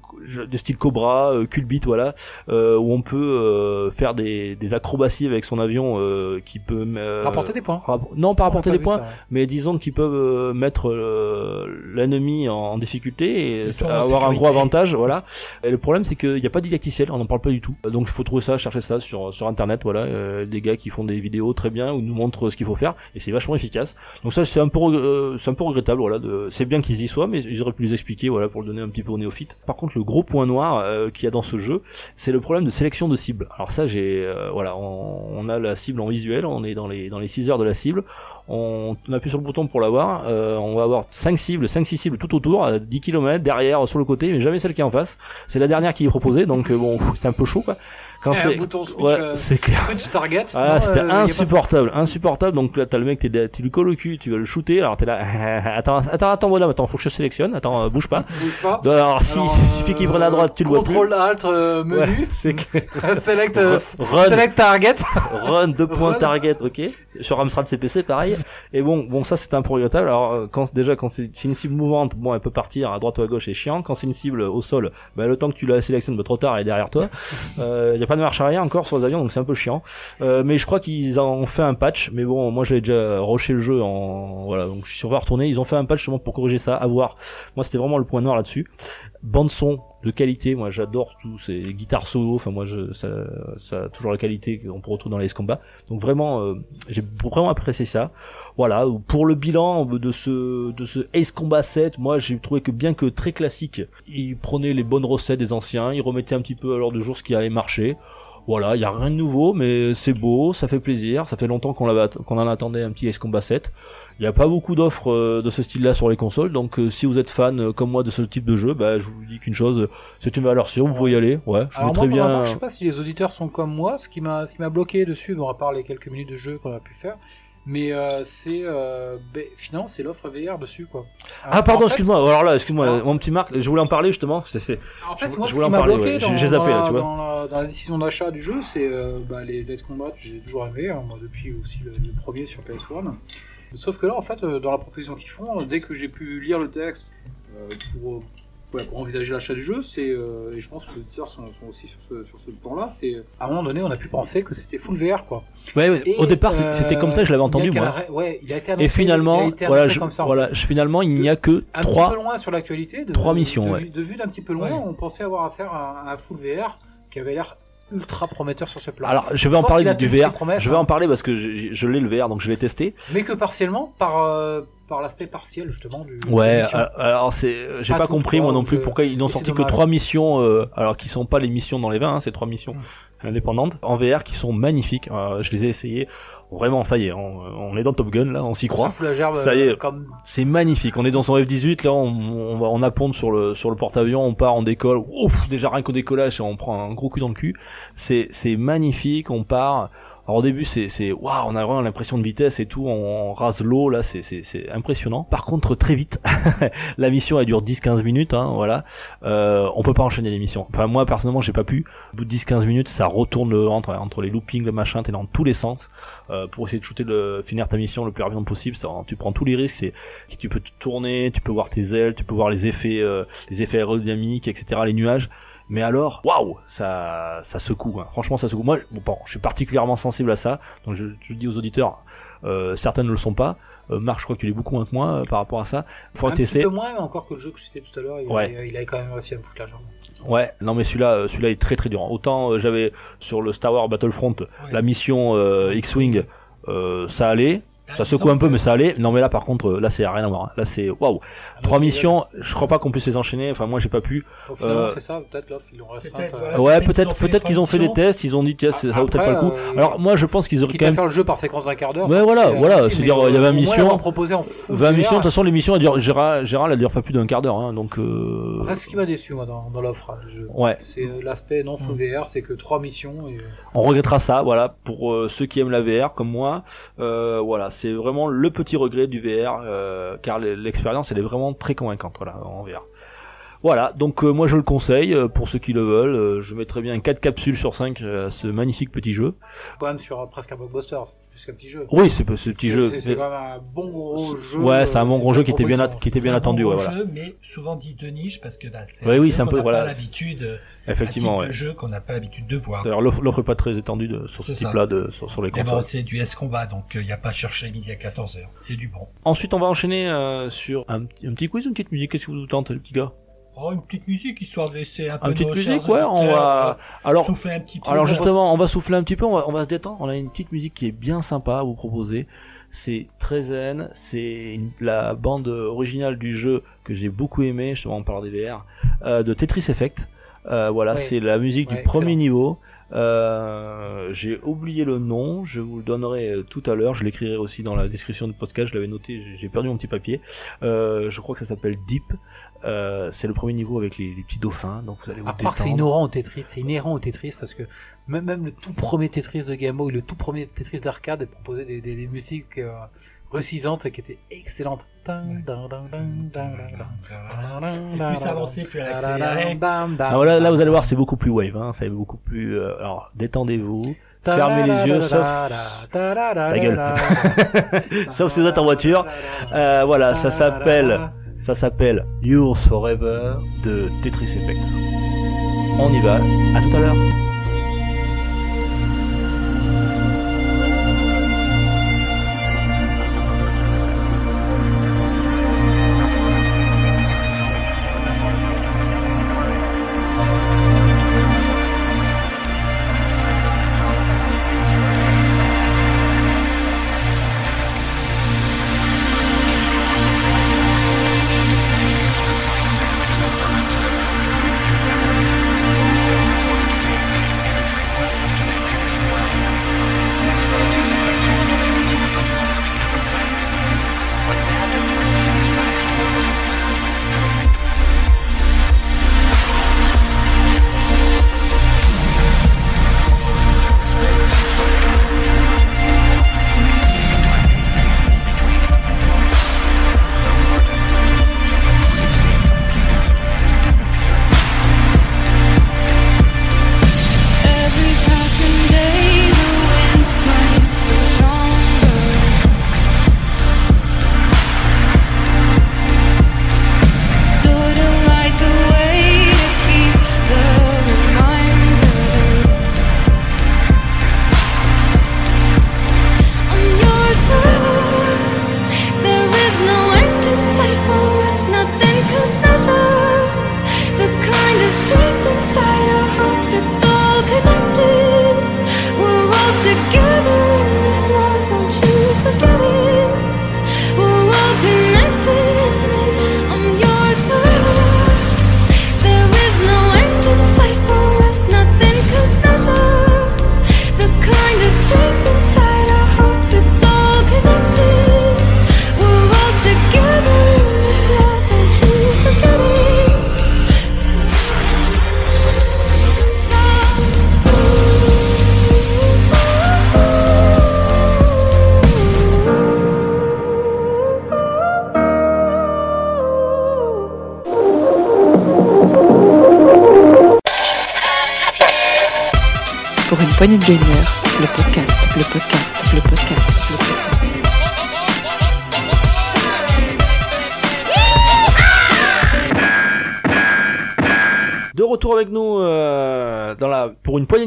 Speaker 1: de style Cobra, euh, Culbit, voilà, euh, où on peut euh, faire des, des acrobaties avec son avion euh, qui peut euh,
Speaker 3: Rapporter des points.
Speaker 1: rapp- non pas rapporter
Speaker 3: On a
Speaker 1: des points,
Speaker 3: ça,
Speaker 1: mais disons qu'ils peuvent euh, mettre l'ennemi en, en difficulté et avoir un gros avantage, voilà. Et le problème c'est qu'il n'y a pas didacticiel, on n'en parle pas du tout. Donc il faut trouver ça, chercher ça sur sur internet, voilà, euh, des gars qui font des vidéos très bien où ils nous montrent ce qu'il faut faire et c'est vachement efficace. Donc ça c'est un peu euh, c'est un peu regrettable, voilà. de- C'est bien qu'ils y soient, mais ils auraient pu les expliquer, voilà, pour le donner un petit peu aux néophytes. Par contre le gros point noir euh, qu'il y a dans ce jeu, c'est le problème de sélection de cibles. Alors ça j'ai euh, voilà, on, on a la cible en visuel, on est dans les dans les 6 heures de la cible on, on appuie sur le bouton pour l'avoir, euh, on va avoir 5 cibles, 5 6 cibles tout autour, à 10 km, derrière, sur le côté, mais jamais celle qui est en face. C'est la dernière qui est proposée, donc euh, bon, <laughs> c'est un peu chaud quoi. Quand
Speaker 3: Eh,
Speaker 1: c'est
Speaker 3: bouton switch,
Speaker 1: ouais,
Speaker 3: euh,
Speaker 1: c'est clair.
Speaker 3: Switch target.
Speaker 1: Ah, c'était
Speaker 3: euh,
Speaker 1: insupportable, insupportable. Donc là, t'as le mec, t'es derrière- tu lui colles au cul, tu vas le shooter. Alors t'es là, <laughs> attends, attends, attends, bonhomme, attends, faut que je sélectionne. Attends, euh, bouge pas.
Speaker 3: Bouge pas.
Speaker 1: Donc, alors, si,
Speaker 3: Alors,
Speaker 1: il suffit qu'il prenne à droite, tu le vois plus.
Speaker 3: Contrôle Alt euh,
Speaker 1: Ouais,
Speaker 3: menu.
Speaker 1: c'est clair. <laughs>
Speaker 3: select,
Speaker 1: Run,
Speaker 3: select target.
Speaker 1: run, deux points target, ok. Sur Amstrad CPC, pareil. Et bon, bon, ça c'est un regrettable. Alors, euh, quand déjà quand c'est une cible mouvante, bon, elle peut partir à droite ou à gauche, c'est chiant. Quand c'est une cible au sol, bah, le temps que tu la sélectionnes, bah, trop tard, elle est derrière toi. Il <laughs> y a pas de marche arrière encore sur les avions, donc c'est un peu chiant. Euh, mais je crois qu'ils ont fait un patch. Mais bon, moi j'avais déjà rushé le jeu en voilà, donc je suis sur retourner. Ils ont fait un patch justement pour corriger ça. À voir. Moi, c'était vraiment le point noir là-dessus. Bande son de qualité, moi j'adore tout, ces guitares solo, enfin moi je, ça, a toujours la qualité qu'on peut retrouver dans les combats. Donc vraiment, euh, j'ai vraiment apprécié ça. Voilà, pour le bilan de ce de ce Ace Combat 7, moi j'ai trouvé que bien que très classique, il prenait les bonnes recettes des anciens, il remettait un petit peu à l'heure de jour ce qui allait marcher. Voilà, il y a rien de nouveau, mais c'est beau, ça fait plaisir, ça fait longtemps qu'on qu'on en attendait un petit Ace Combat 7. Il n'y a pas beaucoup d'offres euh, de ce style-là sur les consoles, donc euh, si vous êtes fan euh, comme moi de ce type de jeu, bah, je vous dis qu'une chose, c'est une valeur sûre, vous pouvez y aller. Ouais, je
Speaker 3: Alors moi, ma
Speaker 1: bien.
Speaker 3: je sais pas si les auditeurs sont comme moi. Ce qui m'a, ce qui m'a bloqué dessus, bon, à part les quelques minutes de jeu qu'on a pu faire, mais euh, c'est euh, ben, finalement c'est l'offre VR dessus quoi.
Speaker 1: Ah pardon, excuse-moi. Alors là, excuse-moi,
Speaker 3: Ah.
Speaker 1: mon petit Marc, je voulais en parler justement. C'est c'est-
Speaker 3: En fait,
Speaker 1: Je-
Speaker 3: moi,
Speaker 1: je
Speaker 3: ce qui m'a bloqué
Speaker 1: ouais.
Speaker 3: dans,
Speaker 1: zappé,
Speaker 3: dans
Speaker 1: là,
Speaker 3: la,
Speaker 1: tu vois.
Speaker 3: dans la- dans la décision d'achat du jeu, c'est euh, bah, les Ace Combat, j'ai toujours aimé, hein, moi, depuis aussi le, le premier sur PS1. Sauf que là, en fait, euh, dans la proposition qu'ils font, euh, dès que j'ai pu lire le texte euh, pour, ouais, pour envisager l'achat du jeu, c'est et je pense que les auditeurs sont, sont aussi sur ce, sur ce point-là, c'est à un moment donné, on a pu penser que c'était full VR quoi.
Speaker 1: Ouais, ouais.
Speaker 3: Et,
Speaker 1: Au départ, c'était comme ça que je l'avais entendu, moi.
Speaker 3: Ouais, il a été annoncé,
Speaker 1: Et finalement,
Speaker 3: il a été
Speaker 1: voilà, je-
Speaker 3: comme ça, en
Speaker 1: voilà, je- finalement, il n'y a que
Speaker 3: un petit
Speaker 1: trois.
Speaker 3: peu loin sur l'actualité. de-
Speaker 1: trois missions,
Speaker 3: de,
Speaker 1: ouais.
Speaker 3: vue- de vue d'un petit peu loin, on pensait avoir affaire à, à un full VR qui avait l'air ultra prometteur sur ce plan.
Speaker 1: Alors, je vais en parler du VR. Je vais
Speaker 3: hein.
Speaker 1: en parler parce que je, je l'ai le VR, donc je l'ai testé.
Speaker 3: mais que partiellement par euh, par l'aspect partiel justement du.
Speaker 1: Ouais.
Speaker 3: mission.
Speaker 1: euh, alors c'est, j'ai
Speaker 3: Pas
Speaker 1: compris moi non plus
Speaker 3: euh,
Speaker 1: pourquoi ils n'ont sorti que trois missions, euh, alors qui sont pas les missions dans les 20, hein, c'est trois missions
Speaker 3: Mm.
Speaker 1: indépendantes en VR qui sont magnifiques. Euh, je les ai essayées. Vraiment, ça y est, on, on est dans Top Gun là, on s'y
Speaker 3: Ça
Speaker 1: croit.
Speaker 3: fout la gerbe.
Speaker 1: Ça y est.
Speaker 3: euh, Comme
Speaker 1: C'est magnifique. On est dans son F-18 là, on, on va on apponte sur le sur le porte-avions, on part, on décolle. Ouf, déjà rien qu'au décollage, on prend un gros coup dans le cul. C'est c'est magnifique. On part. Alors au début c'est c'est waouh, on a vraiment l'impression de vitesse et tout, on, rase l'eau là, c'est c'est c'est impressionnant. Par contre très vite, <laughs> la mission elle dure 10-15 minutes, hein, voilà. Euh, on peut pas enchaîner les missions. Enfin moi personnellement j'ai pas pu. Au bout de 10-15 minutes, ça retourne le, entre les loopings, le machin, t'es dans tous les sens euh, pour essayer de shooter le finir ta mission le plus rapidement possible. Tu prends tous les risques. C'est si tu peux te tourner, tu peux voir tes ailes, tu peux voir les effets euh, les effets aérodynamiques, etc. Les nuages. Mais alors, waouh, ça, ça secoue. hein. Franchement, ça secoue. Moi, bon, bon, je suis particulièrement sensible à ça. Donc, je, je le dis aux auditeurs, euh, certains ne le sont pas. Euh, Marc, je crois que tu l'es beaucoup moins que moi euh, par rapport à ça. Faut
Speaker 3: un petit peu moins, mais encore que le jeu que je citais tout à l'heure, il,
Speaker 1: Ouais.
Speaker 3: il avait quand même réussi à me foutre la jambe.
Speaker 1: Ouais, non mais celui-là, euh, celui-là est très très dur. Autant euh, j'avais sur le Star Wars Battlefront la mission euh, X-wing, euh, ça allait. Ça secoue un peu, mais ça allait. Non, mais là, par contre, euh, là, c'est rien à voir. hein. Là, c'est waouh. Trois
Speaker 3: Donc,
Speaker 1: missions. Je crois pas qu'on puisse les enchaîner. Enfin, moi, j'ai pas pu.
Speaker 3: Au final,
Speaker 1: Euh,
Speaker 3: c'est ça, peut-être l'offre, ils
Speaker 4: C'est
Speaker 3: euh,
Speaker 4: voilà.
Speaker 1: ouais,
Speaker 4: peut-être qu'ils
Speaker 1: peut-être,
Speaker 4: ont
Speaker 1: qu'ils ont fait des tests. Ils ont dit, tiens, c'est- ça vaut peut-être pas le coup.
Speaker 3: euh,
Speaker 1: Alors, moi, je pense qu'ils auraient quand même.
Speaker 3: faire le jeu par séquence d'un quart d'heure.
Speaker 1: Ouais, voilà,
Speaker 3: c'est
Speaker 1: voilà, c'est-à-dire,
Speaker 3: mais,
Speaker 1: il y avait une
Speaker 3: au moins,
Speaker 1: mission-
Speaker 3: l'avoir proposé en full
Speaker 1: 20 missions. De toute façon, l'émission, elle dure, Gérard, Gérard, elle dure pas plus d'un quart d'heure, hein, donc, euh...
Speaker 3: Après, ce qui m'a déçu, moi, dans, l'offre hein, du jeu.
Speaker 1: Ouais.
Speaker 3: C'est euh, l'aspect non full VR, c'est que trois missions
Speaker 1: On regrettera ça, voilà, pour ceux qui aiment la VR comme moi. Voilà, c'est vraiment le petit regret du VR, euh, car l'expérience elle est vraiment très convaincante, voilà, en VR. Voilà, donc euh, moi je le conseille euh, pour ceux qui le veulent. euh, je mettrai bien 4 capsules sur 5 à ce magnifique petit jeu.
Speaker 3: quand même sur euh, presque un blockbuster, plus qu'un petit jeu.
Speaker 1: Oui, c'est ce petit
Speaker 3: C'est-
Speaker 1: jeu.
Speaker 3: C'est c'est quand même un bon gros jeu.
Speaker 1: Ouais, c'est un bon
Speaker 3: euh,
Speaker 1: gros jeu qui était bien, qui était bien
Speaker 4: C'est un
Speaker 1: attendu,
Speaker 4: bon
Speaker 1: ouais, voilà.
Speaker 4: jeu, mais souvent dit de niche parce que bah, c'est
Speaker 1: Ouais, oui,
Speaker 4: jeu
Speaker 1: c'est un peu,
Speaker 4: n'a
Speaker 1: voilà.
Speaker 4: pas l'habitude, euh,
Speaker 1: Effectivement,
Speaker 4: un
Speaker 1: ouais.
Speaker 4: jeu qu'on n'a pas l'habitude de voir.
Speaker 1: D'ailleurs, l'offre l'offre est pas très étendue de, sur ce type-là de sur, sur les
Speaker 4: Mais
Speaker 1: consoles.
Speaker 4: bon, c'est du S-Combat, donc il n'y a pas à chercher midi à 14h. C'est du bon.
Speaker 1: Ensuite, on va enchaîner euh, sur un, petit- un petit quiz, une petite musique. Qu'est-ce que vous tentez, le petit gars?
Speaker 4: Oh, une petite musique, histoire de laisser un peu
Speaker 1: Une petite musique, ouais. On va.
Speaker 4: euh,
Speaker 1: Alors,
Speaker 4: souffler un petit peu.
Speaker 1: Alors justement, on va souffler un petit peu, on va, on va se détendre. On a une petite musique qui est bien sympa à vous proposer. C'est très zen, c'est une- la bande originale du jeu que j'ai beaucoup aimé, justement on parle des VR, euh, de Tetris Effect. Euh, voilà,
Speaker 3: Ouais.
Speaker 1: c'est la musique
Speaker 3: Ouais,
Speaker 1: du premier
Speaker 3: excellent.
Speaker 1: niveau. Euh, j'ai oublié le nom, je vous le donnerai euh, tout à l'heure, je l'écrirai aussi dans la description du podcast, je l'avais noté, j'ai- j'ai perdu mon petit papier. Euh, je crois que ça s'appelle Deep. Euh, c'est le premier niveau avec les, les petits dauphins, donc vous allez vous
Speaker 3: À que c'est inhérent au Tetris, c'est inhérent au Tetris parce que même, même le tout premier Tetris de Game Boy, le tout premier Tetris d'arcade proposait des, des, des musiques euh, recisantes qui étaient excellentes.
Speaker 4: Et plus avancer, plus à l'accélérer.
Speaker 1: Ah, voilà, là vous allez voir, c'est beaucoup plus wave, hein, c'est beaucoup plus. euh, alors détendez-vous, fermez les yeux, sauf
Speaker 3: ta
Speaker 1: gueule. Sauf si vous êtes en voiture. Euh, voilà, ça s'appelle, ça s'appelle Yours Forever de Tetris Effect. On y va. À tout à l'heure.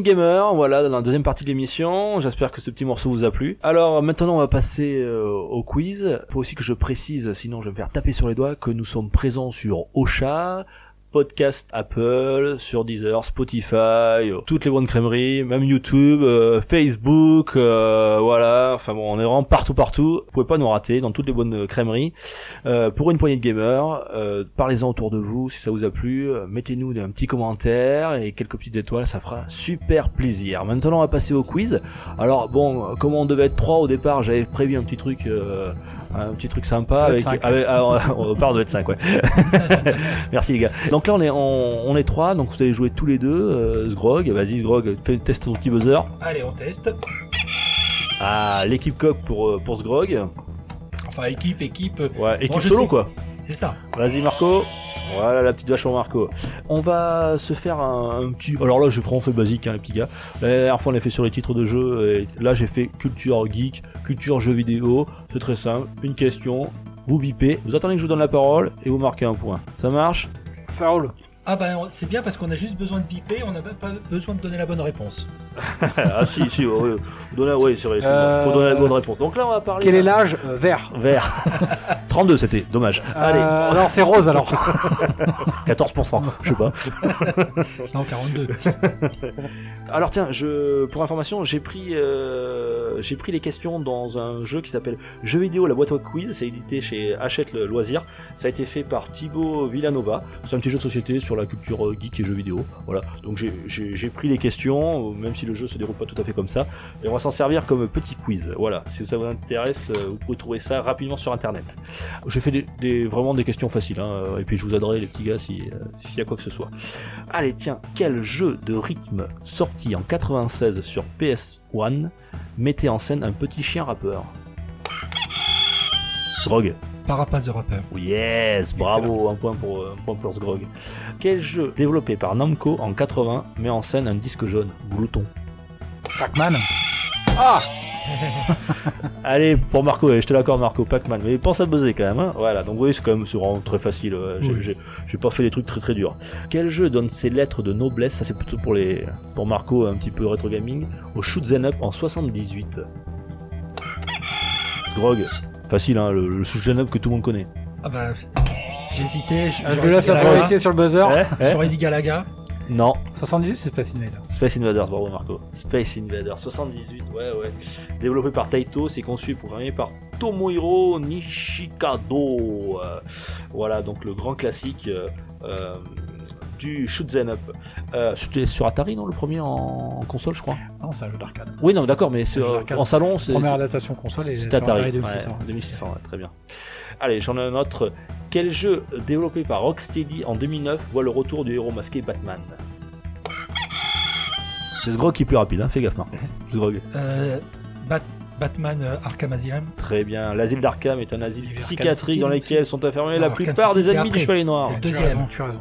Speaker 1: Gamers, voilà, dans la deuxième partie de l'émission. J'espère que ce petit morceau vous a plu. Alors maintenant, on va passer euh, au quiz. Faut aussi que je précise, sinon je vais me faire taper sur les doigts, que nous sommes présents sur Ocha, podcast Apple, sur Deezer, Spotify, euh, toutes les bonnes crèmeries, même YouTube, euh, Facebook, euh, voilà. Enfin bon, on est vraiment partout, partout. Vous pouvez pas nous rater dans toutes les bonnes crèmeries. Pour une poignée de gamers, parlez-en autour de vous si ça vous a plu. Mettez-nous un petit commentaire et quelques petites étoiles, ça fera super plaisir. Maintenant, on va passer au quiz. Alors bon, comme on devait être trois au départ, j'avais prévu un petit truc. Un petit truc sympa avec, <laughs> on part de être 5 ouais <laughs> merci les gars donc là on est on, on est trois donc vous allez jouer tous les deux euh, Sgrog vas-y Sgrog fais teste ton petit buzzer
Speaker 4: Allez, on teste.
Speaker 1: ah l'équipe coq pour euh, pour Sgrog
Speaker 4: Enfin, équipe, équipe.
Speaker 1: ouais équipe solo
Speaker 4: sais.
Speaker 1: quoi
Speaker 4: C'est ça.
Speaker 1: Vas-y Marco. Voilà la petite vache pour Marco. On va se faire un, un petit. Alors là j'ai vraiment fait basique hein, les petits gars. La dernière fois on l'a fait sur les titres de jeux et là j'ai fait culture geek, culture jeux vidéo. C'est très simple. Une question. Vous bipez, vous attendez que je vous donne la parole et vous marquez un point. Ça marche?
Speaker 3: Ça roule.
Speaker 4: Ah ben, on- c'est bien parce qu'on a juste besoin de biper, on n'a pas besoin de donner la bonne réponse. <laughs>
Speaker 1: Ah si si. ouais. Faut donner, ouais, c'est vrai, excuse-moi.
Speaker 3: Euh,
Speaker 1: Faut donner la bonne réponse. Donc là on va parler.
Speaker 3: Quel est l'âge Euh, Vert.
Speaker 1: Vert. <laughs> 32 c'était. Dommage. Allez.
Speaker 3: Euh, alors c'est rose alors. <laughs>
Speaker 1: 14%. Je sais pas.
Speaker 4: Non, 42.
Speaker 1: Alors tiens, je pour information, j'ai pris euh, j'ai pris les questions dans un jeu qui s'appelle Jeux vidéo la boîte à quiz, c'est édité chez Hachette le loisir. Ça a été fait par Thibaut Villanova. C'est un petit jeu de société sur la culture euh, geek et jeux vidéo. Voilà. Donc j'ai- j'ai j'ai pris les questions, même si le jeu se déroule pas tout à fait comme ça, et on va s'en servir comme petit quiz. Voilà. Si ça vous intéresse, euh, vous pouvez trouver ça rapidement sur internet. J'ai fait des, vraiment des questions faciles, hein, et puis je vous aiderai les petits gars si euh, s'il y a quoi que ce soit. Allez, tiens, quel jeu de rythme sorti en 96 sur PS1 mettait en scène un petit chien rappeur? Sgrog.
Speaker 4: Parapaz the Rapper.
Speaker 1: Oh yes, bravo, un point pour, euh, un point pour Sgrog. Quel jeu développé par Namco en 80 met en scène un disque jaune Glouton?
Speaker 3: Pac-Man. Ah <laughs>
Speaker 1: Allez, pour Marco, allez, je te l'accorde Marco, Pac-Man, mais pense à buzzer quand même. Hein voilà, donc oui, c'est quand même vraiment très facile. euh, j'ai-
Speaker 4: Oui.
Speaker 1: J'ai j'ai pas fait des trucs très très durs. Quel jeu donne ses lettres de noblesse, ça c'est plutôt pour les pour Marco, un petit peu rétro gaming, au Shoot 'em Up en 78 Sgrog, facile hein, le, le Up que tout le monde connaît.
Speaker 4: Ah bah, j'ai hésité. j-
Speaker 3: Je
Speaker 4: j'aurais
Speaker 3: laisse
Speaker 4: dit
Speaker 3: la
Speaker 4: Galaga.
Speaker 3: priorité sur le buzzer.
Speaker 1: Eh, eh
Speaker 4: J'aurais dit Galaga.
Speaker 1: non,
Speaker 3: 78, c'est Space Invader.
Speaker 1: Space Invaders, bravo Marco. Space Invaders 78, ouais ouais. Développé par Taito, c'est conçu et programmé par Tomohiro Nishikado. Euh, voilà, donc le grand classique euh, euh, du Shoot 'em Up. Euh, C'était sur Atari, non, le premier en, en console, je crois.
Speaker 3: Non, c'est un jeu d'arcade.
Speaker 1: Oui, non, d'accord, mais c'est, en salon, c'est
Speaker 3: Première
Speaker 1: c'est-
Speaker 3: adaptation console et
Speaker 1: c'est
Speaker 3: sur
Speaker 1: Atari.
Speaker 3: Atari 2600.
Speaker 1: Ouais, 2600, ouais, très bien. Allez, j'en ai un autre. Quel jeu développé par Rocksteady en 2009 voit le retour du héros masqué Batman? C'est Sgrog qui est plus rapide, hein, fais gaffe, Marc. <laughs> Sgrog.
Speaker 4: Euh, Bat- Batman euh, Arkham Asylum.
Speaker 1: Très bien. L'asile d'Arkham est un asile psychiatrique dans lequel sont enfermés la plupart des ennemis du. Chevalier Noir.
Speaker 3: Tu as
Speaker 4: deuxième.
Speaker 3: raison, tu as raison.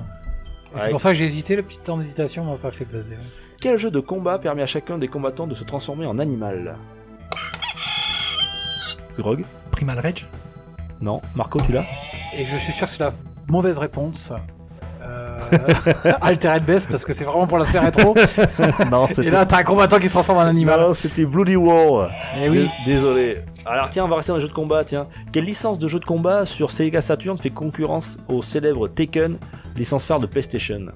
Speaker 1: Ouais.
Speaker 3: C'est pour ça que j'ai hésité, le petit temps d'hésitation m'a pas fait buzzer.
Speaker 1: Quel jeu de combat permet à chacun des combattants de se transformer en animal? Sgrog
Speaker 4: Primal Rage?
Speaker 1: Non. Marco, tu l'as?
Speaker 3: Et je suis sûr que c'est la mauvaise réponse. Euh... <laughs> Altered Best parce que c'est vraiment pour l'aspect rétro. <laughs>
Speaker 1: Non,
Speaker 3: Et là, t'as un combattant qui se transforme en animal.
Speaker 1: Non, c'était Bloody War.
Speaker 3: Et oui.
Speaker 1: Dés- Désolé. Alors tiens, on va rester dans les jeux de combat, tiens. Quelle licence de jeu de combat sur Sega Saturn fait concurrence au célèbre Tekken, licence phare de PlayStation?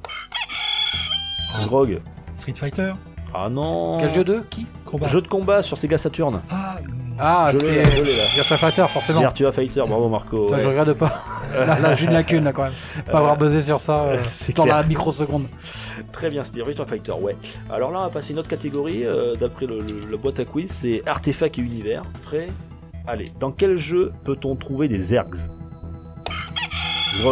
Speaker 1: Sgrog
Speaker 4: Street Fighter?
Speaker 1: Ah non
Speaker 3: Quel jeu de qui?
Speaker 4: Combat.
Speaker 1: Jeu de combat sur Sega Saturn.
Speaker 4: Ah,
Speaker 3: Ah,
Speaker 1: Je
Speaker 3: c'est. Virtua Fighter, forcément.
Speaker 1: Virtua Fighter, bravo Marco.
Speaker 3: Putain,
Speaker 1: ouais.
Speaker 3: je regarde pas. <laughs> là, là j'ai une lacune là quand même. Pas avoir buzzé sur ça. <laughs> Euh,
Speaker 1: c'est
Speaker 3: dans la microseconde.
Speaker 1: Très bien, c'était Virtua Fighter, ouais. Alors là, on va passer à une autre catégorie, euh, d'après le, le- la boîte à quiz, c'est artefacts et univers. Prêt? Allez, dans quel jeu peut-on trouver des ergs?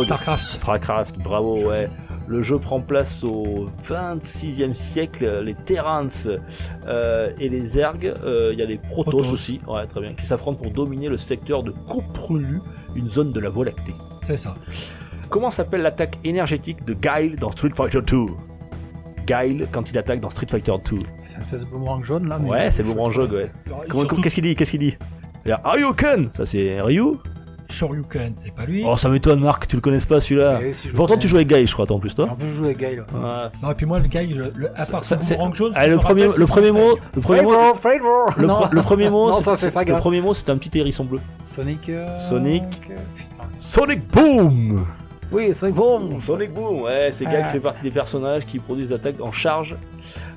Speaker 4: Starcraft.
Speaker 1: Starcraft, bravo, ouais. Le jeu prend place au 26e siècle. Les Terrans euh, et les Zergs, euh, il y a les Protoss,
Speaker 4: Protoss.
Speaker 1: aussi, ouais, très bien, qui s'affrontent pour dominer le secteur de Koprulu, une zone de la Voie lactée.
Speaker 4: C'est ça.
Speaker 1: Comment s'appelle l'attaque énergétique de Guile dans Street Fighter 2 Guile quand il attaque dans Street Fighter 2.
Speaker 3: C'est une espèce de boomerang jaune là. mais-
Speaker 1: Ouais, c'est boomerang jog, ouais.
Speaker 4: Surtout,
Speaker 1: Qu'est-ce qu'il dit Qu'est-ce qu'il dit? Ryuken Ça c'est Ryu
Speaker 4: Shoryuken, c'est pas lui.
Speaker 1: Oh, ça m'étonne, Marc, tu le connais pas celui-là.
Speaker 3: Et si je le
Speaker 1: Pourtant,
Speaker 3: connais.
Speaker 1: tu joues avec Guile, je crois, toi, en plus, toi.
Speaker 3: En plus, je joue avec Guy là.
Speaker 1: Ouais.
Speaker 4: Non, et puis moi, le gars, le, le, à part
Speaker 1: Ça- c'est-
Speaker 4: boomerang je
Speaker 1: le
Speaker 4: me
Speaker 1: premier,
Speaker 4: rappelle,
Speaker 1: le premier mot, le premier mot, le,
Speaker 3: Non.
Speaker 1: pre- le premier mot,
Speaker 3: Non, ça, c'est ça,
Speaker 1: le premier mot, c'est un petit hérisson bleu.
Speaker 3: Sonic. euh,
Speaker 1: Sonic.
Speaker 3: euh, Putain.
Speaker 1: Sonic Boom
Speaker 3: Oui, Sonic Boom.
Speaker 1: Sonic Boom, ouais, c'est
Speaker 3: Ah.
Speaker 1: qui fait partie des personnages qui produisent des attaques en charge.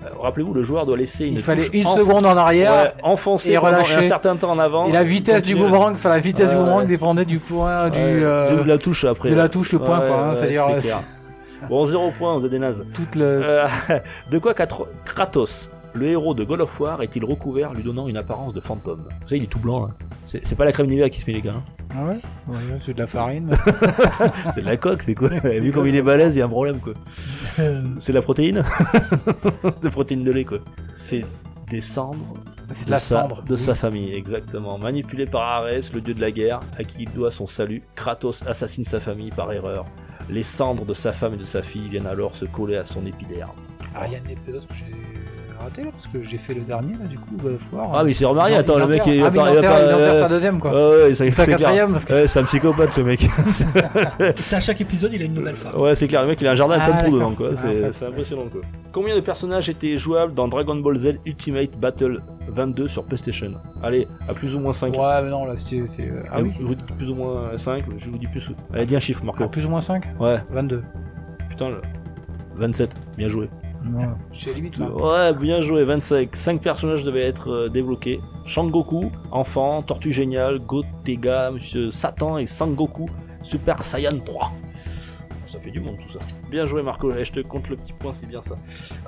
Speaker 1: Euh, Rappelez-vous, le joueur doit laisser une
Speaker 3: Il fallait une seconde en arrière.
Speaker 1: ouais, enfoncer
Speaker 3: et relâcher.
Speaker 1: un certain temps en avant.
Speaker 3: Et la vitesse du boomerang, enfin la vitesse du boomerang
Speaker 1: ouais.
Speaker 3: dépendait du point, du,
Speaker 1: Ouais,
Speaker 3: euh,
Speaker 1: de la touche après.
Speaker 3: de la touche au point, quoi. hein, C'est-à-dire,
Speaker 1: c'est
Speaker 3: euh.
Speaker 1: Bon, zéro point, vous êtes des nazes.
Speaker 3: toute le. <laughs>
Speaker 1: De quoi Kratos, le héros de God of War, est-il recouvert, lui donnant une apparence de fantôme? Vous savez, il est tout blanc là. C'est pas la crème Nivea qui se met les gars. hein.
Speaker 3: Ah ouais, ouais C'est de la farine. <laughs>
Speaker 1: C'est de la coque, c'est quoi? Vu comme il est balèze, il y a un problème quoi. <laughs> C'est de la protéine? <laughs> C'est la protéine de lait quoi. C'est des cendres
Speaker 3: C'est de la
Speaker 1: sa,
Speaker 3: cendre.
Speaker 1: de sa famille, exactement. Manipulé par Arès, le dieu de la guerre, à qui il doit son salut, Kratos assassine sa famille par erreur. Les cendres de sa femme et de sa fille viennent alors se coller à son épiderme.
Speaker 3: Ah, il y a un épisode que j'ai raté là, parce que j'ai fait le dernier là, du coup, God of War.
Speaker 1: Ah mais il s'est remarié, attends, le mec il
Speaker 3: Ah, mais il
Speaker 1: a pas- euh,
Speaker 3: sa deuxième quoi.
Speaker 1: Ouais, ouais, ça,
Speaker 3: Ou sa quatrième, parce que-
Speaker 1: Ouais, c'est un psychopathe le mec. <laughs>
Speaker 4: C'est à chaque épisode, il a une nouvelle femme.
Speaker 1: ouais, c'est clair, le mec il a un jardin
Speaker 3: Ah,
Speaker 1: plein de trous dedans quoi.
Speaker 3: Ah,
Speaker 1: C'est c'est impressionnant quoi. Combien de personnages étaient jouables dans Dragon Ball Z Ultimate Battle 22 sur PlayStation? Allez, à plus ou moins 5.
Speaker 3: Ouais, mais non, là c'était. c'est, euh, Ah oui
Speaker 1: Je vous dis plus ou moins 5, je vous dis plus. Allez, dis un chiffre, Marco.
Speaker 3: Ah, Plus ou moins 5
Speaker 1: Ouais,
Speaker 3: 22.
Speaker 1: putain, le- 27, bien joué.
Speaker 3: Limite là.
Speaker 1: Ouais, bien joué, 25. 5 personnages devaient être euh, débloqués. Shangoku, enfant, Tortue Géniale, Gotega, Monsieur Satan et Sangoku, Super Saiyan 3. Ça fait du monde tout ça. Bien joué Marco, Allez, je te compte le petit point, c'est bien ça.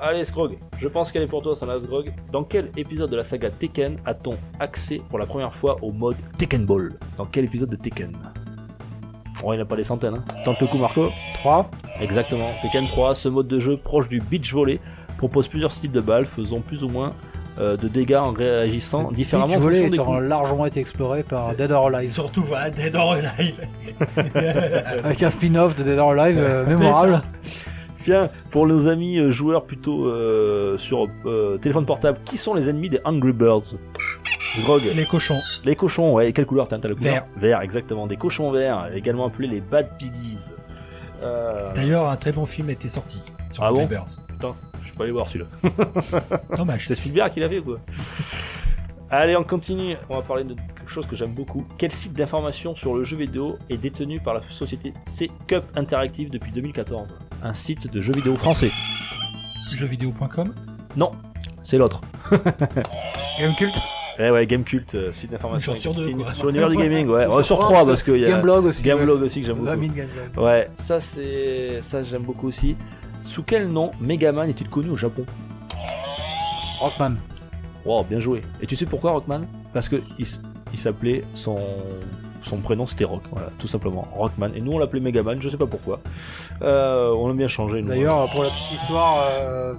Speaker 1: Allez Scrog, je pense qu'elle est pour toi, Sana Scrog. Dans quel épisode de la saga Tekken a-t-on accès pour la première fois au mode Tekken Ball? Dans quel épisode de Tekken? Oh, il n'y en a pas des centaines, hein. Tente le coup Marco
Speaker 3: 3
Speaker 1: Exactement, Tekken 3, ce mode de jeu proche du beach volley propose plusieurs styles de balles faisant plus ou moins euh, de dégâts en réagissant différemment
Speaker 3: Beach
Speaker 1: en
Speaker 3: Volley étant largement été exploré par Dead or Alive.
Speaker 4: Surtout, voilà, Dead or Alive. <laughs>
Speaker 3: Avec un spin-off de Dead or Alive euh, mémorable.
Speaker 1: Tiens, pour nos amis euh, joueurs plutôt euh, sur euh, téléphone portable, qui sont les ennemis des Angry Birds? Grog, les...
Speaker 4: Les cochons.
Speaker 1: cochons, ouais, et quelle couleur t'as t'as la couleur?
Speaker 4: Vert.
Speaker 1: Vert, exactement, des cochons verts, également appelés les Bad Piggies. Euh,
Speaker 4: D'ailleurs, un très bon film était sorti sur
Speaker 1: Ah bon?
Speaker 4: Birds.
Speaker 1: putain, je peux aller voir celui-là.
Speaker 4: Dommage. <laughs>
Speaker 1: C'est Spielberg qui l'a fait quoi? Allez, on continue. On va parler de quelque chose que j'aime beaucoup. Quel site d'information sur le jeu vidéo est détenu par la société C-Cup Interactive depuis 2014 Un site de jeux vidéo français.
Speaker 4: Jeuxvideo.com.
Speaker 1: Non, c'est l'autre. <laughs>
Speaker 3: Game Cult
Speaker 1: Eh ouais, Gamecult, euh, site d'information.
Speaker 4: Sur deux, quoi.
Speaker 1: Sur l'univers du gaming, ouais.
Speaker 3: Sur <laughs>
Speaker 1: Ouais, sur
Speaker 3: trois, parce
Speaker 1: qu'il y a
Speaker 3: Gameblog aussi.
Speaker 1: Gameblog aussi que j'aime beaucoup. Ouais, ça c'est ça j'aime beaucoup aussi. Sous quel nom Megaman est-il connu au Japon?
Speaker 3: Rockman.
Speaker 1: Wow, bien joué. Et tu sais pourquoi Rockman? Parce que il, s'appelait son son prénom c'était Rock, voilà, tout simplement Rockman. Et nous on l'appelait Megaman, je sais pas pourquoi. Euh, on l'a bien changé. nous.
Speaker 3: D'ailleurs, pour la petite histoire, euh,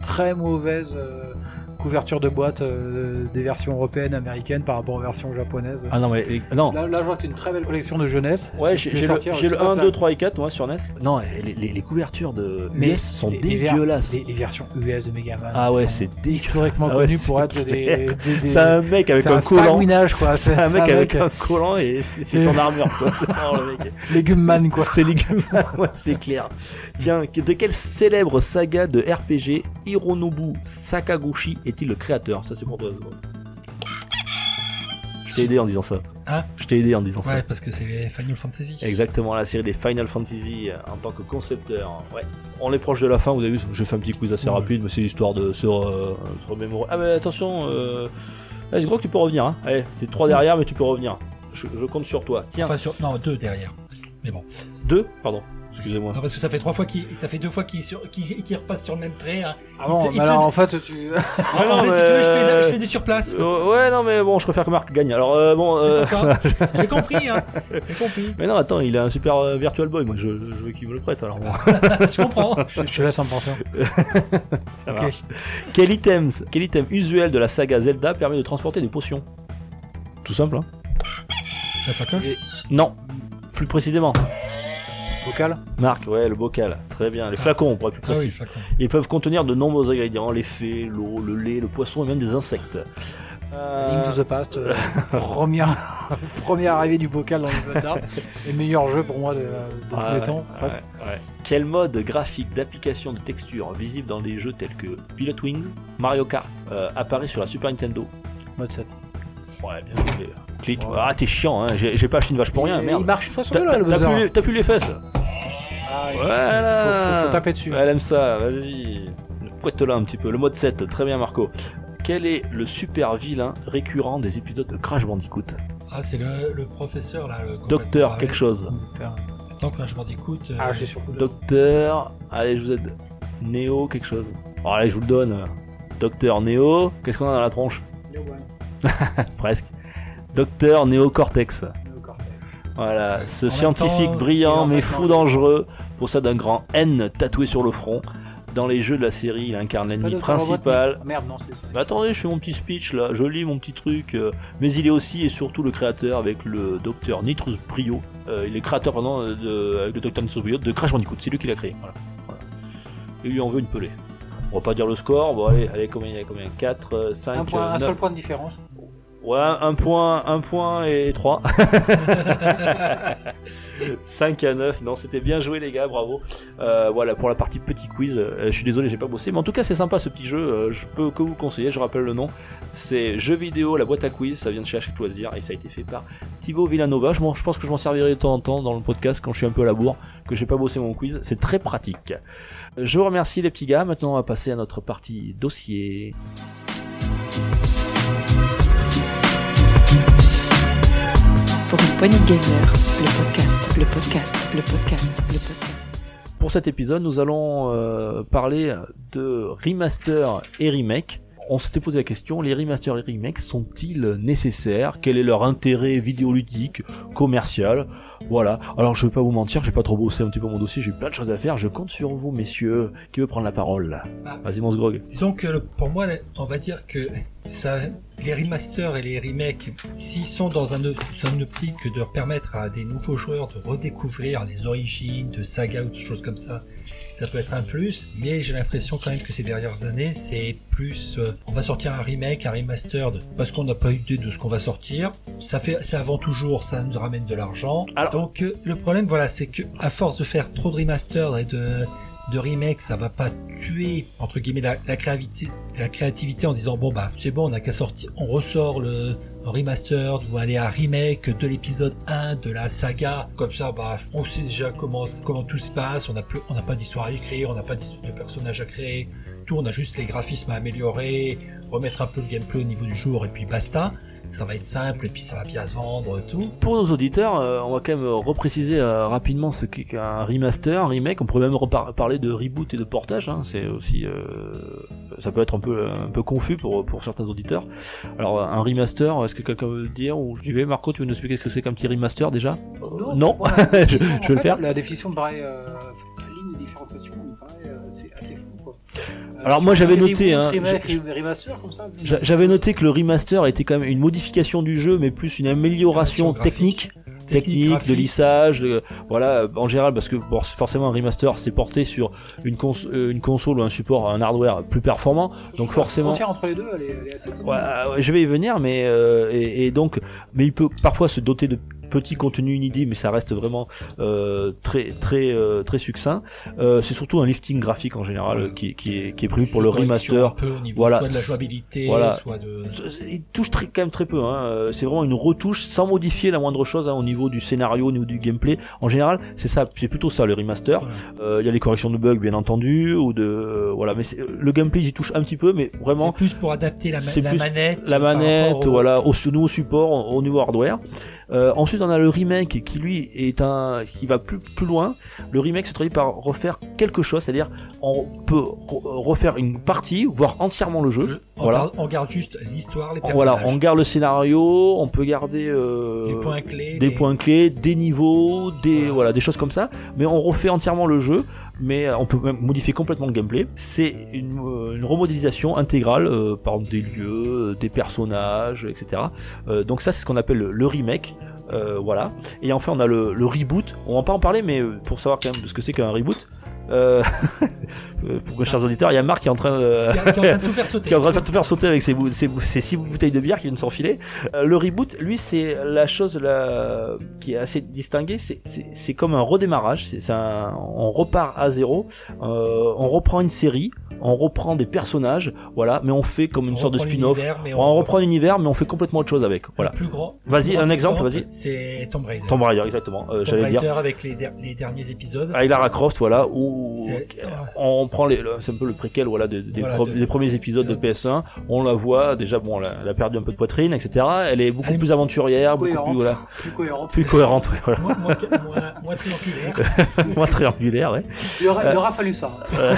Speaker 3: très mauvaise euh, couverture de boîte euh, des versions européennes, américaines par rapport aux versions japonaises.
Speaker 1: Ah non mais non.
Speaker 3: Là, là, je vois que une très belle collection de jeunesse.
Speaker 1: Ouais, j'ai le,
Speaker 3: sortir,
Speaker 1: le
Speaker 3: sais pas
Speaker 1: 1,
Speaker 3: si
Speaker 1: 2,
Speaker 3: la-
Speaker 1: 3 et 4 moi sur NES. Non, les, les, les couvertures de
Speaker 3: Mais
Speaker 1: NES sont
Speaker 3: les-
Speaker 1: dégueulasses.
Speaker 3: Les, les versions US de Megaman.
Speaker 1: Ah ouais, c'est
Speaker 3: historiquement
Speaker 1: Ah ouais, c'est
Speaker 3: pour être des,
Speaker 1: clair.
Speaker 3: des, des-
Speaker 1: C'est un mec avec un, collant. C'est un mec avec un collant et c'est son armure quoi. <laughs>
Speaker 3: Légume Man, quoi.
Speaker 1: C'est légumes, ouais, c'est clair. Tiens, de quelle célèbre saga de RPG Hironobu Sakaguchi est-il le créateur? Ça c'est pour toi. Je t'ai aidé en disant ça.
Speaker 4: Hein?
Speaker 1: Je t'ai aidé en disant ça.
Speaker 4: Ouais, parce que c'est les Final Fantasy.
Speaker 1: Exactement, la série des Final Fantasy euh, en tant que concepteur. Ouais. On est proche de la fin, vous avez vu, j'ai fait un petit quiz assez
Speaker 4: Ouais.
Speaker 1: rapide, mais c'est histoire de se, re- se remémorer. Ah mais attention, euh... je crois que tu peux revenir. Hein. Allez, t'es trois derrière, mais tu peux revenir. Je, je compte sur toi. Tiens,
Speaker 4: Enfin, sur... non, deux derrière. Mais bon.
Speaker 1: deux? Pardon, excusez-moi.
Speaker 4: Non, parce que ça fait trois fois qu'il, ça fait deux fois qu'il sur... qu'il... qu'il repasse sur le même trait. Hein.
Speaker 3: Ah
Speaker 4: Il
Speaker 3: bon,
Speaker 4: te- il
Speaker 3: mais
Speaker 4: te-
Speaker 3: alors, en fait, tu...
Speaker 1: Ah <laughs>
Speaker 4: en
Speaker 1: non,
Speaker 4: fait, si
Speaker 1: mais-
Speaker 4: tu veux, je fais, je fais du surplace.
Speaker 1: Euh, ouais, non, mais bon, je préfère que Marc gagne. Alors, euh, bon. Euh... <laughs>
Speaker 4: J'ai compris, hein. J'ai compris.
Speaker 1: mais non, attends, il a un super euh, Virtual Boy. Moi, je, je veux qu'il me le prête. Alors, bon, <laughs>
Speaker 4: je comprends.
Speaker 3: je, je te laisse en penser.
Speaker 1: ça
Speaker 3: Ok.
Speaker 1: marche. Quel item, quel item usuel de la saga Zelda permet de transporter des potions Tout simple, hein
Speaker 4: La sacoche?
Speaker 1: Non, plus précisément.
Speaker 3: Bocal
Speaker 1: Marc, ouais, le bocal. Très bien. Les flacons, pour être plus
Speaker 4: Ah oui,
Speaker 1: précis. Ils peuvent contenir de nombreux ingrédients, les fées, l'eau, le lait, le poisson et même des insectes. Euh,
Speaker 3: Link to the Past, euh, <laughs> première, <laughs> première arrivée du bocal dans les Zelda. Les meilleurs jeux pour moi de, de tous
Speaker 1: ouais,
Speaker 3: les temps,
Speaker 1: ouais,
Speaker 3: presque.
Speaker 1: ouais. Quel mode graphique d'application de texture visible dans des jeux tels que Pilot Wings, Mario Kart euh, apparaît sur la Super Nintendo
Speaker 3: Mode 7.
Speaker 1: Ouais, bien joué. Clic.
Speaker 3: Ouais.
Speaker 1: Ah, t'es chiant, hein. J'ai pas acheté une vache pour rien,
Speaker 3: Et
Speaker 1: merde.
Speaker 3: Il marche 60
Speaker 1: T'as
Speaker 3: là, le
Speaker 1: t'as- t'as
Speaker 3: buzzer.
Speaker 1: plus, les- t'as plus les fesses.
Speaker 3: Ah,
Speaker 1: Voilà.
Speaker 3: Faut, faut- faut taper dessus.
Speaker 1: Elle aime ça, vas-y. Fouette-la un petit peu. Le mode 7, très bien Marco. Quel est le super vilain récurrent des épisodes de Crash Bandicoot
Speaker 4: Ah, c'est le, le professeur là. Le
Speaker 1: Docteur quelque chose.
Speaker 4: Que je m'en écoute. euh,
Speaker 3: Ah, j'ai sur le coup de-
Speaker 1: Docteur, allez je vous aide. Néo quelque chose. Bon, allez je vous le donne. Docteur Néo, qu'est-ce qu'on a dans la tronche <laughs> Presque. Docteur Néocortex. Voilà, ce
Speaker 4: En
Speaker 1: scientifique
Speaker 4: temps,
Speaker 1: brillant mais fou dangereux possède un grand N tatoué sur le front. Dans les jeux de la série, il incarne l'ennemi principal.
Speaker 3: Merde, non, c'est
Speaker 1: Bah attendez, je fais mon petit speech là, je lis mon petit truc. euh, mais il est aussi et surtout le créateur avec le docteur Nitrus Brio. Euh, il est créateur, pardon, euh, de, avec le docteur Nitrus Brio de Crash Bandicoot. C'est lui qui l'a créé. Voilà. Voilà. Et lui en veut une pelée. On va pas dire le score. Bon allez, allez combien il y a? Combien? 4, euh, 5,
Speaker 3: un, point, un
Speaker 1: 9.
Speaker 3: seul point de différence.
Speaker 1: Ouais, un point, un point et 3. 5 <laughs> à 9. Non, c'était bien joué les gars, bravo. Euh, voilà pour la partie petit quiz. Euh, je suis désolé, j'ai pas bossé, mais en tout cas c'est sympa ce petit jeu. Euh, je peux que vous le conseiller. Je rappelle le nom. C'est jeu vidéo, la boîte à quiz. Ça vient de chez Hachette Loisirs et ça a été fait par Thibaut Villanova. Je, je pense que je m'en servirai de temps en temps dans le podcast quand je suis un peu à la bourre, que j'ai pas bossé mon quiz. C'est très pratique. Je vous remercie les petits gars. Maintenant on va passer à notre partie dossier.
Speaker 2: Pour une poignée de gamer, le podcast, le podcast, le podcast, le podcast.
Speaker 1: Pour cet épisode, nous allons euh, parler de remaster et remake. On s'était posé la question, les remasters et remakes sont-ils nécessaires? Quel est leur intérêt vidéoludique, commercial? Voilà. Alors je vais pas vous mentir, j'ai pas trop bossé un petit peu mon dossier, j'ai plein de choses à faire. Je compte sur vous, messieurs. Qui veut prendre la parole?
Speaker 4: Ah.
Speaker 1: Vas-y, mon Grog.
Speaker 4: Disons que pour moi, on va dire que ça, les remasters et les remakes, s'ils sont dans un, dans une optique de permettre à des nouveaux joueurs de redécouvrir les origines de saga ou de choses comme ça, ça peut être un plus. Mais j'ai l'impression quand même que ces dernières années, c'est plus, euh, on va sortir un remake, un remastered, parce qu'on n'a pas eu idée de ce qu'on va sortir. Ça fait, c'est avant toujours, ça nous ramène de l'argent.
Speaker 1: Alors-
Speaker 4: Donc euh, le problème, voilà, c'est que à force de faire trop de remasters et de de remake, ça va pas tuer entre guillemets la, la créativité, la créativité en disant bon bah c'est bon, on a qu'à sortir, on ressort le remastered ou aller à remake de l'épisode 1 de la saga. Comme ça, bah on sait déjà comment tout se passe. On a plus, on n'a pas d'histoire à écrire, on n'a pas de personnages à créer. Tout, on a juste les graphismes à améliorer, remettre un peu le gameplay au niveau du jour et puis basta. Ça va être simple et puis ça va bien se vendre tout.
Speaker 1: Pour nos auditeurs, euh, on va quand même repréciser euh, rapidement ce qu'est un remaster, un remake. On pourrait même repar- parler de reboot et de portage. hein. C'est aussi, euh, ça peut être un peu un peu confus pour pour certains auditeurs. Alors un remaster, est-ce que quelqu'un veut le dire ou j'y vais Marco, tu veux nous expliquer ce que c'est qu'un petit remaster déjà? Non,
Speaker 3: Voilà. <laughs>
Speaker 1: je, je vais le faire.
Speaker 3: La définition me paraît,
Speaker 1: Alors moi, j'avais noté, hein, J'avais noté que le remaster était quand même une modification du jeu, mais plus une amélioration technique technique, de lissage, de- voilà, en général, parce que bon, forcément un remaster, c'est porté sur une, cons euh, une console ou un support, un hardware plus performant, donc
Speaker 3: La
Speaker 1: forcément.
Speaker 3: frontière entre les deux, elle est, elle est assez.
Speaker 1: Ouais, ouais, je vais y venir, mais euh, et, et donc, mais il peut parfois se doter de petits contenus inédits, mais ça reste vraiment euh, très très euh, très succinct. Euh, c'est surtout un lifting graphique en général
Speaker 4: Ouais.
Speaker 1: qui, qui est qui est prévu pour le remaster.
Speaker 4: Un peu au niveau
Speaker 1: Voilà.
Speaker 4: soit de la jouabilité,
Speaker 1: Voilà.
Speaker 4: soit de.
Speaker 1: Il touche très, quand même très peu. Hein. Euh, C'est vraiment une retouche sans modifier la moindre chose hein, au niveau du scénario, au niveau du gameplay. En général, c'est ça, c'est plutôt ça le remaster.
Speaker 4: Ouais.
Speaker 1: Euh, Il y a les corrections de bugs, bien entendu, ou de euh, voilà. Mais le gameplay, il touche un petit peu, mais vraiment
Speaker 4: C'est plus pour adapter la, ma- manette.
Speaker 1: la manette,
Speaker 4: au-
Speaker 1: voilà, au nouveau support, au, au niveau hardware. Euh, ensuite, on a le remake qui lui est un qui va plus plus loin. Le remake se traduit par refaire quelque chose, c'est-à-dire on peut re- refaire une partie, voire entièrement le jeu.
Speaker 4: Je- on,
Speaker 1: voilà.
Speaker 4: garde, on garde juste l'histoire, les personnages,
Speaker 1: Voilà, on garde le scénario, on peut garder euh,
Speaker 4: les points clés.
Speaker 1: des
Speaker 4: les-
Speaker 1: points clés, des niveaux, des
Speaker 4: Voilà.
Speaker 1: voilà. des choses comme ça, mais on refait entièrement le jeu, mais euh, on peut même modifier complètement le gameplay. C'est une, euh, remodélisation intégrale euh, par des lieux, des personnages, etc. Donc ça c'est ce qu'on appelle le, remake. Voilà. Et enfin, on a le, le reboot. On va pas en parler, mais pour savoir quand même ce que c'est qu'un reboot. Euh, <laughs> pour que chers auditeurs, il y a Marc qui est en train de,
Speaker 4: Qui est qui est en train de tout faire <laughs> sauter.
Speaker 1: qui est en train de tout faire sauter avec ses, ses, six bouteilles de bière qui viennent s'enfiler. Euh, le reboot, lui, c'est la chose là, qui est assez distinguée. C'est- comme un redémarrage. C'est on repart à zéro. Euh, on reprend une série. On reprend des personnages. Voilà. Mais on fait comme une
Speaker 4: On
Speaker 1: sorte de spin-off. On reprend l'univers, mais on fait complètement autre chose avec. Voilà.
Speaker 4: Le plus grand.
Speaker 1: Vas-y, un exemple, vas-y.
Speaker 4: C'est Tomb Raider.
Speaker 1: Tomb Raider, exactement. Euh,
Speaker 4: Tomb
Speaker 1: J'allais dire.
Speaker 4: Raider avec les, der- les derniers épisodes.
Speaker 1: Avec Lara Croft, voilà, où On prend les, c'est un peu le préquel, voilà, des, des,
Speaker 4: Voilà,
Speaker 1: pro-
Speaker 4: de-
Speaker 1: des premiers épisodes de
Speaker 4: de-
Speaker 1: PS1. On la voit déjà, bon, elle a, elle a perdu un peu de poitrine, etc. Elle est beaucoup
Speaker 4: Elle est-
Speaker 1: plus aventurière, beaucoup
Speaker 3: Cohérente.
Speaker 1: plus, voilà,
Speaker 3: Plus cohérente.
Speaker 1: plus cohérente, ouais, voilà.
Speaker 4: moins, moins, moins, moins triangulaire. <laughs>
Speaker 1: moins triangulaire, ouais.
Speaker 3: Il aura, il aura fallu ça.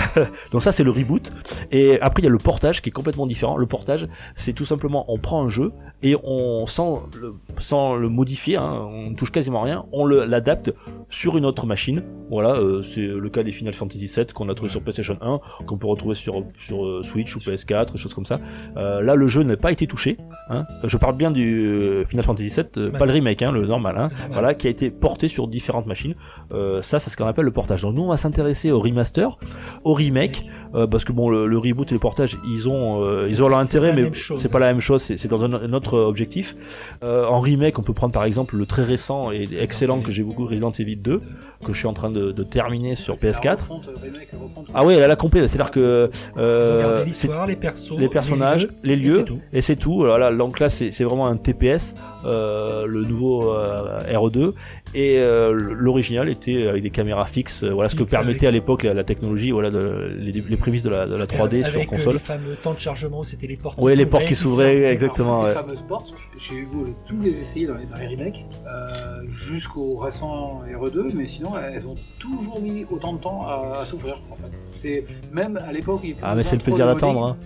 Speaker 3: <laughs>
Speaker 1: Donc ça, c'est le reboot. Et après, il y a le portage qui est complètement différent. Le portage, c'est tout simplement, on prend un jeu et on, sans le, sans le modifier, hein, on ne touche quasiment rien, on le- l'adapte sur une autre machine. Voilà, euh, c'est le cas des Final Fantasy VII qu'on a trouvé sur PlayStation 1, qu'on peut retrouver sur, sur euh, Switch ou PS4, des choses comme ça. Euh, là, le jeu n'a pas été touché. Hein. Je parle bien du euh, Final Fantasy VII, pas le remake, hein, le normal, hein, voilà, qui a été porté sur différentes machines. Euh, ça, c'est ce qu'on appelle le portage. Donc nous, on va s'intéresser au remaster, au remake, euh, parce que bon, le, le reboot et le portage, ils ont, ils ont leur intérêt, mais c'est pas la même chose. C'est dans un, un autre objectif. En remake, on peut prendre par exemple le très récent et excellent que j'ai beaucoup, Resident Evil 2, que je suis en train de, de terminer sur
Speaker 3: C'est la
Speaker 1: PS4.
Speaker 3: refonte, euh, remake, refonte.
Speaker 1: Ah oui, elle a la complète. C'est-à-dire que euh,
Speaker 4: l'histoire, les persos,
Speaker 1: les personnages, les
Speaker 4: et
Speaker 1: lieux,
Speaker 4: c'est tout.
Speaker 1: et c'est tout. Voilà, donc là, c'est c'est vraiment un TPS, euh, le nouveau euh, RE2, et euh, l'original était avec des caméras fixes. euh, voilà ce que permettait
Speaker 4: avec-
Speaker 1: à l'époque la, la technologie, voilà, de, les, les prémices de la, de la 3D sur
Speaker 4: avec euh,
Speaker 1: console.
Speaker 4: les fameux temps de chargement, c'était les portes.
Speaker 1: Ouais,
Speaker 4: qui
Speaker 1: les portes qui
Speaker 4: s'ouvraient,
Speaker 1: exactement.
Speaker 3: Ces
Speaker 1: ouais.
Speaker 3: fameuses portes, on a tous les essayé dans les, dans les remakes, euh, jusqu'au récent RE2, mais sinon elles ont toujours mis autant de temps à, à s'ouvrir. En fait. C'est même à l'époque.
Speaker 1: Ah mais c'est le plaisir d'attendre. Hein.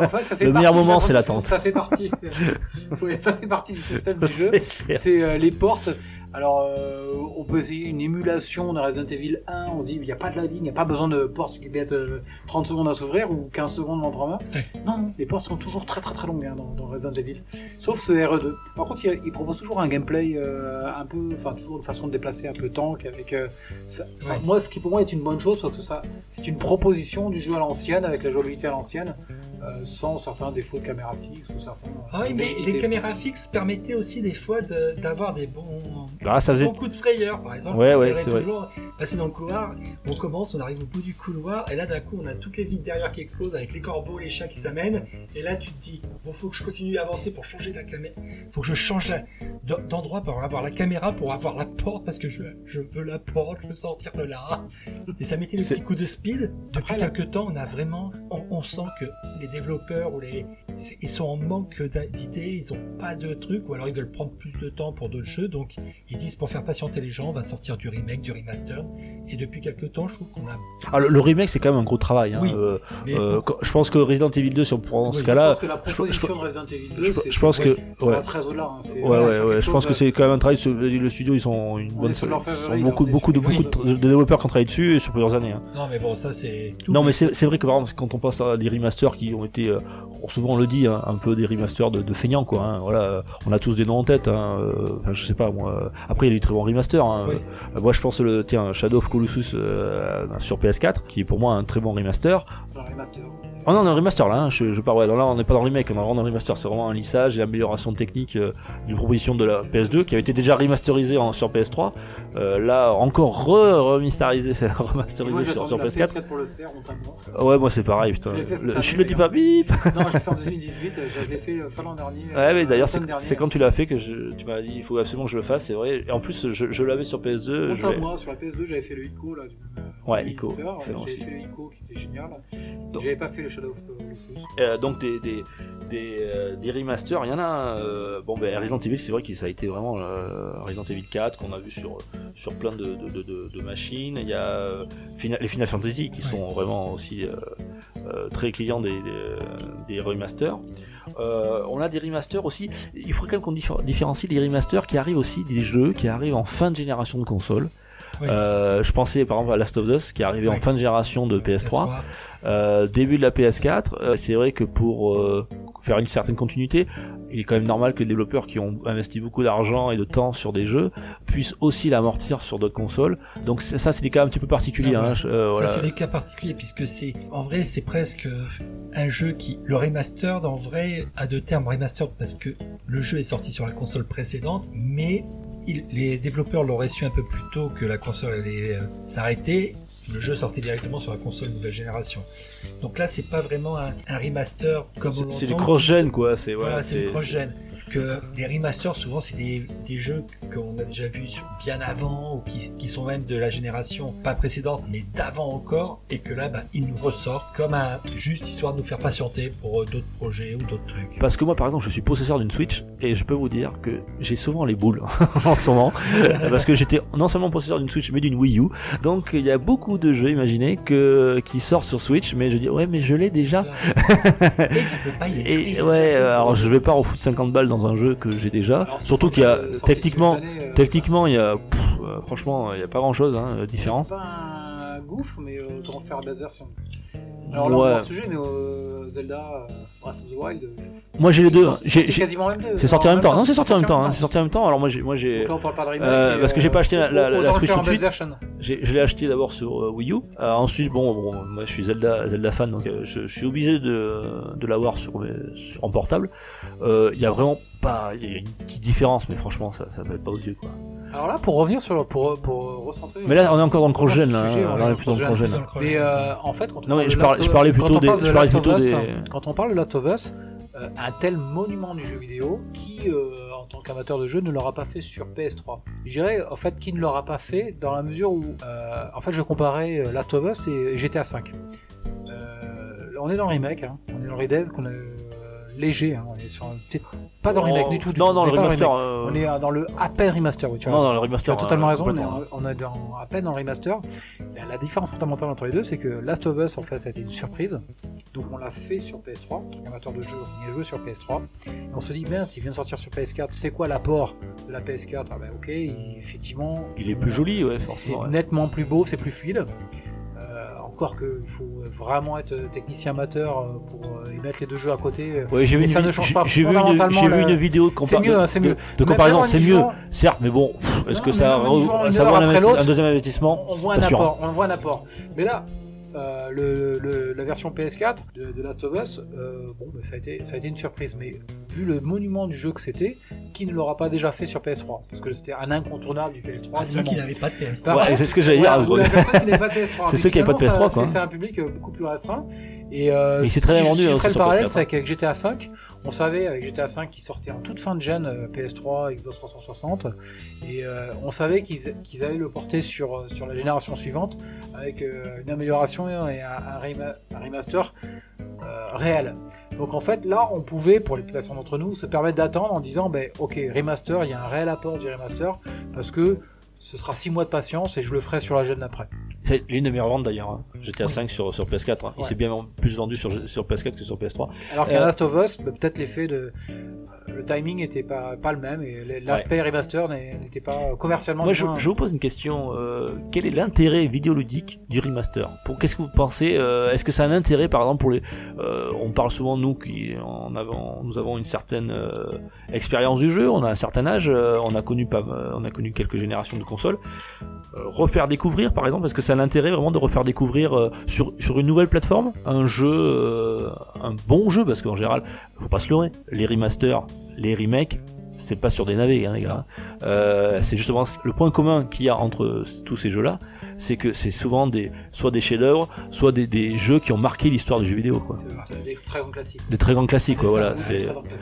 Speaker 3: En fait, ça <laughs> fait
Speaker 1: Le meilleur
Speaker 3: j'ai
Speaker 1: moment, c'est l'attente.
Speaker 3: Ça fait partie. <laughs> oui, ça fait partie du système du <laughs> jeu.
Speaker 1: C'est
Speaker 3: euh, les portes. Alors, euh, on peut essayer une émulation de Resident Evil 1. On dit il n'y a pas de ladding, il n'y a pas besoin de portes qui mettent euh, 30 secondes à s'ouvrir ou 15 secondes entre main. Non, non, les portes sont toujours très très très longues hein, dans, dans Resident Evil. Sauf ce RE2. Par contre, il, il propose toujours un gameplay euh, un peu, enfin toujours une façon de déplacer un peu tank avec. euh, enfin. Moi, ce qui pour moi est une bonne chose parce que ça, c'est une proposition du jeu à l'ancienne avec la jouabilité à l'ancienne, euh, sans certains défauts de caméra fixe ou certains.
Speaker 4: Ah oui, mais les caméras fixes permettaient aussi des fois de- d'avoir des bons,
Speaker 1: Ah, ça faisait.
Speaker 4: bons coups de frayeur, par exemple.
Speaker 1: Ouais,
Speaker 4: On
Speaker 1: ouais, c'est vrai.
Speaker 4: toujours passer dans le couloir, on commence, on arrive au bout du couloir, et là d'un coup on a toutes les vides derrière qui explosent avec les corbeaux, les chats qui s'amènent, et là tu te dis, bon, faut que je continue à avancer pour changer la caméra, faut que je change la- d'endroit pour avoir la caméra, pour avoir la porte, parce que je, je veux la porte, je veux sortir de là. Et ça mettait le petit coup de speed. Depuis
Speaker 3: Après, là-
Speaker 4: quelques temps, on a vraiment, on, on sent que les développeurs ou les, ils sont en manque d'idées, ils ont pas de trucs, ou alors ils veulent prendre plus de temps pour d'autres jeux, donc ils disent pour faire patienter les gens, on va sortir du remake, du remaster. Et depuis quelques temps, je trouve qu'on a.
Speaker 1: Ah, le, le remake, c'est quand même un gros travail. Hein.
Speaker 4: Oui.
Speaker 1: Euh,
Speaker 4: Mais
Speaker 1: euh, quand- je pense que Resident Evil 2, si on prend ce
Speaker 4: Oui,
Speaker 3: Je
Speaker 1: cas-là,
Speaker 3: pense que la
Speaker 1: je-
Speaker 3: proposition
Speaker 1: je-
Speaker 3: de Resident Evil 2,
Speaker 1: je,
Speaker 3: c'est-
Speaker 1: je pense que,
Speaker 3: ça
Speaker 1: ouais.
Speaker 3: va très au-delà. hein. C'est-
Speaker 1: Ouais,
Speaker 3: voilà,
Speaker 1: ouais, ouais. Je pense que c'est quand même un travail. sur- Le studio, ils ont une
Speaker 3: On
Speaker 1: bonne.
Speaker 3: est sur leur
Speaker 1: ils
Speaker 3: favori,
Speaker 1: ont
Speaker 3: là,
Speaker 1: beaucoup,
Speaker 3: est
Speaker 1: beaucoup de beaucoup de, développeurs qui ont travaillé dessus sur plusieurs années. hein.
Speaker 4: Non, mais bon, ça c'est.
Speaker 1: Non, mais c'est c'est vrai que par exemple, quand on pense à des remasters qui ont été, euh, souvent on le dit, hein, un peu des remasters de, de feignants, quoi. hein. Voilà, euh, on a tous des noms en tête. Hein, euh, enfin, je sais pas, moi. euh, Après, il y a des très bons remasters. Hein.
Speaker 4: Oui.
Speaker 1: Euh, moi, je pense le tiens Shadow of Colossus euh, sur PS4, qui est pour moi un très bon remaster. Oh non, on est dans le remaster là, hein. je, je parle, ouais, là on n'est pas dans le remake, on est vraiment dans le remaster, c'est vraiment un lissage et amélioration technique euh, d'une proposition de la PS2 qui avait été déjà remasterisée en, sur PS3, euh, là encore re-remasterisé, <laughs> remasterisé
Speaker 3: Moi,
Speaker 1: sur, sur
Speaker 3: la
Speaker 1: PS4.
Speaker 3: PS4 pour le faire,
Speaker 1: Ouais, moi c'est pareil, putain.
Speaker 3: Je fait
Speaker 1: Le-
Speaker 3: année,
Speaker 1: je le dis pas, bip <laughs>
Speaker 3: Non, je l'ai fait en <laughs> 2018, je l'ai fait euh, fin l'an dernier.
Speaker 1: Ouais, mais
Speaker 3: euh,
Speaker 1: d'ailleurs, c'est quand tu l'as fait que je, tu m'as dit il faut absolument que je le fasse, c'est vrai. Et en plus, je, je l'avais sur PS2. Je
Speaker 3: moi, sur la PS2, j'avais fait le ICO là, du euh,
Speaker 1: Ouais. ICO,
Speaker 3: J'avais fait le ICO qui était génial. J'avais pas fait le Shadow of Colossus.
Speaker 1: Euh, donc des des des, euh, des remasters, il y en a. euh, bon, ben Resident Evil, c'est vrai que ça a été vraiment euh, Resident Evil 4 qu'on a vu sur sur plein de de, de, de- de machines. Il y a Final- les Final Fantasy qui sont vraiment aussi très clients des des, des remasters. On a des remasters aussi. Il faudrait quand même qu'on diffé- différencie les remasters qui arrivent aussi des jeux qui arrivent en fin de génération de console.
Speaker 4: Oui.
Speaker 1: Euh, je pensais par exemple à Last of Us qui est arrivé en fin de génération de PS3. Euh, début de la PS4, euh, c'est vrai que pour faire une certaine continuité, il est quand même normal que les développeurs qui ont investi beaucoup d'argent et de temps sur des jeux puissent aussi l'amortir sur d'autres consoles. Donc ça, c'est des cas un petit peu particuliers.
Speaker 4: Ah
Speaker 1: hein, je- voilà.
Speaker 4: Ça, c'est des cas particuliers puisque c'est, en vrai, c'est presque un jeu qui, le remastered, en vrai, a deux termes remastered parce que le jeu est sorti sur la console précédente, mais il- les développeurs l'auraient su un peu plus tôt que la console allait euh, s'arrêter. Le jeu sortait directement sur la console nouvelle génération. Donc là, c'est pas vraiment un, un remaster comme on
Speaker 1: C'est du cross-gen, quoi. C'est
Speaker 4: Voilà, c'est le cross-gen. Parce que les remasters, souvent, c'est des, des jeux qu'on a déjà vus bien avant, ou qui, qui sont même de la génération pas précédente, mais d'avant encore, et que là, bah, ils nous ressortent comme un, juste histoire de nous faire patienter pour euh, d'autres projets ou d'autres trucs.
Speaker 1: Parce que moi, par exemple, je suis possesseur d'une Switch et je peux vous dire que j'ai souvent les boules <laughs> en ce moment. parce que j'étais non seulement possesseur d'une Switch, mais d'une Wii U. Donc, il y a beaucoup de jeux, imaginez, que, qui sortent sur Switch, mais je dis, ouais, mais je l'ai déjà.
Speaker 4: et tu peux pas y écrire.
Speaker 1: ouais, alors je vais pas refoutre 50 balles dans un jeu que j'ai déjà.
Speaker 3: Alors,
Speaker 1: Surtout qu'il y a,
Speaker 3: année, euh,
Speaker 1: techniquement, il y a, pff, euh, franchement, il y a pas grand chose, hein, de différence.
Speaker 3: C'est pas un gouffre, mais euh, autant faire la base version. Alors là,
Speaker 1: Ouais.
Speaker 3: on va sujet, mais euh, Zelda euh, Breath of the Wild. euh,
Speaker 1: Moi, j'ai les deux. hein.
Speaker 3: c'est quasiment en même temps.
Speaker 1: C'est sorti en même temps. Non, c'est sorti en même temps. hein, C'est sorti en même temps. Alors moi, j'ai, moi, j'ai,
Speaker 3: Donc là, on parle pas de remake.
Speaker 1: Euh, parce que j'ai pas acheté la- la- Switch tout de suite. je l'ai acheté d'abord sur euh, Wii U. Ensuite, bon, bon, moi je suis Zelda, Zelda fan, donc je, je suis obligé de, de l'avoir sur, mes- sur en portable. Il y a vraiment pas, il y a une petite différence, mais franchement, ça, ça va pas aux yeux, quoi.
Speaker 3: Alors là, pour revenir sur, pour, pour recentrer.
Speaker 1: Mais là, on est encore dans le cross-gen, là.
Speaker 3: Sujet,
Speaker 1: on est plus dans le cross-gen.
Speaker 3: Mais euh, en fait, quand on
Speaker 1: Non, mais
Speaker 3: parle
Speaker 1: je
Speaker 3: de
Speaker 1: parlais- je plutôt des- je parlais plutôt
Speaker 3: Quand on parle de Last of Us, euh, un tel monument du jeu vidéo qui, euh, en tant qu'amateur de jeu, ne l'aura pas fait sur PS3. Je dirais, en fait, qui ne l'aura pas fait dans la mesure où, en fait, je comparais Last of Us et GTA V. On est dans le remake, hein. on est dans le redev, qu'on euh, léger, hein. on est sur pas dans le remake du tout. du
Speaker 1: Non,
Speaker 3: tout.
Speaker 1: non,
Speaker 3: On
Speaker 1: le remaster. euh,
Speaker 3: On est euh, dans le à peine remaster, oui, tu vois.
Speaker 1: Non, non, le
Speaker 3: Tu
Speaker 1: remaster.
Speaker 3: as totalement
Speaker 1: euh,
Speaker 3: raison, on est, dans- à peine dans le remaster. La, différence fondamentale entre les deux, c'est que Last of Us, en fait, ça a été une surprise. Donc on l'a fait sur PS3, en tant qu'amateur de jeu, on y a joué sur PS3. Et on se dit, bien, s'il vient de sortir sur PS4, c'est quoi l'apport de la PS4 Ah ben ok, effectivement,
Speaker 1: Il est plus joli, ouais,
Speaker 3: c'est nettement plus beau, c'est plus fluide. Euh, encore qu'il faut vraiment être technicien amateur euh, pour euh, y mettre les deux jeux à côté.
Speaker 1: Ouais, j'ai vu, une,
Speaker 3: ça ne change pas
Speaker 1: j'ai vu une, j'ai vu une vidéo de
Speaker 3: C'est
Speaker 1: compar-
Speaker 3: mieux, hein, c'est mieux.
Speaker 1: de, de comparaison, c'est mieux, certes, mais bon, est-ce que ça, ça vaut un, un deuxième investissement
Speaker 3: on voit un
Speaker 1: sûr.
Speaker 3: apport, on voit un apport. Mais là, euh, le, le- la version PS4 de, de Last of Us, euh, bon, bah, ça, a été, ça a été une surprise. Mais vu le monument du jeu que c'était, qui ne l'aura pas déjà fait sur PS3 Parce que c'était un incontournable du PS3.
Speaker 4: À
Speaker 3: du
Speaker 4: ceux qui n'avaient pas de PS3.
Speaker 3: Par
Speaker 1: Ouais, c'est ce que j'allais dire,
Speaker 3: voilà,
Speaker 1: à ce
Speaker 3: ou la
Speaker 1: gros-
Speaker 3: personne qui n'avait pas de PS3. <laughs>
Speaker 1: C'est ceux qui avaient pas de
Speaker 3: Finalement,
Speaker 1: PS3,
Speaker 3: ça,
Speaker 1: quoi.
Speaker 3: C'est c'est un public euh, beaucoup plus restreint. Et euh,
Speaker 1: il s'est très bien vendu,
Speaker 3: je
Speaker 1: hein,
Speaker 3: ferais
Speaker 1: aussi
Speaker 3: le parallèle,
Speaker 1: PS4,
Speaker 3: c'est qu'avec GTA V, on savait avec GTA V qui sortait en toute fin de gen euh, PS3, Xbox 360, et euh, on savait qu'ils allaient le porter sur, euh, la génération suivante avec une amélioration et un, un rema- un remaster réel. Donc en fait, là, on pouvait, pour les personnes d'entre nous, se permettre d'attendre en disant, ben, ok, remaster, il y a un réel apport du remaster, parce que ce sera 6 mois de patience et je le ferai sur la gêne d'après.
Speaker 1: C'est l'une des meilleures ventes d'ailleurs. hein. GTA 5 sur, sur PS4. hein. Il s'est bien plus vendu sur, sur PS4 que sur PS3.
Speaker 3: Alors qu'à
Speaker 1: Euh,
Speaker 3: Last of Us, bah, peut-être l'effet de. Le timing était pas, pas le même et l'aspect remaster n'était pas commercialement.
Speaker 1: Moi, je, vous pose une question. euh, quel est l'intérêt vidéoludique du remaster? Pour qu'est-ce que vous pensez euh, Est-ce que ça a un intérêt, par exemple, pour les euh, On parle souvent nous qui en avons, nous avons une certaine euh, expérience du jeu, on a un certain âge, euh, on a connu pas, euh, on a connu quelques générations de consoles. Refaire découvrir, par exemple, est-ce que ça a l'intérêt vraiment de refaire découvrir euh, sur une nouvelle plateforme un jeu, euh, un bon jeu, parce qu'en général, faut pas se leurrer, les remasters, les remakes, c'est pas sur des navets, hein, les gars. Euh, c'est justement le point commun qu'il y a entre tous ces jeux-là, c'est que c'est souvent des, soit des chefs-d'œuvre, soit des, des jeux qui ont marqué l'histoire du jeu vidéo, quoi.
Speaker 3: des très grands classiques.
Speaker 1: Des très grands classiques, quoi. Voilà,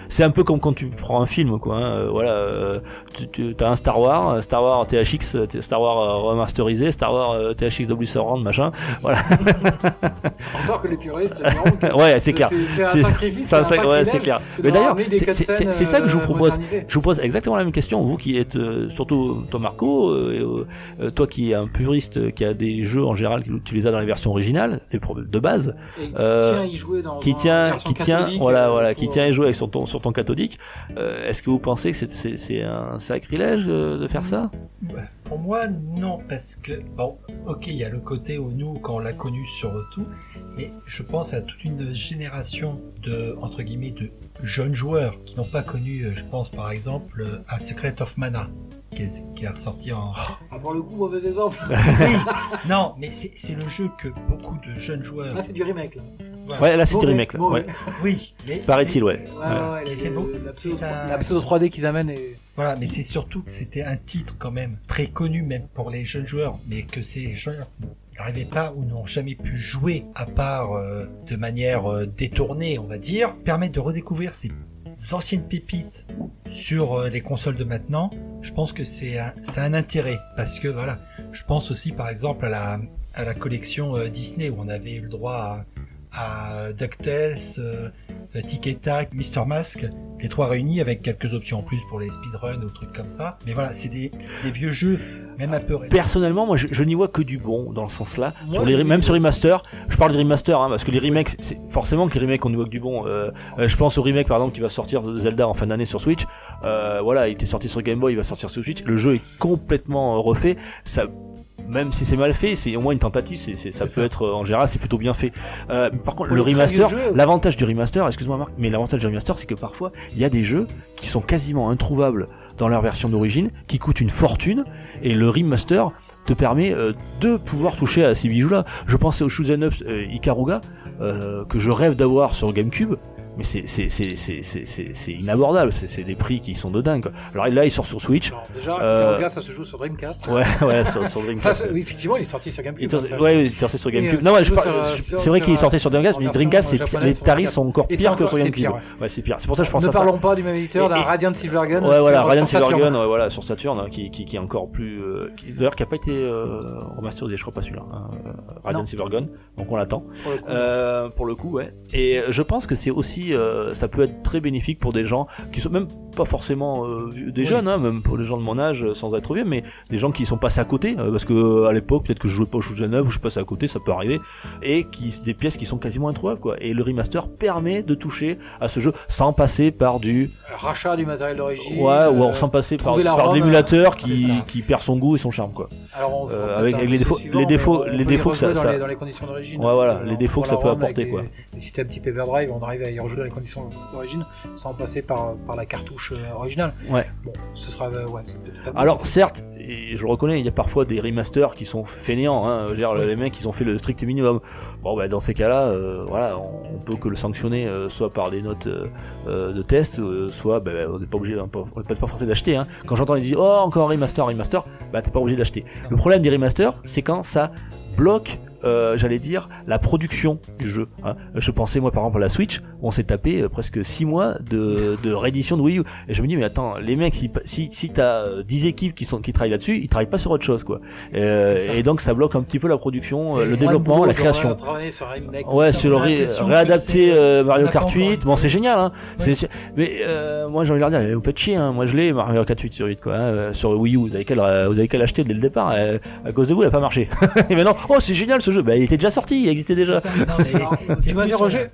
Speaker 1: c'est. Un peu comme quand tu prends un film, quoi. hein, euh, voilà, euh, tu, tu as un Star Wars, euh, Star Wars THX, euh, Star Wars remasterisé, Star Wars THX Surround, machin. <laughs> <laughs>
Speaker 3: Encore que les puristes, c'est
Speaker 1: ouais, c'est clair.
Speaker 3: C'est un sacrifice. c'est
Speaker 1: ouais, clair. Mais
Speaker 3: leur
Speaker 1: d'ailleurs, c'est- ça que je vous propose. Je vous pose exactement la même question, vous qui êtes euh, surtout toi Marco, euh, toi qui es un puriste, euh, qui a des jeux en général, tu les as dans les versions originales, les de base,
Speaker 3: Et qui
Speaker 1: euh,
Speaker 3: tient à y jouer dans
Speaker 1: qui tient, qui tient, voilà,
Speaker 3: euh,
Speaker 1: voilà,
Speaker 3: pour-
Speaker 1: qui tient à jouer avec sur ton sur ton cathodique. Euh, Est-ce que vous pensez que c'est un sacrilège euh, de faire ça?
Speaker 4: Pour moi, non, parce que, bon, ok, il y a le côté où nous, quand on l'a connu sur tout, mais je pense à toute une génération de, entre guillemets, de jeunes joueurs qui n'ont pas connu, euh, je pense par exemple euh, à Secret of Mana, qui est, qui est ressorti en.
Speaker 3: Ah, pour le coup, mauvais exemple. <laughs>
Speaker 4: Oui, <laughs> non, mais c'est le jeu que beaucoup de jeunes joueurs.
Speaker 3: Là, c'est du remake. Là.
Speaker 4: voilà.
Speaker 1: Ouais, là c'est du remake là. Ouais.
Speaker 4: Oui, mais <laughs>
Speaker 1: Paraît-il, ouais.
Speaker 3: Ouais, ouais, ouais,
Speaker 4: Et
Speaker 3: les-
Speaker 4: c'est beau.
Speaker 3: La pseudo,
Speaker 4: C'est un-
Speaker 3: la pseudo 3D qu'ils amènent et.
Speaker 4: Voilà, mais c'est surtout que c'était un titre quand même très connu même pour les jeunes joueurs, mais que ces joueurs n'arrivaient pas ou n'ont jamais pu jouer à part euh, de manière euh, détournée, on va dire, permet de redécouvrir ces anciennes pépites sur euh, les consoles de maintenant. Je pense que c'est un, un intérêt parce que voilà, je pense aussi par exemple à la à la collection euh, Disney où on avait eu le droit à, à DuckTales, euh, Tic Mr. Mask, les trois réunis avec quelques options en plus pour les speedruns ou trucs comme ça. Mais voilà, c'est des, des vieux jeux, même.
Speaker 1: Personnellement, moi, je, je n'y vois que du bon dans le sens là.
Speaker 3: Moi,
Speaker 1: sur les,
Speaker 3: oui,
Speaker 1: même sur les
Speaker 3: aussi.
Speaker 1: masters, je parle des remasters, hein, parce que les remakes, c'est forcément que les remakes, on y voit que du bon. Euh, euh, je pense au remake par exemple qui va sortir de Zelda en fin d'année sur Switch. Euh, voilà, il était sorti sur Game Boy, il va sortir sur Switch. Le jeu est complètement refait. Ça, même si c'est mal fait, c'est au moins une tentative. C'est, c'est- ça
Speaker 4: C'est
Speaker 1: peut
Speaker 4: ça.
Speaker 1: être en général, c'est plutôt bien fait. Euh, par contre, le remaster, l'avantage du remaster, excuse-moi Marc, mais l'avantage du remaster, c'est que parfois il y a des jeux qui sont quasiment introuvables dans leur version d'origine, qui coûtent une fortune, et le remaster te permet euh, de pouvoir toucher à ces bijoux-là. Je pensais au Shoot'em Up euh, Ikaruga, euh, que je rêve d'avoir sur GameCube, mais c'est c'est c'est c'est c'est c'est c'est inabordable. C'est des prix qui sont de dingue. quoi. Alors là, il sort sur Switch.
Speaker 3: Déjà,
Speaker 1: Euh,
Speaker 3: ça se joue sur Dreamcast.
Speaker 1: Ouais, ouais, sur, sur
Speaker 3: Ça,
Speaker 1: Dreamcast.
Speaker 3: c'est- oui, effectivement, il est sorti sur GameCube. hein, ça.
Speaker 1: ouais, il est sorti sur
Speaker 3: Et,
Speaker 1: GameCube.
Speaker 3: euh,
Speaker 1: Non, ouais, je parle- c'est vrai qu'il est sorti sur Dreamcast, mais Dreamcast, les tarifs sont encore pires que sur GameCube.
Speaker 3: pire,
Speaker 1: Ouais, c'est pire. C'est pour ça que je pense
Speaker 3: Ne
Speaker 1: à ça.
Speaker 3: parlons pas du même éditeur, d'un Radiant Silvergun.
Speaker 1: Ouais, voilà, Radiant. Silvergun, ouais, voilà, sur Saturn, hein, qui, qui, qui est encore plus, euh, d'ailleurs, qui a pas été euh, remasterisé, je crois pas celui-là, hein, euh, Radiant. Silvergun, donc on l'attend. Euh, pour le coup, ouais. Et je pense que c'est aussi, euh, ça peut être très bénéfique pour des gens qui sont même pas forcément euh, des
Speaker 4: Oui.
Speaker 1: jeunes, hein, même pour les gens de mon âge, euh, sans être vieux, mais des gens qui sont passés à côté, euh, parce que à l'époque, peut-être que je jouais pas au Shoot'em Up, ou je passais à côté, ça peut arriver, et qui des pièces qui sont quasiment introuvables, quoi. Et le remaster permet de toucher à ce jeu sans passer par du,
Speaker 3: Rachat du matériel d'origine.
Speaker 1: ouais, ou
Speaker 3: euh,
Speaker 1: alors sans passer par, l'émulateur qui, qui perd son goût et son charme, quoi.
Speaker 3: Alors on
Speaker 1: Euh, avec- avec les défauts-
Speaker 3: suivant,
Speaker 1: les défauts-
Speaker 3: on
Speaker 1: les défauts que ça-
Speaker 3: dans,
Speaker 1: ça-
Speaker 3: les, dans les conditions d'origine.
Speaker 1: Ouais, voilà, les défauts que ça peut apporter, quoi.
Speaker 3: Des systèmes type Everdrive, on arrive à y rejouer dans les conditions d'origine sans passer par, par la cartouche euh, originale.
Speaker 1: Ouais.
Speaker 3: Bon, ce sera, euh, ouais,
Speaker 1: Alors
Speaker 3: bon.
Speaker 1: certes, et je reconnais, il y a parfois des remasters qui sont fainéants. Hein. Les mecs, ils ont fait le strict minimum. Bon, bah dans ces cas-là, euh, voilà, on, peut que le sanctionner, euh, soit par des notes euh, de test, soit, bah, on n'est pas obligé, hein, on n'est pas forcé d'acheter. Hein. Quand j'entends les dire, oh encore un remaster, un remaster, bah t'es pas obligé d'acheter. Le problème des remasters, c'est quand ça bloque. Euh, j'allais dire la production du jeu. Hein. Je pensais moi par exemple à la Switch, on s'est tapé euh, presque 6 mois de, de réédition de Wii U. Et je me dis mais attends, les mecs, si si, si t'as euh, 10 équipes qui sont qui travaillent là-dessus, ils travaillent pas sur autre chose quoi. Euh, et donc ça bloque un petit peu la production, euh, le développement,
Speaker 3: Boulot,
Speaker 1: la création.
Speaker 3: sur
Speaker 1: Ouais, sur le ré- réadapter euh, Mario Kart
Speaker 4: pas encore
Speaker 1: 8, bon c'est génial hein.
Speaker 4: Ouais.
Speaker 1: Mais euh, moi j'ai envie de leur dire, vous faites chier hein. Moi je l'ai Mario Kart 8 sur 8 quoi, hein, euh, sur Wii U. Vous avez qu'à l'acheter dès le départ. euh, à cause de vous, il a pas marché. <laughs> et maintenant, oh c'est génial ce jeu. Bah il était déjà sorti, il existait déjà.
Speaker 4: C'est ça, non, mais <laughs>
Speaker 3: Alors,
Speaker 4: c'est
Speaker 3: tu m'as interrogé,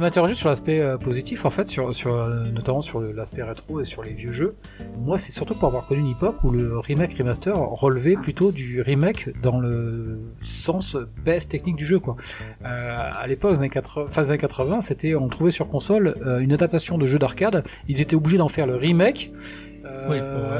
Speaker 3: interrogé sur l'aspect euh, positif en fait, sur, sur euh, notamment sur l'aspect rétro et sur les vieux jeux. Moi, c'est surtout pour avoir connu une époque où le remake remaster relevait plutôt du remake dans le sens baisse technique du jeu quoi. Euh, à l'époque, des années 80, fin des années 80, c'était on trouvait sur console euh, une adaptation de jeu d'arcade. Ils étaient obligés d'en faire le remake. euh,
Speaker 4: Oui,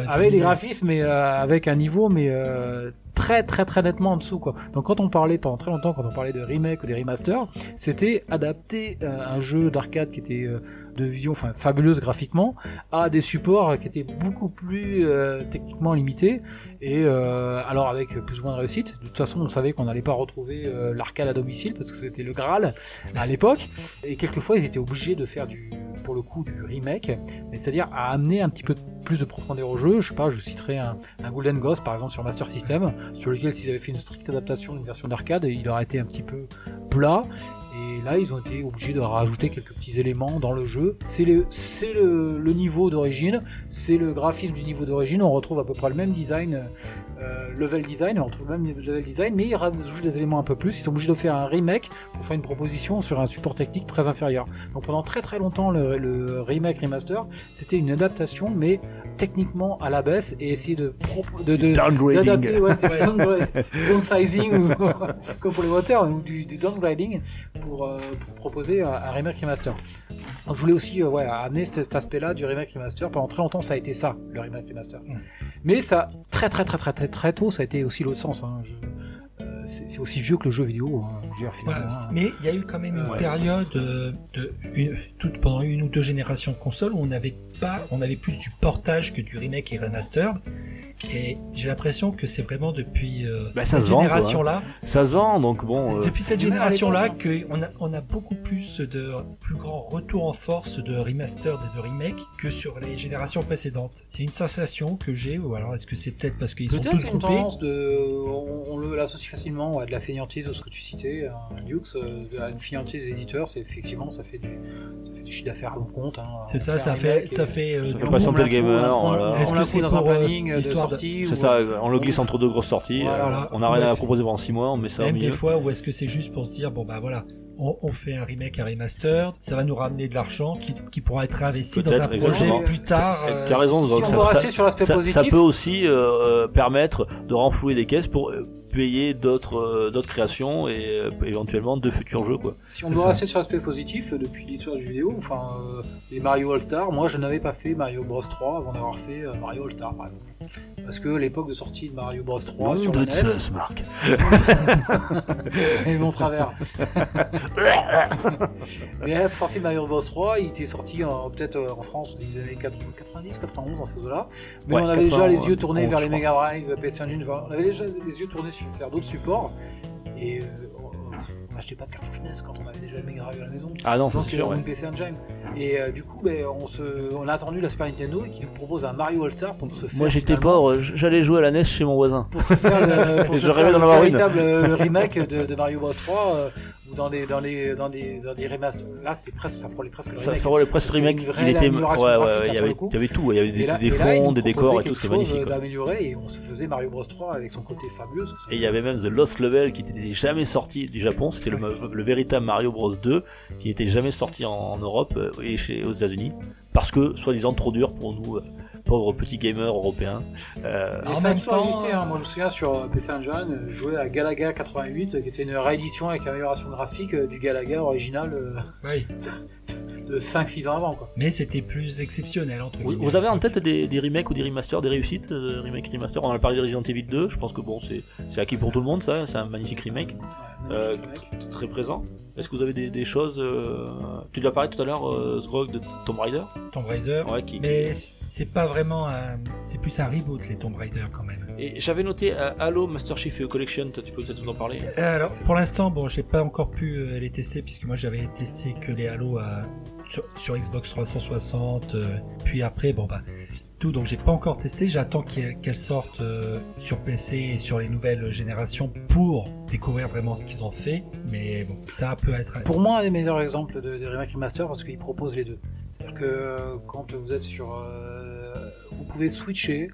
Speaker 3: avec des graphismes mais euh, avec un niveau mais euh, très très très nettement en dessous quoi. Donc quand on parlait pendant très longtemps quand on parlait de remake ou des remasters, c'était adapter euh, un jeu d'arcade qui était euh, de vision enfin fabuleuse graphiquement à des supports qui étaient beaucoup plus euh, techniquement limités et euh, alors avec plus ou moins de réussite. De toute façon, on savait qu'on n'allait pas retrouver l'arcade à domicile parce que c'était le Graal à l'époque et quelquefois ils étaient obligés de faire du pour le coup du remake, mais c'est-à-dire à amener un petit peu plus de profondeur au jeu. Je sais pas, je citerai un, un Golden Ghost par exemple sur Master System, sur lequel s'ils avaient fait une stricte adaptation d'une version d'arcade, il aurait été un petit peu plat. Là, ils ont été obligés de rajouter quelques petits éléments dans le jeu. C'est le, le, le niveau d'origine, c'est le graphisme du niveau d'origine. On retrouve à peu près le même design, euh, level design, on retrouve le même level design, mais ils rajoutent des éléments un peu plus. Ils sont obligés de faire un remake pour faire une proposition sur un support technique très inférieur. Donc pendant très très longtemps, le, le remake remaster, c'était une adaptation, mais techniquement à la baisse et essayer de de, de
Speaker 1: Downgrading.
Speaker 3: ouais, c'est <laughs> <laughs> downsizing ou <laughs> comme pour les moteurs ou du, du downgrading pour, euh, pour proposer un, remake remaster. Je voulais aussi euh, ouais, amener cet, aspect-là du remake remaster. Pendant très longtemps, ça a été ça, le remake remaster. Mais ça, très très très très très très tôt, ça a été aussi l'autre sens. Hein. Euh, c'est aussi vieux que le jeu vidéo. Hein, je veux dire,
Speaker 4: Voilà,
Speaker 3: finalement, hein.
Speaker 4: mais il y a eu quand même une
Speaker 3: Ouais.
Speaker 4: période euh, de une, toute pendant une ou deux générations de consoles où on n'avait pas, on avait plus du portage que du remake et remastered. Et j'ai l'impression que c'est vraiment depuis euh,
Speaker 1: Bah, ça
Speaker 4: cette génération-là,
Speaker 1: Ça se vend, donc bon. euh,
Speaker 4: depuis cette génération-là qu'on a, on a beaucoup plus de plus grand retour en force de remastered et de remake que sur les générations précédentes. C'est une sensation que j'ai, ou alors est-ce que c'est peut-être parce qu'ils sont
Speaker 3: Peut-être
Speaker 4: tous
Speaker 3: qu'il y a une tendance de, on, on le l'associe facilement à de la fainéantise de ce que tu citais, un euh, de- à une fainéantise éditeur, c'est effectivement ça fait du, ça fait chiffre d'affaires à long compte. Hein,
Speaker 4: C'est
Speaker 3: On
Speaker 4: ça,
Speaker 3: un
Speaker 4: ça fait, ça fait, euh,
Speaker 1: Ça fait patienter le gamer, voilà.
Speaker 4: Est-ce que
Speaker 3: la
Speaker 4: c'est
Speaker 3: un
Speaker 4: pour, euh,
Speaker 3: planning
Speaker 1: C'est
Speaker 3: ou-
Speaker 1: ça, on le glisse entre deux grosses sorties.
Speaker 3: Voilà.
Speaker 1: euh, on n'a rien à proposer pendant 6 mois, on met ça au
Speaker 4: Même des
Speaker 1: milieu.
Speaker 4: fois, ou est-ce que c'est juste pour se dire, bon bah voilà, on, on fait un remake, un remaster, ça va nous ramener de l'argent qui, qui pourra être investi dans un projet
Speaker 1: exactement.
Speaker 4: plus tard. euh,
Speaker 1: Tu as raison,
Speaker 3: Si
Speaker 1: Zog,
Speaker 3: on
Speaker 1: ça-
Speaker 3: sur l'aspect
Speaker 1: ça,
Speaker 3: positif,
Speaker 1: ça peut aussi euh, permettre de renflouer des caisses pour d'autres euh, d'autres créations et euh, éventuellement de futurs jeux quoi.
Speaker 3: Si on doit rester sur l'aspect positif, euh, depuis l'histoire du jeu vidéo, enfin, les Mario All-Star, moi je n'avais pas fait Mario Bros 3 avant d'avoir fait Mario All-Star, par exemple. Parce que l'époque de sortie de Mario Bros 3 sur la NES,
Speaker 1: Zeus, Marc. <laughs>
Speaker 3: et mon travers. <laughs> Mais à la sortie de Mario Bros 3, il était sorti peut-être en France les années 80, 90, 91, dans ces eaux-là. Mais
Speaker 1: Ouais,
Speaker 3: on avait déjà
Speaker 1: 80,
Speaker 3: les yeux tournés vers les. Mega Drive, PS Engine, enfin, on avait déjà les yeux tournés sur faire d'autres supports. Et euh, on n'achetait pas de cartouche NES quand on avait déjà le Mega Drive à la maison.
Speaker 1: Ah non, c'est sûr.
Speaker 3: euh,
Speaker 1: ouais.
Speaker 3: une PC Engine. Et euh, du coup, ben, on, se, on a attendu la Super Nintendo et qui nous propose un Mario All-Star pour se faire.
Speaker 1: Moi j'étais pauvre, j'allais jouer à la NES chez mon voisin.
Speaker 3: Pour se faire le, pour <laughs> se faire le véritable le remake de, de Mario Bros 3 euh, ou dans des dans les dans des dans des remasters. Là, c'était presque ça frôlait presque le
Speaker 1: Ça
Speaker 3: remake.
Speaker 1: ferait le remake, il était ouais ouais, il y avait il y tout, il y avait des,
Speaker 3: là- là,
Speaker 1: fonds, des décors et tout, c'était magnifique.
Speaker 3: d'améliorer et on se faisait Mario Bros 3 avec son côté fabuleux.
Speaker 1: Et il y avait même The Lost Level qui n'était jamais sorti du Japon, c'était le, le véritable Mario Bros 2 qui n'était jamais sorti en, en Europe euh, et chez, aux États-Unis parce que soi-disant trop dur pour nous pauvres petits gamers européens. Euh,
Speaker 4: En même temps,
Speaker 3: existé, hein. moi je me souviens sur PC Engine, je jouais à Galaga 88, euh, qui était une réédition avec amélioration graphique euh, du Galaga original euh,
Speaker 4: oui.
Speaker 3: de 5-6 ans avant. Quoi.
Speaker 4: Mais c'était plus exceptionnel entre
Speaker 1: vous, avez en tête des, des remakes ou des remasters, des réussites, euh, remake, remaster On a parlé de Resident Evil 2, je pense que bon, c'est c'est acquis pour tout le monde, ça, c'est un magnifique remake, euh, très présent. Est-ce que vous avez des, des choses euh, Tu l'as parlé tout à l'heure, euh, Sgrog, de Tomb Raider?
Speaker 4: Tomb Raider.
Speaker 1: Ouais, qui,
Speaker 4: Mais c'est pas vraiment un, c'est plus un reboot les Tomb Raider quand même.
Speaker 1: Et j'avais noté euh, Halo Master Chief Collection, toi, tu peux peut-être nous en parler?
Speaker 4: Euh, Alors pour l'instant, bon, j'ai pas encore pu euh, les tester puisque moi j'avais testé que les Halo à, sur, sur Xbox 360, euh, puis après, bon bah tout, donc j'ai pas encore testé. J'attends qu'elles sortent euh, sur PC et sur les nouvelles générations pour découvrir vraiment ce qu'ils ont fait. Mais bon, ça peut être.
Speaker 3: Pour moi, un des meilleurs exemples de, de remake remaster parce qu'ils proposent les deux. C'est-à-dire que euh, quand vous êtes sur, euh, vous pouvez switcher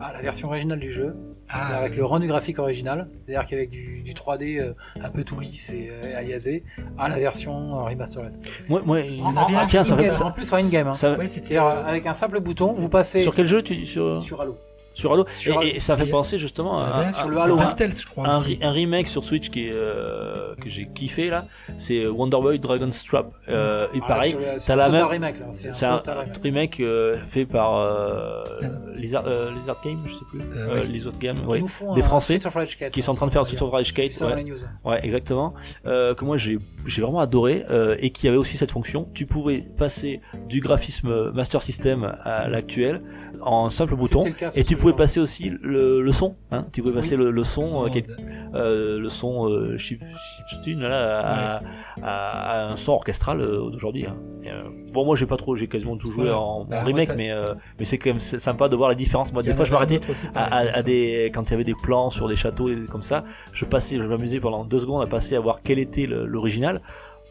Speaker 3: à la version originale du jeu
Speaker 4: Ah,
Speaker 3: avec le rendu graphique original, c'est-à-dire qu'avec du, du 3D euh, un peu tout lisse et, euh, aliasé, à la version euh, remastered.
Speaker 1: Moi, moi,
Speaker 3: En,
Speaker 4: en avait
Speaker 3: en-
Speaker 1: tiens, ça ça-
Speaker 3: en plus en in-game. Hein.
Speaker 1: ça-
Speaker 4: ouais, euh,
Speaker 3: avec un simple bouton, vous passez
Speaker 1: sur quel jeu tu sur
Speaker 3: sur Halo.
Speaker 1: Sur Halo
Speaker 3: Sur
Speaker 1: et, et ça fait
Speaker 4: Et-
Speaker 1: penser justement à,
Speaker 4: un
Speaker 1: à-
Speaker 3: sur le
Speaker 4: c'est
Speaker 3: Halo, hein.
Speaker 4: Telltale, je crois
Speaker 1: un,
Speaker 4: aussi.
Speaker 1: re- un remake sur Switch qui est, euh, que j'ai kiffé là, c'est Wonder Boy Dragon's Trap. Euh, et
Speaker 3: Ah,
Speaker 1: pareil,
Speaker 3: c'est un
Speaker 1: la
Speaker 3: total
Speaker 1: même.
Speaker 3: remake là. C'est un
Speaker 1: C'est un
Speaker 3: total remake.
Speaker 1: remake euh, fait par euh,
Speaker 4: Ah.
Speaker 1: Lizard, euh, Lizard Game, je sais plus.
Speaker 4: Euh,
Speaker 1: Euh,
Speaker 4: oui.
Speaker 1: Lizard Game,
Speaker 3: Qui
Speaker 1: ouais.
Speaker 3: nous font
Speaker 1: Des Français
Speaker 3: Street of Rage 4,
Speaker 1: qui sont en train de faire Street of Rage 4.
Speaker 3: Ça dans
Speaker 1: ouais.
Speaker 3: les
Speaker 1: exactement. Euh, que moi j'ai j'ai vraiment adoré euh, et qui avait aussi cette fonction. Tu pouvais passer du graphisme Master System à l'actuel en un simple bouton. Et tu
Speaker 3: ce
Speaker 1: pouvais passer aussi le, le son, hein. Tu pouvais passer
Speaker 3: Oui.
Speaker 1: le, le son, euh,
Speaker 4: Son
Speaker 1: qui est-
Speaker 4: de-
Speaker 1: euh, le son euh, chip, chiptune là, à, à- à un son orchestral euh, d'aujourd'hui. Hein. Euh, bon, moi j'ai pas trop, j'ai quasiment tout joué en, en
Speaker 4: Bah, moi,
Speaker 1: remake,
Speaker 4: ça-
Speaker 1: mais euh, mais c'est quand même sympa de voir les différences. Moi, des fois, je m'arrêtais à, à- des quand il y avait des plans sur des châteaux et comme ça je passais je m'amusais pendant deux secondes à passer à voir quel était l'original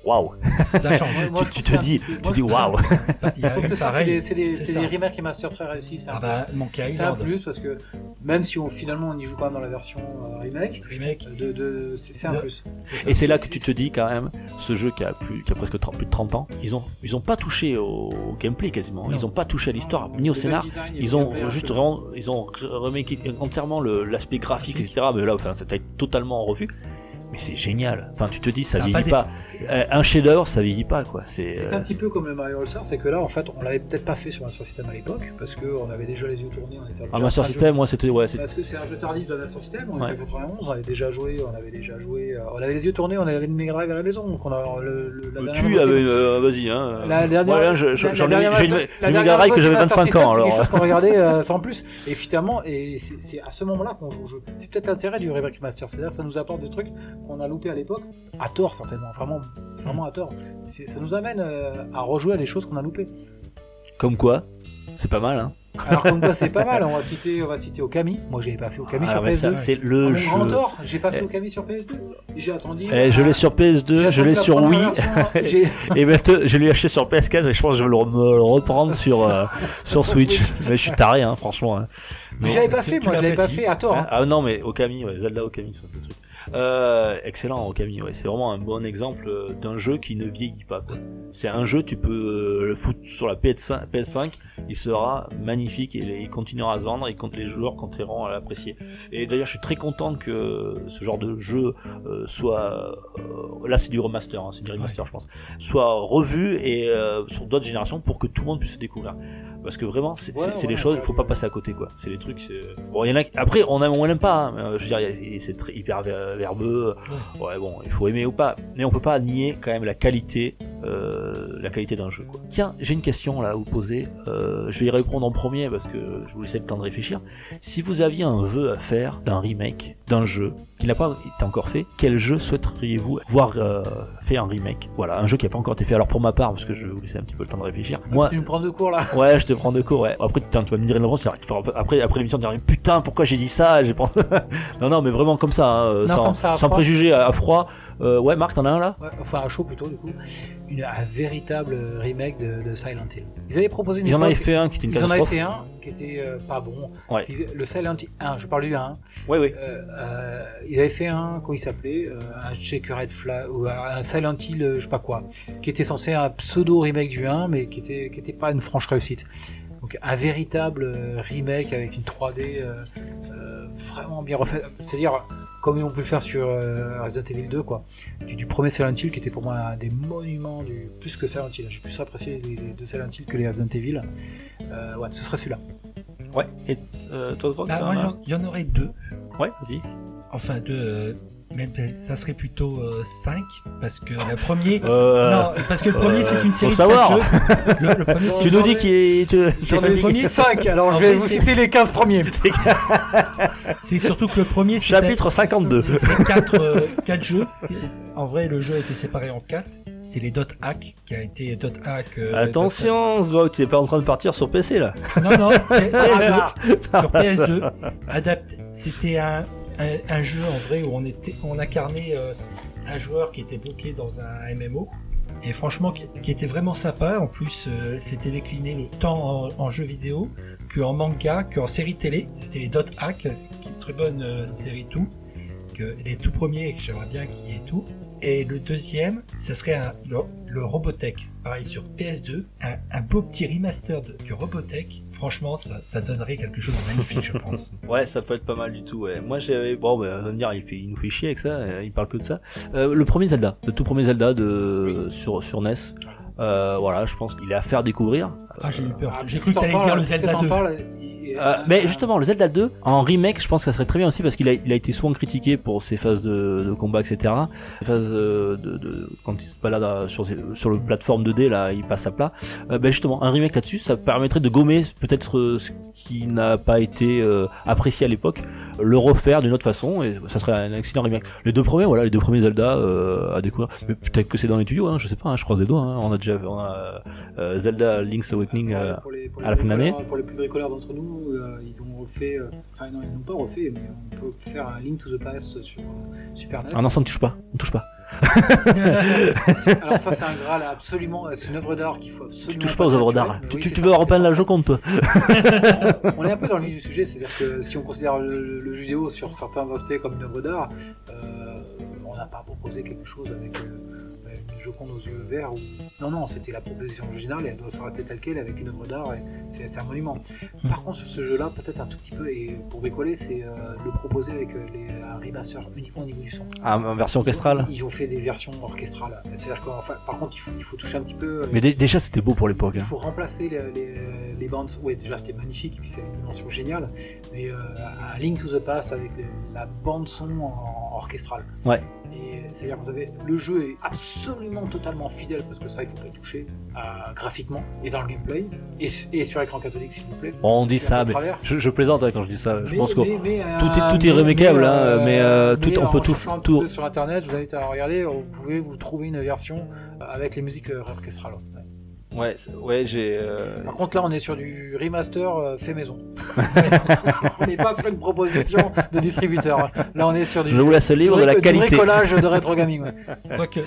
Speaker 1: waouh. Tu, tu te dis, tu dis waouh.
Speaker 3: C'est des, remakes et masters très réussis. C'est un,
Speaker 4: Ah bah,
Speaker 3: c'est un plus parce que même si on, finalement on y joue quand même dans la version euh, remake,
Speaker 4: Remake.
Speaker 3: de, de, c'est un
Speaker 4: De-
Speaker 3: plus.
Speaker 1: Et c'est là que tu te dis quand même, ce jeu qui a plus, qui a presque 30 plus de 30 ans, ils ont, ils ont pas touché au gameplay quasiment,
Speaker 4: Non.
Speaker 1: ils ont pas touché à l'histoire, ni au scénar. Ils ont juste vraiment, ils ont reméqué entièrement l'aspect graphique, etc. Mais là, enfin, ça a été totalement en revue. Mais c'est génial. Enfin, tu te dis, ça, vieillit
Speaker 4: pas
Speaker 1: pas. Euh, un chef-d'œuvre, ça vieillit pas, quoi. C'est.
Speaker 3: C'est
Speaker 1: euh,
Speaker 3: un petit peu comme le Mario All Star, c'est que là en fait on l'avait peut-être pas fait sur Master System à l'époque parce qu'on avait déjà les yeux tournés, on était en
Speaker 1: Master System, moi, c'était, ouais, c'est-
Speaker 3: Parce que c'est un jeu tardif de Master System, on
Speaker 1: Ouais.
Speaker 3: était en 91, on avait déjà joué, on avait déjà joué, euh, on avait les yeux tournés, on avait une Mega Drive à la maison, donc on a le, le- la
Speaker 1: tu avais, euh, vas-y, hein.
Speaker 3: La dernière,
Speaker 1: j'ai une, Mega Drive que j'avais
Speaker 3: de Master
Speaker 1: 25
Speaker 3: System,
Speaker 1: ans,
Speaker 3: C'est
Speaker 1: alors.
Speaker 3: quelque chose qu'on regardait <laughs> sans plus, et finalement, et c'est c'est à ce moment-là qu'on joue au jeu. C'est peut-être l'intérêt du Remake Master, c'est-à-dire que ça nous apporte des trucs qu'on a loupés à l'époque, à tort certainement, vraiment, vraiment à tort. Ça nous amène euh, à rejouer à des choses qu'on a loupées.
Speaker 1: Comme quoi, c'est pas mal, hein.
Speaker 3: Alors comme quoi c'est pas <laughs> mal, on va citer, on va citer Okami. Moi l'avais pas fait Okami
Speaker 1: Ah,
Speaker 3: sur
Speaker 1: mais
Speaker 3: PS2.
Speaker 1: ça, c'est le jeu.
Speaker 3: grand tort, j'ai pas fait
Speaker 1: Eh.
Speaker 3: Okami sur PS2. Et J'ai attendu.
Speaker 1: Eh, je l'ai sur
Speaker 3: j'ai
Speaker 1: PS2, je l'ai
Speaker 3: la
Speaker 1: sur Wii,
Speaker 3: version, <laughs> j'ai-
Speaker 1: et maintenant je l'ai acheté sur PS4 et je pense que je vais le, re- me le reprendre <laughs> sur, euh, sur Switch. Mais je suis taré, hein, franchement. hein.
Speaker 3: Mais l'avais pas fait, moi je l'avais pas fait à tort.
Speaker 1: Hein
Speaker 3: hein.
Speaker 1: ah non, mais Okami, ouais, Zelda Okami, c'est le truc. Euh, excellent Okami, ouais, c'est vraiment un bon exemple d'un jeu qui ne vieillit pas. C'est un jeu, tu peux euh, le foutre sur la PS5, PS5 il sera magnifique et il continuera à se vendre et quand les joueurs continueront à l'apprécier. Et d'ailleurs, je suis très content que ce genre de jeu euh, soit, euh, là c'est du remaster, hein, c'est du remaster je pense, soit revu et euh, sur d'autres générations pour que tout le monde puisse se découvrir. Parce que vraiment, c'est
Speaker 3: Ouais, ouais,
Speaker 1: des choses, il faut pas passer à côté quoi. C'est des trucs. c'est- Bon, il y en a. Après, on aime ou on aime pas. hein, euh, je veux dire, c'est hyper ver- verbeux. Ouais, bon, il faut aimer ou pas. Mais on peut pas nier quand même la qualité, euh, la qualité d'un jeu. Quoi. Tiens, j'ai une question là à vous poser. Euh, je vais y répondre en premier parce que je vous laisse le temps de réfléchir. Si vous aviez un vœu à faire d'un remake d'un jeu qui n'a pas été encore fait, quel jeu souhaiteriez-vous voir euh, fait un remake? Voilà, un jeu qui n'a pas encore été fait. Alors pour ma part, parce que je vais vous laisser un petit peu le temps de réfléchir. Moi,
Speaker 3: Tu me prends de cours là. <laughs>
Speaker 1: Ouais, je te prends de cours, ouais. Après, putain, tu vas me dire une réponse, après, après l'émission, tu vas dire, putain, pourquoi j'ai dit ça, j'ai pensé... <laughs> non, non, mais vraiment comme ça, hein,
Speaker 3: Non,
Speaker 1: sans,
Speaker 3: comme ça, à
Speaker 1: sans
Speaker 3: froid.
Speaker 1: préjugés, à, à froid. Euh, ouais, Marc, t'en as un là?
Speaker 3: Ouais, enfin à chaud plutôt du coup. Une, un véritable remake de, de Silent Hill. Ils avaient proposé une
Speaker 1: Ils en avaient fait un qui était une
Speaker 3: Ils en avaient
Speaker 1: catastrophe.
Speaker 3: fait un qui était euh, pas bon.
Speaker 1: Ouais.
Speaker 3: Ils- le Silent Hill 1, je parle du 1.
Speaker 1: Ouais, ouais.
Speaker 3: Euh, euh, ils avaient fait un, comment il s'appelait Un Checkered Flag, ou un Silent Hill, je sais pas quoi, qui était censé un pseudo remake du 1, mais qui était, qui était pas une franche réussite. Donc un véritable remake avec une 3D euh, euh, vraiment bien refaite. C'est-à-dire, comme ils ont pu le faire sur euh, Resident Evil 2, quoi. Du, du premier Silent Hill, qui était pour moi un des monuments du, plus que Silent Hill. J'ai plus apprécié les, les deux Silent Hill que les Resident Evil. Euh, ouais, ce serait celui-là.
Speaker 1: Ouais. Et euh, toi, toi,
Speaker 4: Bah, il y en- il y, en aurait deux.
Speaker 1: Ouais, vas-y.
Speaker 4: Enfin, deux. Euh, même ça serait plutôt 5 parce que le premier. <laughs>
Speaker 1: Euh,
Speaker 4: Non, parce que le premier
Speaker 1: euh,
Speaker 4: c'est une série de
Speaker 1: savoir.
Speaker 4: jeux. Le, le premier, <laughs> c'est
Speaker 1: tu nous dis qu'il est... tu- fatigué.
Speaker 3: mis 5, alors
Speaker 4: En
Speaker 3: je vais vous
Speaker 4: c'est-
Speaker 3: citer les 15 premiers. <laughs>
Speaker 4: c'est surtout que le premier c'était-
Speaker 1: Chapitre 52.
Speaker 4: C'est c'est quatre, euh, quatre jeux. En vrai, le jeu a été séparé en quatre. C'est les dot hack qui a été dot hack. euh,
Speaker 1: Attention, Sgrog, tu es pas en train de partir sur PC là.
Speaker 4: Non, non, PS2. sur PS2. Adapté. C'était un, un, jeu en vrai où on incarnait euh, un joueur qui était bloqué dans un MMO. Et franchement, qui, était vraiment sympa. En plus, euh, c'était décliné tant en, en jeu vidéo qu'en manga, qu'en série télé. C'était les Dot Hack, une très bonne euh, série tout. Que les tout premiers, que j'aimerais bien qu'il y ait tout. Et le deuxième, ça serait le, Robotech. Pareil sur PS2. Un, beau petit remaster du Robotech. Franchement, ça, ça donnerait quelque chose de magnifique, je pense. <laughs>
Speaker 1: Ouais, ça peut être pas mal du tout. Ouais. Moi, j'avais bon, bah, on va me dire, il, fait, il nous fait chier avec ça. Il parle que de ça. Euh, le premier Zelda, le tout premier Zelda de sur sur NES. Euh, voilà, je pense qu'il est à faire découvrir.
Speaker 4: Ah, j'ai eu peur.
Speaker 3: Ah,
Speaker 4: J'ai cru que t'allais dire le Zelda
Speaker 3: t'en
Speaker 4: 2.
Speaker 3: Il-
Speaker 1: Euh, mais justement, le Zelda 2 en remake, je pense que ça serait très bien aussi parce qu'il a, il a été souvent critiqué pour ses phases de, de combat, etc. Les euh, de, de quand il se balade sur sur le plateforme 2D là, il passe à plat. Euh, ben justement, un remake là-dessus, ça permettrait de gommer peut-être euh, ce qui n'a pas été euh, apprécié à l'époque, le refaire d'une autre façon et ça serait un excellent remake. Les deux premiers, voilà, les deux premiers Zelda euh, à découvrir. Mais peut-être que c'est dans les tuyaux, hein, je sais pas, hein, je croise les doigts. Hein. On a déjà, on a euh, Zelda Link's Awakening. euh,
Speaker 3: pour les, pour
Speaker 1: à la fin de l'année.
Speaker 3: Pour les plus bricoleurs d'entre nous, euh, ils ont refait. euh, Enfin, non, ils n'ont pas refait, mais on peut faire un Link to the Past sur euh, Super NES.
Speaker 1: Ah non, ça ne touche pas, on touche pas. <laughs>
Speaker 3: Alors ça, c'est un graal absolument, c'est une œuvre d'art qu'il faut absolument.
Speaker 1: Tu touches pas aux œuvres d'art. Tu,
Speaker 3: oui,
Speaker 1: tu-
Speaker 3: c'est
Speaker 1: tu
Speaker 3: ça,
Speaker 1: veux repeindre la Joconde, toi <laughs>
Speaker 3: On est un peu dans le vif du sujet, c'est-à-dire que si on considère le, le jeu vidéo sur certains aspects comme une œuvre d'art, euh, on n'a pas proposé quelque chose avec euh, Joconde aux yeux verts. Ou... Non, non, c'était la proposition originale et elle doit s'arrêter telle qu'elle avec une œuvre d'art et c'est un monument. Par contre, sur ce jeu-là, peut-être un tout petit peu, et pour décoller, c'est euh, le proposer avec euh, les, un remaster uniquement au niveau du son.
Speaker 1: Ah, en version orchestrale?
Speaker 3: Ils ont fait des versions orchestrales. C'est-à-dire qu'enfin, par contre, il faut, il faut toucher un petit peu. euh,
Speaker 1: Mais dé- déjà, c'était beau pour l'époque.
Speaker 3: il
Speaker 1: hein.
Speaker 3: faut remplacer les, les, les bandes. Oui, déjà c'était magnifique, puis c'est une dimension géniale. Mais euh, un Link to the Past avec les- la bande son en, en orchestrale.
Speaker 1: Ouais.
Speaker 3: C'est-à-dire vous avez le jeu est absolument totalement fidèle parce que ça il faut pas y toucher euh, graphiquement et dans le gameplay et, et sur écran cathodique s'il vous plaît.
Speaker 1: On dit ça, mais je, je plaisante hein, quand je dis ça. Je
Speaker 3: Mais-
Speaker 1: pense que
Speaker 3: mais- mais, euh,
Speaker 1: tout est- tout est
Speaker 3: mais,
Speaker 1: hein, mais, euh, tout- on peut tout- tout-
Speaker 3: sur internet, je vous invite à regarder, vous pouvez vous trouver une version euh, avec les musiques euh, orchestrales. Ouais.
Speaker 1: Ouais, c'est- ouais, j'ai. euh,
Speaker 3: Par contre, là, on est sur du remaster euh, fait maison. <laughs> on n'est pas sur une proposition de distributeur. Là, on est sur du,
Speaker 1: Je vous laisse libre de la
Speaker 3: du
Speaker 1: qualité.
Speaker 3: bricolage de rétro gaming. ouais.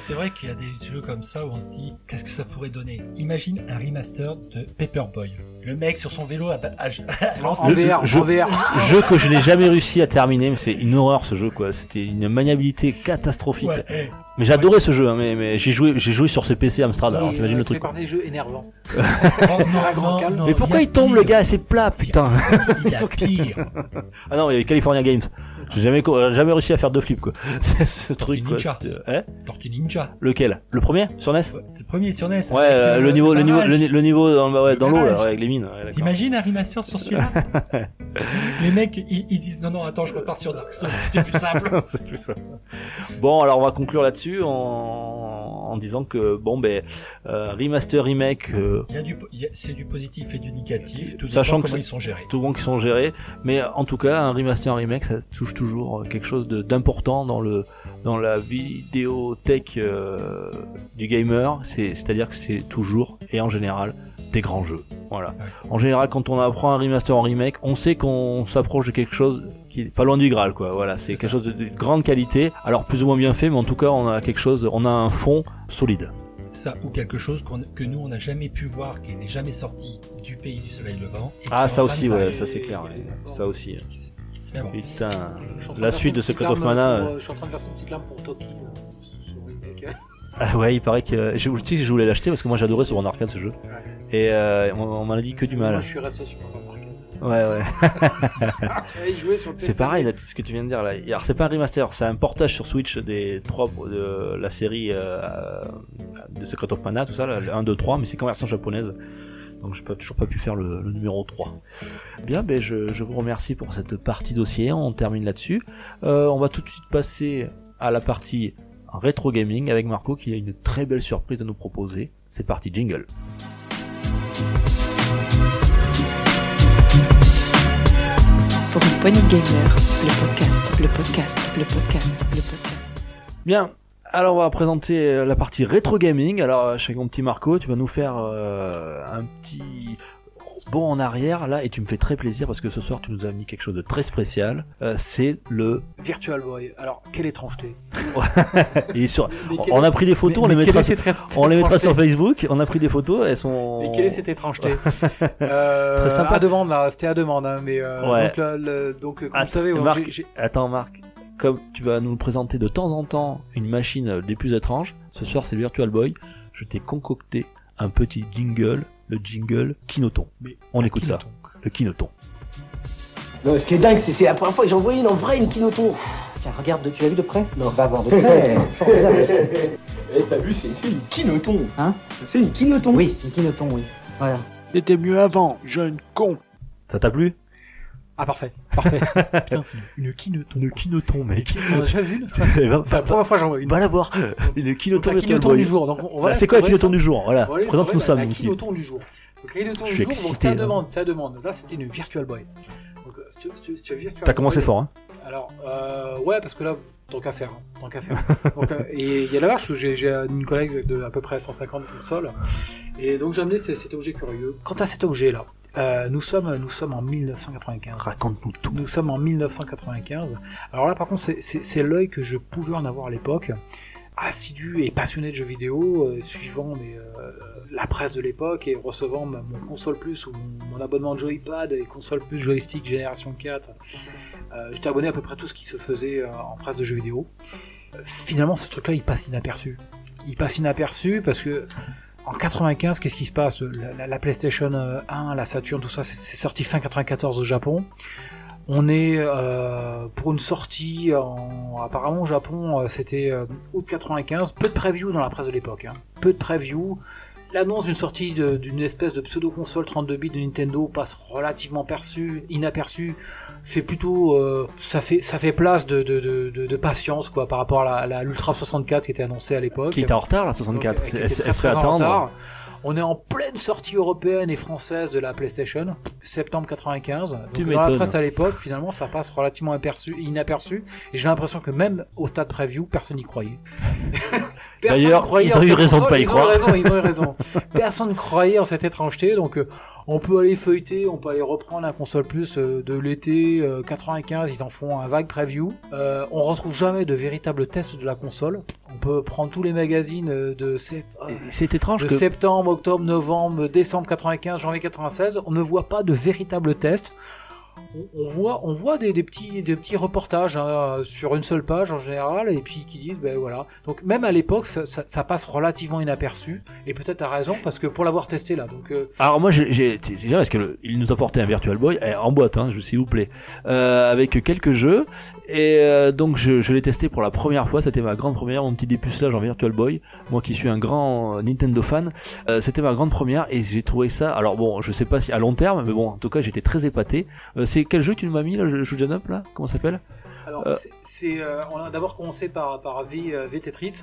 Speaker 4: C'est vrai qu'il y a des jeux comme ça où on se dit, qu'est-ce que ça pourrait donner? Imagine un remaster de Paperboy. Le mec sur son vélo à, à, à
Speaker 3: En VR,
Speaker 1: je-
Speaker 3: en VR.
Speaker 1: Jeu que je n'ai jamais réussi à terminer, mais c'est une horreur ce jeu quoi. C'était une maniabilité catastrophique.
Speaker 4: Ouais, eh,
Speaker 1: Mais adoré ce jeu, hein, mais, mais j'ai joué, j'ai joué sur ce PC Amstrad. Alors t'imagines
Speaker 3: euh,
Speaker 1: le truc.
Speaker 3: partie des jeux énervants. <laughs>
Speaker 4: oh, non, non, non,
Speaker 1: Mais pourquoi
Speaker 4: a
Speaker 1: il tombe le gars C'est plat, putain.
Speaker 4: Il y a pire. <laughs>
Speaker 1: Ah non, il y avait California Games. J'ai jamais, euh, jamais réussi à faire deux flips quoi. <laughs> C'est ce truc quoi.
Speaker 4: Ninja.
Speaker 1: c'était- Hein
Speaker 4: Tortue Ninja.
Speaker 1: Lequel? Le premier? Sur NES
Speaker 4: Ouais, C'est le premier sur NES.
Speaker 1: Ouais,
Speaker 4: avec,
Speaker 1: euh,
Speaker 4: euh,
Speaker 1: le niveau, le niveau, le, ni- le niveau dans, ouais, dans l'eau là, ouais, avec les mines. ouais.
Speaker 4: T'imagines un remaster sur celui-là? <laughs> Les mecs, ils, ils disent non, non, attends, je repars sur Dark Souls. C'est plus simple. <laughs>
Speaker 1: C'est plus ça. Bon, alors on va conclure là-dessus en, en disant que bon ben euh, remaster remake, euh,
Speaker 4: Il y a du, c'est du positif et du négatif. Tout
Speaker 1: Sachant
Speaker 4: comment ils sont gérés.
Speaker 1: tout bon qui sont gérés, mais en tout cas un remaster un remake ça touche toujours quelque chose d'important dans le dans la vidéothèque euh, du gamer. C'est c'est-à-dire que c'est toujours et en général des grands jeux. Voilà. En général, quand on apprend un remaster en remake, on sait qu'on s'approche de quelque chose qui est pas loin du Graal, quoi. Voilà, c'est quelque
Speaker 4: ça.
Speaker 1: chose de, de grande qualité. Alors plus ou moins bien fait, mais en tout cas, on a quelque chose, on a un fond solide.
Speaker 4: Ça, ou quelque chose qu'on- que nous, on n'a jamais pu voir, qui n'est jamais sorti du pays du soleil levant. et
Speaker 1: Ah, ça aussi, ouais, ça c'est clair. ouais. Ça aussi.
Speaker 4: Bon.
Speaker 1: Putain,
Speaker 3: en
Speaker 1: la suite de
Speaker 3: verser
Speaker 1: Secret of Mana.
Speaker 3: pour,
Speaker 1: euh,
Speaker 3: Je suis en train de faire une petite larme pour Toki sur remake.
Speaker 1: Ah ouais, il paraît que je, tu sais je voulais l'acheter parce que moi j'adorais sur mon arcade ce jeu. Et euh, on, on m'en a dit que du
Speaker 3: Moi,
Speaker 1: mal.
Speaker 3: je suis resté sur mon arcade.
Speaker 1: Ouais, ouais. <laughs> C'est pareil là, tout ce que tu viens de dire là. Alors c'est pas un remaster, c'est un portage sur Switch des trois de la série euh, de Secret of Mana, tout ça, là, le 1, 2, 3, mais c'est qu'en version japonaise. Donc j'ai pas, toujours pas pu faire le, le numéro 3. Bien, ben je, je vous remercie pour cette partie dossier, on termine là-dessus. Euh, on va tout de suite passer à la partie rétro gaming avec Marco qui a une très belle surprise à nous proposer. C'est parti jingle.
Speaker 2: Pour une poignée de gamer, le podcast, le podcast, le podcast, le podcast.
Speaker 1: Bien. Alors on va présenter euh, la partie rétro gaming. Alors euh, chez mon petit Marco, tu vas nous faire euh, un petit bond en arrière là et tu me fais très plaisir parce que ce soir tu nous as mis quelque chose de très spécial. Euh, c'est le
Speaker 3: Virtual Boy. Alors, quelle étrangeté. <laughs>
Speaker 1: il est sur
Speaker 3: Mais
Speaker 1: on a pris des photos, on les mettra sur... on les mettra sur Facebook, on a pris des photos, elles sont
Speaker 3: Et quelle est cette étrangeté <laughs> euh,
Speaker 1: Très sympa.
Speaker 3: À demande, là, c'était à demande, hein, mais euh,
Speaker 1: Ouais.
Speaker 3: donc, le, le- donc comme
Speaker 1: Ah,
Speaker 3: vous savez,
Speaker 1: Marc, Attends Marc, comme tu vas nous présenter de temps en temps une machine des plus étranges, ce soir c'est le Virtual Boy, je t'ai concocté un petit jingle, le jingle Kinoton.
Speaker 3: Mais
Speaker 1: On écoute ça, le Kinoton.
Speaker 5: Non, ce qui est dingue, c'est c'est la première fois que j'en voyais une en vrai, une Kinoton. Tiens, regarde, tu l'as vu de près Non, pas avant, de près. <laughs> Eh, t'as vu, c'est c'est une Kinoton.
Speaker 6: Hein
Speaker 5: C'est une Kinoton.
Speaker 6: Oui, c'est une Kinoton, oui. Voilà.
Speaker 7: C'était mieux avant, jeune con.
Speaker 1: Ça t'a plu?
Speaker 3: Ah, parfait, parfait. <laughs> Putain, c'est une Kinoton.
Speaker 1: Le Kinoton mec.
Speaker 3: T'en as déjà vu une <laughs>
Speaker 1: Eh ben,
Speaker 3: C'est la première fois que j'en vois une.
Speaker 1: Va la voir.
Speaker 3: La Kinoton
Speaker 1: Boy.
Speaker 3: du jour. Donc, on va
Speaker 1: Ah, C'est quoi le
Speaker 3: découvrir
Speaker 1: Kinoton du jour? Voilà, présente-nous ça
Speaker 3: la, la. Kinoton du jour. Donc, la du jour, donc, c'était à
Speaker 1: là.
Speaker 3: demande, c'était à demande. Là, c'était une Virtual Boy. Euh,
Speaker 1: T'as commencé fort hein
Speaker 3: Alors, euh, ouais, parce que là, tant qu'à faire, hein, tant qu'à faire. Donc, euh, et il y a la vache, j'ai j'ai une collègue de à peu près 150 consoles, et donc j'ai amené ce- cet objet curieux. Quant à cet objet-là, euh, nous sommes, nous sommes en 1995.
Speaker 1: Raconte-nous tout.
Speaker 3: Nous sommes en 1995. Alors là, par contre, c'est- l'œil que je pouvais en avoir à l'époque. assidu et passionné de jeux vidéo, euh, suivant mais, euh, la presse de l'époque et recevant ma- mon console plus ou mon, mon abonnement de joypad et console plus joystick génération 4. euh, J'étais abonné à peu près à tout ce qui se faisait en presse de jeux vidéo. Finalement, ce truc-là, il passe inaperçu. Il passe inaperçu parce que en 95, qu'est-ce qui se passe? La, la- la PlayStation euh, 1, la Saturn, tout ça, c'est- sorti fin 94 au Japon. On est euh, pour une sortie en apparemment au Japon, euh, c'était euh, août 95. Peu de preview dans la presse de l'époque. hein. Peu de preview. L'annonce d'une sortie d'une espèce de pseudo console 32 bits de Nintendo passe relativement perçu, inaperçu. Fait plutôt, euh, ça fait ça fait place de, de, de, de- de patience quoi par rapport à la, l'Ultra 64 qui était annoncée à l'époque.
Speaker 1: Qui était en retard, la 64.
Speaker 3: Donc, euh,
Speaker 1: Elle, elle
Speaker 3: très,
Speaker 1: se fait
Speaker 3: très en
Speaker 1: attendre.
Speaker 3: On est en pleine sortie européenne et française de la PlayStation, septembre 95. Donc
Speaker 1: Tu
Speaker 3: dans la presse à l'époque, finalement, ça passe relativement aperçu, inaperçu. Et j'ai l'impression que même au stade preview, personne n'y croyait. <laughs> Personne
Speaker 1: D'ailleurs, ils ont eu raison de pas y
Speaker 3: ils
Speaker 1: croire.
Speaker 3: Ont raison, ils ont eu raison. <laughs> Personne ne croyait en cette étrangeté, donc euh, on peut aller feuilleter, on peut aller reprendre la console plus euh, de l'été euh, 95, ils en font un vague preview. Euh, on retrouve jamais de véritable test de la console. On peut prendre tous les magazines de, sep-
Speaker 1: C'est étrange
Speaker 3: de
Speaker 1: que.
Speaker 3: septembre, octobre, novembre, décembre 95, janvier 96, on ne voit pas de véritable test. On, voit, on voit des, petits, des petits reportages hein, sur une seule page en général, et puis qui disent, ben voilà. Donc même à l'époque, ça, passe relativement inaperçu, et peut-être à raison parce que pour l'avoir testé là, donc euh,
Speaker 1: Alors moi c'est bien parce que le- il nous a porté un Virtual Boy eh, en boîte hein, s'il vous plaît. Euh, avec quelques jeux et euh, donc je, l'ai testé pour la première fois c'était ma grande première mon petit dépucelage en Virtual Boy. Moi qui suis un grand Nintendo fan c'était ma grande première et j'ai trouvé ça alors bon je sais pas si à long terme mais bon en tout cas j'étais très épaté c'est quel jeu que tu m'as mis là je joue Up là comment ça s'appelle
Speaker 3: Alors,
Speaker 1: Euh.
Speaker 3: c'est- euh, on a d'abord commencé par, par V, euh, V Tetris.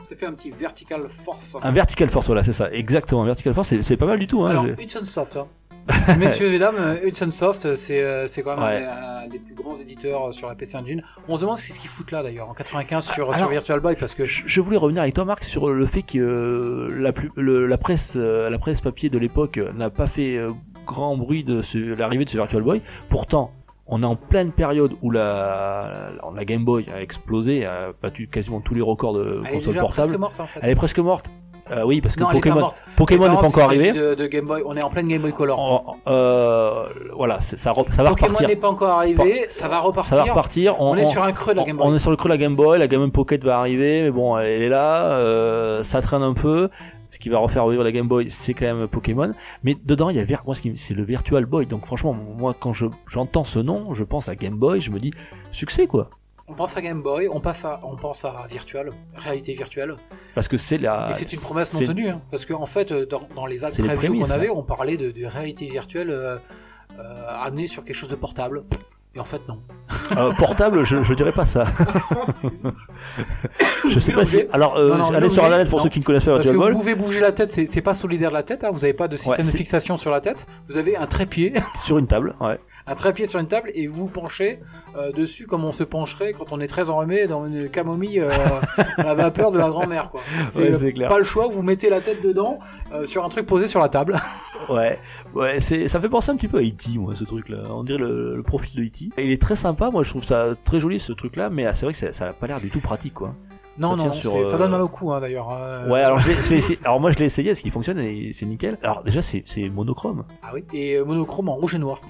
Speaker 3: On s'est fait un petit Vertical Force.
Speaker 1: un Vertical Force voilà c'est ça exactement Vertical Force c'est pas mal du tout hein
Speaker 3: Alors, Hudson Soft. Hein. <laughs> Messieurs et euh, Hudson Soft, c'est c'est quand même
Speaker 1: Ouais.
Speaker 3: un, un des plus grands éditeurs sur la PC Engine. On se demande ce qu'ils foutent là d'ailleurs en 95 sur,
Speaker 1: Alors-
Speaker 3: sur Virtual Boy parce que
Speaker 1: je je voulais revenir avec toi Marc sur le fait que euh, la, plus, le- la presse euh, la presse papier de l'époque n'a pas fait euh, grand bruit de l'arrivée de ce Virtual Boy. Pourtant, on est en pleine période où la, la, la Game Boy a explosé, a battu quasiment tous les records de
Speaker 3: elle est
Speaker 1: consoles portables.
Speaker 3: presque morte en fait.
Speaker 1: Elle est presque morte. Euh, oui, parce que
Speaker 3: non,
Speaker 1: Pokémon. Pokémon n'est pas encore arrivé.
Speaker 3: De, de Game Boy, on est en pleine Game Boy Color.
Speaker 1: Euh, voilà, ça, va
Speaker 3: Pokémon
Speaker 1: repartir.
Speaker 3: n'est pas encore arrivé, ça va repartir.
Speaker 1: Ça va repartir.
Speaker 3: On, est sur un creux de la Game Boy.
Speaker 1: On est sur le creux de la Game Boy, la Game Boy Pocket va arriver, mais bon, elle est là, euh, ça traîne un peu. Ce qui va refaire revivre la Game Boy, c'est quand même Pokémon. Mais dedans, il y a moi, c'est le Virtual Boy. Donc franchement, moi, quand je j'entends ce nom, je pense à Game Boy, je me dis succès quoi.
Speaker 3: On pense à Game Boy, on, passe à, on pense à Virtual, réalité virtuelle.
Speaker 1: Parce que c'est la.
Speaker 3: Et c'est une promesse non tenue, hein, parce qu'en fait, euh, dans, dans les actes
Speaker 1: prémices,
Speaker 3: qu'on avait, on parlait de, de réalité virtuelle euh, euh, amenée sur quelque chose de portable. Et en fait, non.
Speaker 1: Euh, portable, je, je dirais pas ça. <laughs> je sais pas si. Alors, euh,
Speaker 3: Non, non,
Speaker 1: allez sur internet pour
Speaker 3: Non.
Speaker 1: ceux qui ne connaissent pas
Speaker 3: Parce que
Speaker 1: Virtual
Speaker 3: vous pouvez bouger la tête, c'est c'est pas solidaire de la tête, hein, vous n'avez pas de système de fixation sur la tête. Vous avez un trépied,
Speaker 1: Sur une table, ouais.
Speaker 3: Un trépied sur une table et vous penchez euh, dessus comme on se pencherait quand on est très enrhumé dans une camomille euh, <laughs> à la vapeur de la grand-mère. quoi.
Speaker 1: Ouais,
Speaker 3: euh,
Speaker 1: clair.
Speaker 3: Pas le choix, vous mettez la tête dedans sur un truc posé sur la table. <laughs>
Speaker 1: Ouais, ouais, c'est, ça fait penser un petit peu à E.T. moi, ce truc-là. On dirait le, le profil de E.T. Il est très sympa, moi je trouve ça très joli ce truc-là, mais ah, c'est vrai que ça, ça a pas l'air du tout pratique, quoi.
Speaker 3: Non,
Speaker 1: Ça
Speaker 3: non,
Speaker 1: sur,
Speaker 3: ça
Speaker 1: euh,
Speaker 3: donne mal au cou hein, d'ailleurs. hein.
Speaker 1: Ouais, alors, je l'ai- je alors moi je l'ai essayé, est-ce qu'il fonctionne et c'est nickel. Alors déjà c'est, c'est monochrome,
Speaker 3: Ah oui. Et euh, monochrome en rouge et noir.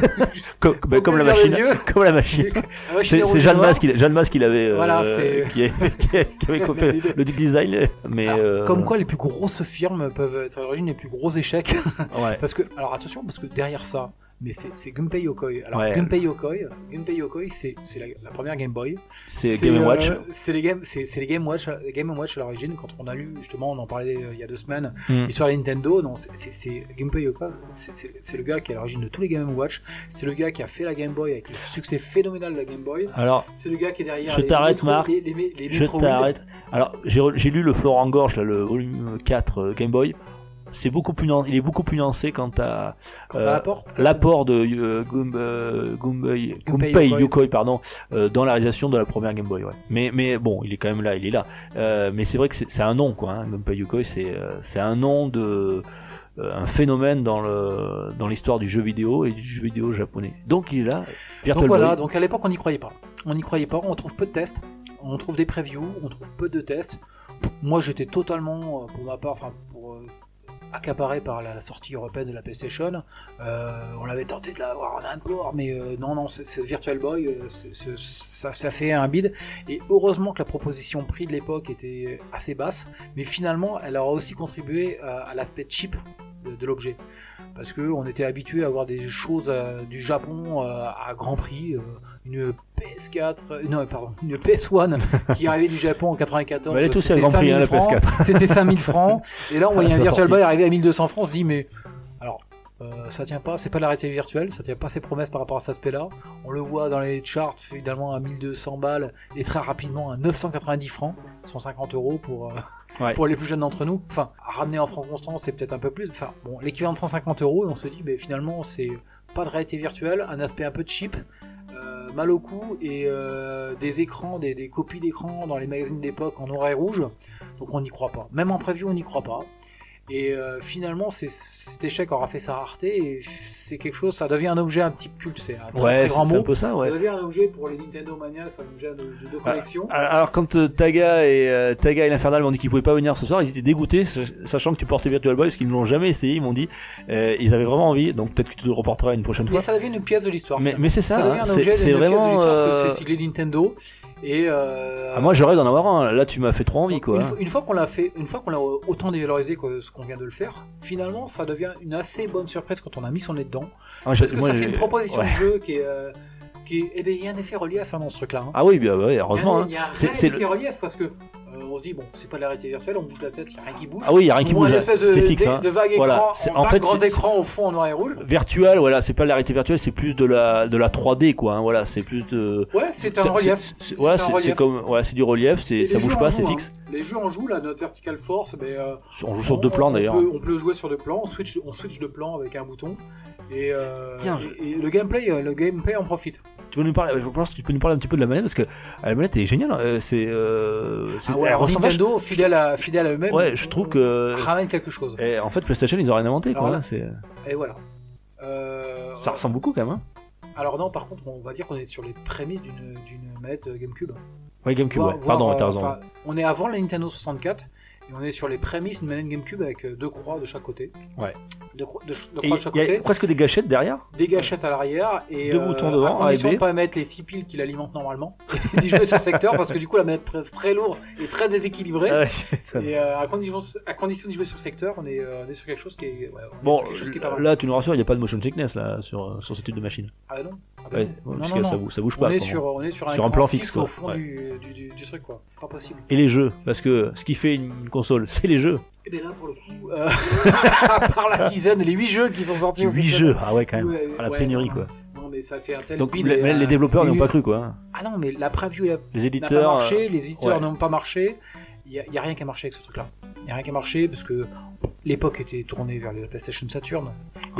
Speaker 3: <laughs>
Speaker 1: comme, bah, comme la
Speaker 3: plaisir
Speaker 1: machine, <laughs> comme la machine.
Speaker 3: Ah
Speaker 1: C'est, Jeanne. Mas qui, Jeanne Mas qui l'avait, euh,
Speaker 3: Voilà, c'est-
Speaker 1: qui, <laughs> qui, qui avait fait le design, mais
Speaker 3: Alors,
Speaker 1: euh,
Speaker 3: Comme quoi les plus grosses firmes peuvent être à l'origine des plus gros échecs.
Speaker 1: ouais.
Speaker 3: parce que, alors attention, parce que derrière ça, mais c'est c'est Gunpei Yokoi. Alors
Speaker 1: Ouais.
Speaker 3: Gunpei Yokoi, Gunpei Yokoi, c'est c'est la, la première Game Boy.
Speaker 1: C'est Game Watch.
Speaker 3: euh, c'est les Game, c'est les Game Watch, les Game Watch à l'origine. Quand on a lu justement, on en parlait euh, il y a deux semaines,
Speaker 1: Hmm.
Speaker 3: l'histoire de Nintendo. Non, c'est- Gunpei Yokoi. C'est c'est c'est le gars qui est à l'origine de tous les Game Watch. C'est le gars qui a fait la Game Boy avec le succès phénoménal de la Game Boy.
Speaker 1: Alors,
Speaker 3: C'est le gars qui est derrière.
Speaker 1: Je t'arrête, Marc.
Speaker 3: Les, les, les
Speaker 1: je t'arrête. Alors, j'ai lu le Florent Gorge, là, le volume 4 euh, Game Boy. C'est beaucoup plus, il est beaucoup plus lancé quant à euh,
Speaker 3: l'apport.
Speaker 1: l'apport de euh, euh,
Speaker 3: Yokoi.
Speaker 1: Yokoi, pardon, euh, dans la réalisation de la première Game Boy. Ouais. Mais, mais bon, il est quand même là, il est là. Euh, mais c'est vrai que c'est, un nom, quoi. Hein. Gunpei Yokoi, c'est, euh, c'est un nom de euh, un phénomène dans le dans l'histoire du jeu vidéo et du jeu vidéo japonais. Donc il est là. Virtual
Speaker 3: Donc voilà,
Speaker 1: Boy.
Speaker 3: donc à l'époque on n'y croyait pas. On n'y croyait pas, on trouve peu de tests. on trouve des previews, on trouve peu de tests. Moi, j'étais totalement, euh, pour ma part, enfin, pour euh, accaparé par la sortie européenne de la PlayStation. Euh, on avait tenté de l'avoir en import, mais euh, non, non, c'est c'est Virtual Boy, euh, ça, fait un bid. Et heureusement que la proposition prix de l'époque était assez basse, mais finalement, elle aura aussi contribué à, l'aspect cheap de, l'objet. Parce que on était habitué à avoir des choses du Japon à grand prix, une PS4, euh, non pardon, une PS1 <laughs> qui arrivait du Japon en 94.
Speaker 1: Mais elle est aussi à
Speaker 3: c'était
Speaker 1: grand prix, hein, la
Speaker 3: 5000 francs.
Speaker 1: PS4. <laughs>
Speaker 3: C'était 5000 francs. Et là, on voyait <laughs> un Virtual
Speaker 1: sortie.
Speaker 3: Boy arriver à 1200 francs. On se dit, mais alors, euh, ça tient pas, c'est pas la réalité virtuelle, ça tient pas ses promesses par rapport à cet aspect-là. On le voit dans les charts, finalement, à 1200 balles et très rapidement à 990 francs, 150 euros pour. euh,
Speaker 1: Ouais.
Speaker 3: Pour les plus jeunes d'entre nous, enfin, ramener en francs constants, c'est peut-être un peu plus. Enfin, bon, l'équivalent de 150 euros, et on se dit, mais finalement, c'est pas de réalité virtuelle, un aspect un peu cheap, euh, mal au et euh, des écrans, des, des copies d'écran dans les magazines d'époque en noir et rouge. Donc on n'y croit pas. Même en preview, on n'y croit pas. Et euh, finalement, cet échec aura fait sa rareté, et c'est quelque chose, ça devient un objet un petit culte, c'est un
Speaker 1: Ouais,
Speaker 3: très grand
Speaker 1: c'est un
Speaker 3: mot.
Speaker 1: peu ça,
Speaker 3: Ça
Speaker 1: ouais.
Speaker 3: devient un objet pour les Nintendo Maniacs, un objet de, de, de collection.
Speaker 1: Alors quand euh, Taga et euh, Taga et l'Infernal m'ont dit qu'ils pouvaient pas venir ce soir, ils étaient dégoûtés, sach- sachant que tu portais Virtual Boy, parce qu'ils ne l'ont jamais essayé, ils m'ont dit, euh, ils avaient vraiment envie, donc peut-être que tu te le reporteras une prochaine
Speaker 3: Mais
Speaker 1: fois.
Speaker 3: ça devient une pièce de l'histoire.
Speaker 1: Mais, mais c'est ça,
Speaker 3: devient
Speaker 1: hein,
Speaker 3: un
Speaker 1: c'est vraiment.
Speaker 3: c'est Nintendo. Et euh,
Speaker 1: Ah, moi rêve d'en avoir un, là tu m'as fait trop envie quoi.
Speaker 3: Une, fois- une fois qu'on l'a fait, une fois qu'on l'a autant dévalorisé que ce qu'on vient de le faire, finalement, ça devient une assez bonne surprise quand on a mis son nez dedans.
Speaker 1: Ah,
Speaker 3: Parce que
Speaker 1: moi,
Speaker 3: ça fait une proposition
Speaker 1: ouais.
Speaker 3: de jeu qui est, euh, qui est, eh ben, il y a un effet relief hein, dans ce truc-là. hein.
Speaker 1: Ah oui, ouais, heureusement.
Speaker 3: Il y a,
Speaker 1: hein.
Speaker 3: un- y a
Speaker 1: c'est
Speaker 3: effet
Speaker 1: le-
Speaker 3: relief parce que on se dit bon, c'est pas de la réalité virtuelle, on bouge la tête, il y a rien qui bouge.
Speaker 1: Ah oui, il y a rien qui
Speaker 3: On
Speaker 1: bouge, c'est fixe. hein.
Speaker 3: de vague
Speaker 1: Voilà,
Speaker 3: écran, en,
Speaker 1: en
Speaker 3: vague
Speaker 1: fait,
Speaker 3: grand écran au fond en noir et rouge.
Speaker 1: Virtual, voilà, c'est pas de la réalité virtuelle, c'est plus de la de la 3D quoi. hein, voilà, c'est plus de.
Speaker 3: Ouais, c'est un relief.
Speaker 1: c'est- comme, ouais, c'est du relief, c'est ça bouge pas, c'est fixe.
Speaker 3: hein. Les jeux en jouent, là, notre Vertical Force, ben, euh,
Speaker 1: On joue sur deux plans
Speaker 3: on
Speaker 1: d'ailleurs.
Speaker 3: On peut jouer sur deux plans, on switch, on switch de plan avec un bouton. Et, euh, et, et le gameplay, euh, le gameplay en profite.
Speaker 1: Tu veux nous parler, je pense que tu peux nous parler un petit peu de la manette parce que la manette est géniale. euh, C'est, euh,
Speaker 3: Ah ouais, Nintendo, fidèle à, fidèle à eux-mêmes,
Speaker 1: Ouais, je trouve que.
Speaker 3: ramène quelque chose.
Speaker 1: Et en fait, PlayStation, ils ont rien inventé quoi.
Speaker 3: Alors
Speaker 1: là, c'est-
Speaker 3: Et voilà. Euh,
Speaker 1: Ça ressemble beaucoup quand même. Hein.
Speaker 3: Alors non, par contre, on va dire qu'on est sur les prémices d'une manette euh, GameCube.
Speaker 1: Ouais, GameCube. Ouais. Pardon, t'as
Speaker 3: euh,
Speaker 1: raison.
Speaker 3: enfin, on est avant la Nintendo 64 et on est sur les prémices d'une manette GameCube avec euh, deux croix de chaque côté.
Speaker 1: Ouais. Et
Speaker 3: croix de chaque
Speaker 1: y a presque des gâchettes derrière.
Speaker 3: des gâchettes à l'arrière et
Speaker 1: Deux
Speaker 3: euh,
Speaker 1: boutons devant,
Speaker 3: à condition de pas mettre les six piles qui l'alimentent normalement <laughs> d'y jouer sur secteur parce que du coup la manette est très lourde et très déséquilibrée
Speaker 1: Ah ouais,
Speaker 3: et euh, à condition à condition d'y jouer sur secteur on est, euh, on est sur quelque chose qui est, ouais, on est
Speaker 1: Bon,
Speaker 3: chose qui est pas
Speaker 1: là, tu nous rassures, il n'y a pas de motion sickness là sur sur ce type de machine.
Speaker 3: ah non, Ah bah
Speaker 1: Ouais,
Speaker 3: non.
Speaker 1: parce
Speaker 3: non,
Speaker 1: que
Speaker 3: non.
Speaker 1: ça, bou- ça bouge pas.
Speaker 3: on est
Speaker 1: comment.
Speaker 3: sur on est sur un,
Speaker 1: Sur un
Speaker 3: écran
Speaker 1: plan
Speaker 3: fixe
Speaker 1: quoi.
Speaker 3: au fond du, du, du, du truc quoi pas possible
Speaker 1: Et les jeux, parce que ce qui fait une console, <laughs> c'est les jeux.
Speaker 3: Et bien là pour le coup euh, <laughs> à part la dizaine les 8 jeux qui sont sortis
Speaker 1: 8
Speaker 3: officiellement.
Speaker 1: jeux, ah ouais, quand même.
Speaker 3: Ouais,
Speaker 1: à la
Speaker 3: ouais,
Speaker 1: pénurie,
Speaker 3: non,
Speaker 1: quoi.
Speaker 3: non mais ça fait un tel
Speaker 1: Donc les,
Speaker 3: euh,
Speaker 1: développeurs n'y ont pas cru, quoi.
Speaker 3: ah non mais la preview la
Speaker 1: Les
Speaker 3: n'a pas
Speaker 1: éditeurs.
Speaker 3: marché, les éditeurs
Speaker 1: ouais.
Speaker 3: n'ont pas marché. Il y, a- rien qui a marché avec ce truc-là. Il y a rien qui a marché parce que l'époque était tournée vers la PlayStation Saturn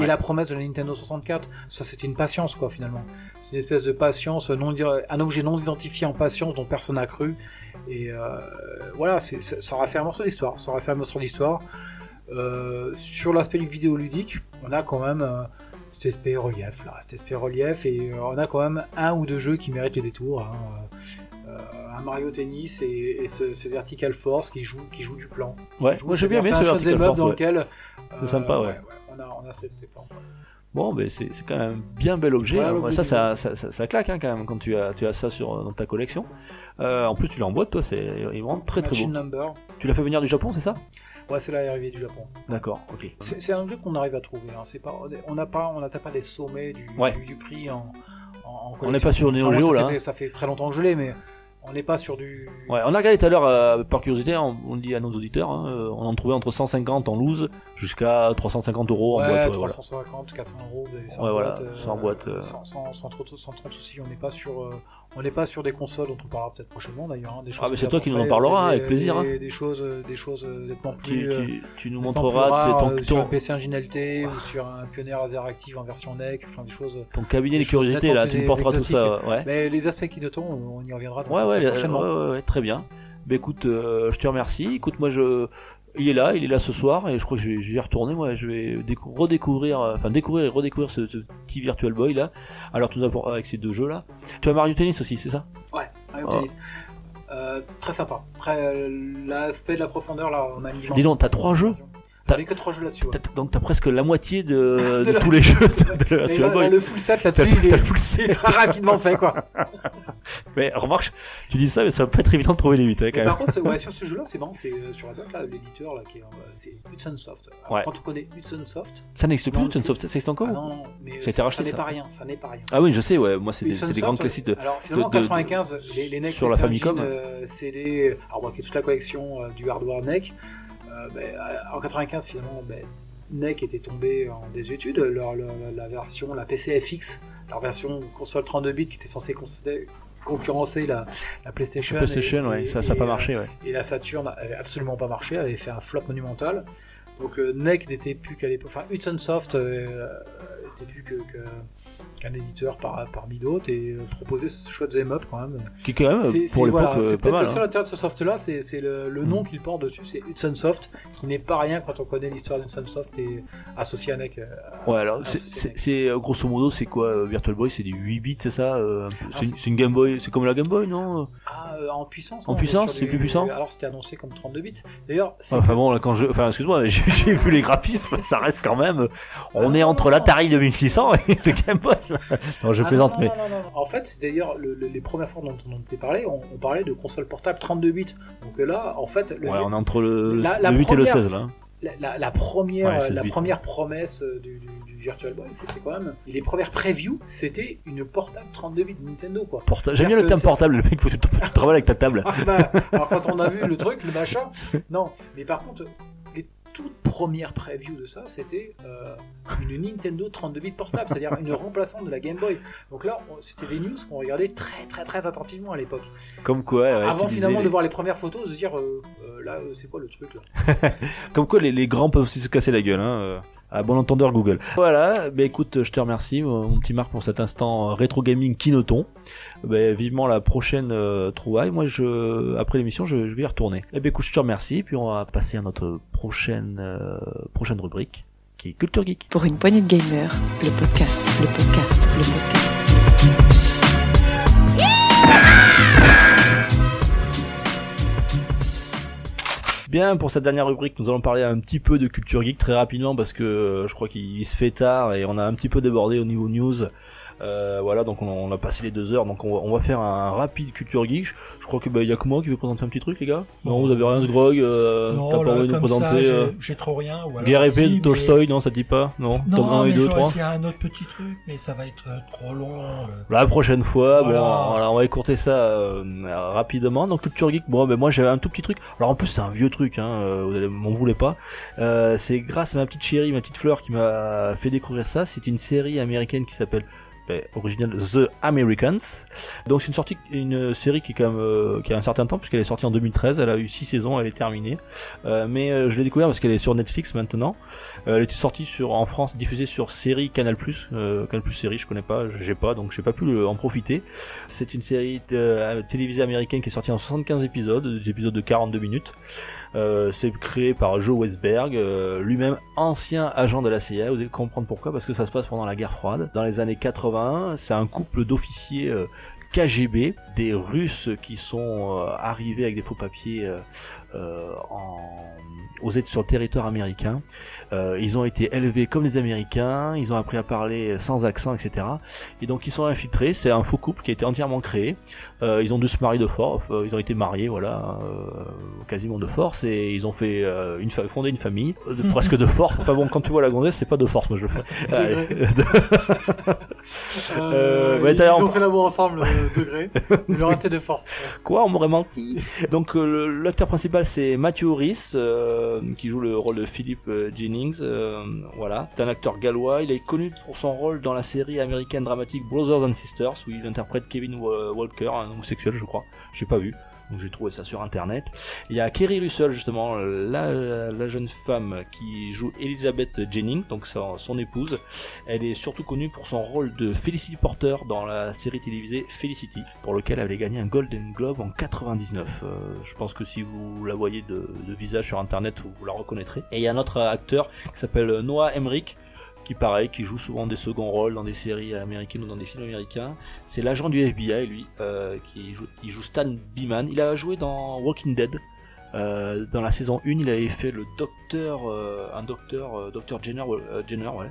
Speaker 3: et la promesse de la Nintendo 64, ça c'était une patience quoi finalement. C'est une espèce de patience non un objet non identifié en patience dont personne n'a cru et euh, voilà, ça aura fait un morceau d'histoire. Ça aura fait un morceau d'histoire. Euh, sur l'aspect vidéoludique, on a quand même euh, cet aspect relief là, cet aspect relief et euh, on a quand même un ou deux jeux qui méritent le détour. hein. Euh, un Mario Tennis et, et ce, ce Vertical Force qui joue, qui joue du plan.
Speaker 1: Ouais,
Speaker 3: Joue-
Speaker 1: moi j'ai bien aimé ce Vertical Force,
Speaker 3: dans
Speaker 1: ouais.
Speaker 3: lequel euh,
Speaker 1: C'est sympa, ouais.
Speaker 3: on a, on a cet plan.
Speaker 1: Bon, ben c'est quand même un bien bel objet.
Speaker 3: Ouais,
Speaker 1: hein. ça, ça, ça, ça, ça claque hein, quand même quand tu as, tu as ça sur, dans ta collection. Euh, en plus, tu l'as en boîte, toi, c'est il rend très très
Speaker 3: Machine
Speaker 1: beau.
Speaker 3: Number.
Speaker 1: Tu l'as fait venir du Japon, c'est ça?
Speaker 3: Ouais, c'est l'arrivée du Japon.
Speaker 1: D'accord, ok.
Speaker 3: C'est un jeu qu'on arrive à trouver. Hein. Pas, on n'a pas, on pas des sommets du,
Speaker 1: Ouais.
Speaker 3: du, du prix en, en, en
Speaker 1: On n'est pas sur
Speaker 3: moi,
Speaker 1: Geo
Speaker 3: ça
Speaker 1: là.
Speaker 3: fait-
Speaker 1: hein.
Speaker 3: Ça fait très longtemps que je l'ai, mais on n'est pas sur du.
Speaker 1: Ouais, on a regardé tout à l'heure euh, par curiosité, on, on le dit à nos auditeurs, hein, euh, on en trouvait entre 150 en loose jusqu'à 350 euros en boîte. ouais, voilà.
Speaker 3: 350, 400 euros, vous avez
Speaker 1: Ouais,
Speaker 3: en
Speaker 1: voilà,
Speaker 3: boîte, euh, sans, sans, sans trop, sans trop de soucis. On n'est pas sur, on n'est pas sur des consoles dont on parlera peut-être prochainement d'ailleurs. hein, des
Speaker 1: Ah, mais c'est toi qui nous en parlera,
Speaker 3: des-
Speaker 1: avec plaisir, hein.
Speaker 3: Des, des choses, euh, des choses euh, nettement plus.
Speaker 1: Tu,
Speaker 3: euh,
Speaker 1: tu, tu nous montreras
Speaker 3: rares,
Speaker 1: ton,
Speaker 3: euh, sur un
Speaker 1: ton,
Speaker 3: PC originalité ou sur un Pioneer Laser Active en version NEC, enfin des choses.
Speaker 1: ton cabinet
Speaker 3: des
Speaker 1: des curiosités là, tu nous porteras tout ça. Ouais.
Speaker 3: Mais les aspects qui notent, on y reviendra
Speaker 1: Ouais,
Speaker 3: prochainement.
Speaker 1: ouais, ouais, ouais, très bien. Bah écoute, euh, je te remercie. Écoute, moi, je, il est là, il est là ce soir, et je crois que je vais, je vais y retourner. Moi, je vais décou- redécouvrir, euh, enfin découvrir et redécouvrir ce, ce petit Virtual Boy là. Alors tout d'abord avec ces deux jeux là. Tu as Mario Tennis aussi, c'est ça?
Speaker 3: Ouais, Mario
Speaker 1: Ah.
Speaker 3: Tennis. Euh, Euh, très sympa. Très l'aspect de la profondeur là, on a une
Speaker 1: Dis donc, t'as trois jeux?
Speaker 3: T'avais que trois jeux là-dessus. Ouais.
Speaker 1: Donc t'as presque la moitié de, <laughs> de tous les jeux de, de
Speaker 3: Et
Speaker 1: Virtual
Speaker 3: là,
Speaker 1: Boy.
Speaker 3: là, le full set là-dessus, il, est- il <laughs> très rapidement fait quoi. <laughs>
Speaker 1: Mais remarque, tu dis ça, mais ça va pas être évident de trouver les 8 hein, quand même.
Speaker 3: par contre, ouais, sur ce jeu-là, c'est marrant, c'est euh, sur la boîte là, l'éditeur là, qui est, euh, c'est Hudson
Speaker 1: Ouais.
Speaker 3: Quand on connaît Hudson Soft,
Speaker 1: Ça n'existe plus, Hudson Soft, ça existe encore
Speaker 3: Ah non, non, mais
Speaker 1: Ça a
Speaker 3: ça, n'est pas rien, ça n'est pas rien.
Speaker 1: Ah oui, je sais, ouais, moi c'est des, grandes classiques de...
Speaker 3: Alors finalement,
Speaker 1: de-
Speaker 3: 95, les, les NEC
Speaker 1: sur la Famicom.
Speaker 3: Euh, c'est les, alors moi qui ai toute la collection euh, du hardware NEC. Euh, ben, euh, en 95 finalement, ben, NEC était tombé en désuétude. Leur, leur- la version, la PCFX, leur version console 32 bits qui était censée concurrencer la, la PlayStation.
Speaker 1: La PlayStation,
Speaker 3: et-
Speaker 1: ouais,
Speaker 3: et-
Speaker 1: ça, ça a
Speaker 3: et,
Speaker 1: pas
Speaker 3: euh,
Speaker 1: marché, ouais.
Speaker 3: et la Saturn avait absolument pas marché, elle avait fait un flop monumental. Donc euh, NEC n'était plus qu'à l'époque, enfin Hudson Soft euh, était plus que, que- qu'un éditeur par, parmi d'autres et euh, proposait ce chouette them up quand même.
Speaker 1: Qui quand même,
Speaker 3: C'est-
Speaker 1: pour l'époque,
Speaker 3: voilà,
Speaker 1: euh,
Speaker 3: c'est
Speaker 1: pas
Speaker 3: peut-être
Speaker 1: mal.
Speaker 3: le seul
Speaker 1: hein.
Speaker 3: intérêt de ce soft là, c'est le, le nom qu'il porte dessus, c'est Hudson Soft, qui n'est pas rien quand on connaît l'histoire d'Hudson Soft et associé à NEC. euh,
Speaker 1: Ouais, alors, c'est- grosso modo, c'est quoi, Virtual Boy, c'est des 8 bits, c'est ça euh, c'est, une, Game Boy, c'est comme la Game Boy, non
Speaker 3: Ah, euh, en puissance
Speaker 1: En
Speaker 3: non,
Speaker 1: puissance, c'est plus puissant
Speaker 3: Alors c'était annoncé comme 32 bits. D'ailleurs,
Speaker 1: Enfin bon, là, quand je, enfin, excuse-moi, <laughs> j'ai, vu les graphismes, ça reste quand même, on
Speaker 3: Ah,
Speaker 1: est entre l'Atari 2600 et le Game Boy. <laughs> Non, je
Speaker 3: Ah,
Speaker 1: plaisante,
Speaker 3: non,
Speaker 1: mais
Speaker 3: non, non, non, non. En fait, c'est d'ailleurs le- le- les premières fois dont on en était parlé, on, on parlait de console portable 32 bits. Donc là, en fait, le
Speaker 1: ouais,
Speaker 3: fait-
Speaker 1: on est entre le,
Speaker 3: La- la
Speaker 1: le 8 et le
Speaker 3: première-
Speaker 1: 16 là.
Speaker 3: la, la- la première,
Speaker 1: Ouais, 16
Speaker 3: la première promesse du, du- du Virtual Boy, c'était quand même. Et les premières previews, c'était une portable 32 bits Nintendo, quoi.
Speaker 1: Porta- J'aime bien le terme portable, le mec, faut que tu, tu travailles avec ta table.
Speaker 3: Ah, bah, alors quand on a vu <laughs> le truc, le machin, non. Mais par contre, les toutes premières previews de ça, c'était euh, une Nintendo 32 bits portable, c'est-à-dire une remplaçante de la Game Boy. Donc là, c'était des news qu'on regardait très très très attentivement à l'époque.
Speaker 1: Comme quoi, ouais,
Speaker 3: Avant finalement
Speaker 1: les-
Speaker 3: de voir les premières photos, de se dire euh, euh, là, c'est quoi le truc là? <laughs>
Speaker 1: Comme quoi, les, les grands peuvent aussi se casser la gueule, hein. Euh, À bon entendeur Google. Voilà, bah écoute, je te remercie, mon mon petit Marc, pour cet instant euh, rétro gaming Kinoton. Bah, vivement la prochaine euh, trouvaille. Moi, je, après l'émission, je, je vais y retourner. Et ben écoute, je te remercie, puis on va passer à notre prochaine euh, prochaine rubrique, qui est Culture Geek.
Speaker 2: Pour une poignée de gamers, le podcast, le podcast, le podcast.
Speaker 1: Bien, pour cette dernière rubrique, nous allons parler un petit peu de culture geek très rapidement parce que euh, je crois qu'il se fait tard et on a un petit peu débordé au niveau news. Euh, voilà, donc on, on a passé les deux heures, donc on va, on va faire un rapide culture geek. Je, crois que bah y a que moi qui veut présenter un petit truc, les gars. Non,
Speaker 4: Non.
Speaker 1: vous avez rien, ce grog. Euh,
Speaker 4: non,
Speaker 1: T'as pas envie de nous présenter
Speaker 4: j'ai-
Speaker 1: euh,
Speaker 4: j'ai trop rien. ou alors
Speaker 1: Guerre épée de
Speaker 4: mais-
Speaker 1: Tolstoy, non, ça te dit pas? Non,
Speaker 4: Non,
Speaker 1: Tome 1 et
Speaker 4: mais
Speaker 1: 2,
Speaker 4: j'aurais
Speaker 1: 3
Speaker 4: qu'il y a un autre petit truc, mais ça va être euh, trop long.
Speaker 1: La prochaine fois,
Speaker 4: Voilà.
Speaker 1: bon, voilà, on va écourter ça euh, rapidement. Donc Culture Geek, bon, ben moi j'avais un tout petit truc. Alors en plus c'est un vieux truc, hein, vous allez m'en voulez pas. Euh, c'est grâce à ma petite chérie, ma petite fleur qui m'a fait découvrir ça. C'est une série américaine qui s'appelle original The Americans. Donc c'est une sortie, une série qui est quand même euh, qui a un certain temps puisqu'elle est sortie en 2013. Elle a eu six saisons, elle est terminée. Euh, mais euh, je l'ai découvert parce qu'elle est sur Netflix maintenant. Euh, elle était sortie sur en France, diffusée sur série Canal+. Euh, Canal+ série, je connais pas, j'ai pas, donc j'ai pas pu en profiter. C'est une série euh, télévisée américaine qui est sortie en 75 épisodes, des épisodes de 42 minutes. Euh, c'est créé par Joe Westberg, euh, lui-même ancien agent de la CIA. Vous allez comprendre pourquoi, parce que ça se passe pendant la guerre froide. Dans les années 81, c'est un couple d'officiers euh, KGB, des Russes qui sont euh, arrivés avec des faux papiers en, aux sur le territoire américain. Euh, ils ont été élevés comme les Américains, ils ont appris à parler sans accent, etc. Et donc ils sont infiltrés. C'est un faux couple qui a été entièrement créé. Euh, ils ont dû se marier de force. euh, ils ont été mariés, voilà, euh, quasiment de force, et ils ont fait euh, une fondé une famille euh, de, <laughs> presque de force. Enfin bon, quand tu vois la gonzesse, c'est pas de force, moi je le fais. <laughs> Allez. Euh, ouais,
Speaker 3: ils ont
Speaker 1: on-
Speaker 3: fait l'amour ensemble, euh, degré. <laughs> Il leur restait de force.
Speaker 1: Quoi, on m'aurait menti. Donc euh, l'acteur principal c'est Matthew Rhys euh, qui joue le rôle de Philip euh, Jennings. euh, voilà, c'est un acteur gallois. Il est connu pour son rôle dans la série américaine dramatique Brothers and Sisters où il interprète Kevin Wa- Walker, un homosexuel, je crois. J'ai pas vu. Donc j'ai trouvé ça sur internet. Il y a Kerry Russell justement, la, la jeune femme qui joue Elizabeth Jennings, donc son, son épouse. Elle est surtout connue pour son rôle de Felicity Porter dans la série télévisée Felicity, pour lequel elle avait gagné un Golden Globe en 99. Euh, je pense que si vous la voyez de, de visage sur internet, vous, vous la reconnaîtrez. Et il y a un autre acteur qui s'appelle Noah Emmerich, qui pareil, qui joue souvent des seconds rôles dans des séries américaines ou dans des films américains. C'est l'agent du FBI, lui, euh, qui joue, il joue Stan Beeman. Il a joué dans Walking Dead. Euh, dans la saison 1, il avait fait le docteur, euh, un docteur, euh, docteur Jenner, euh, Jenner, ouais.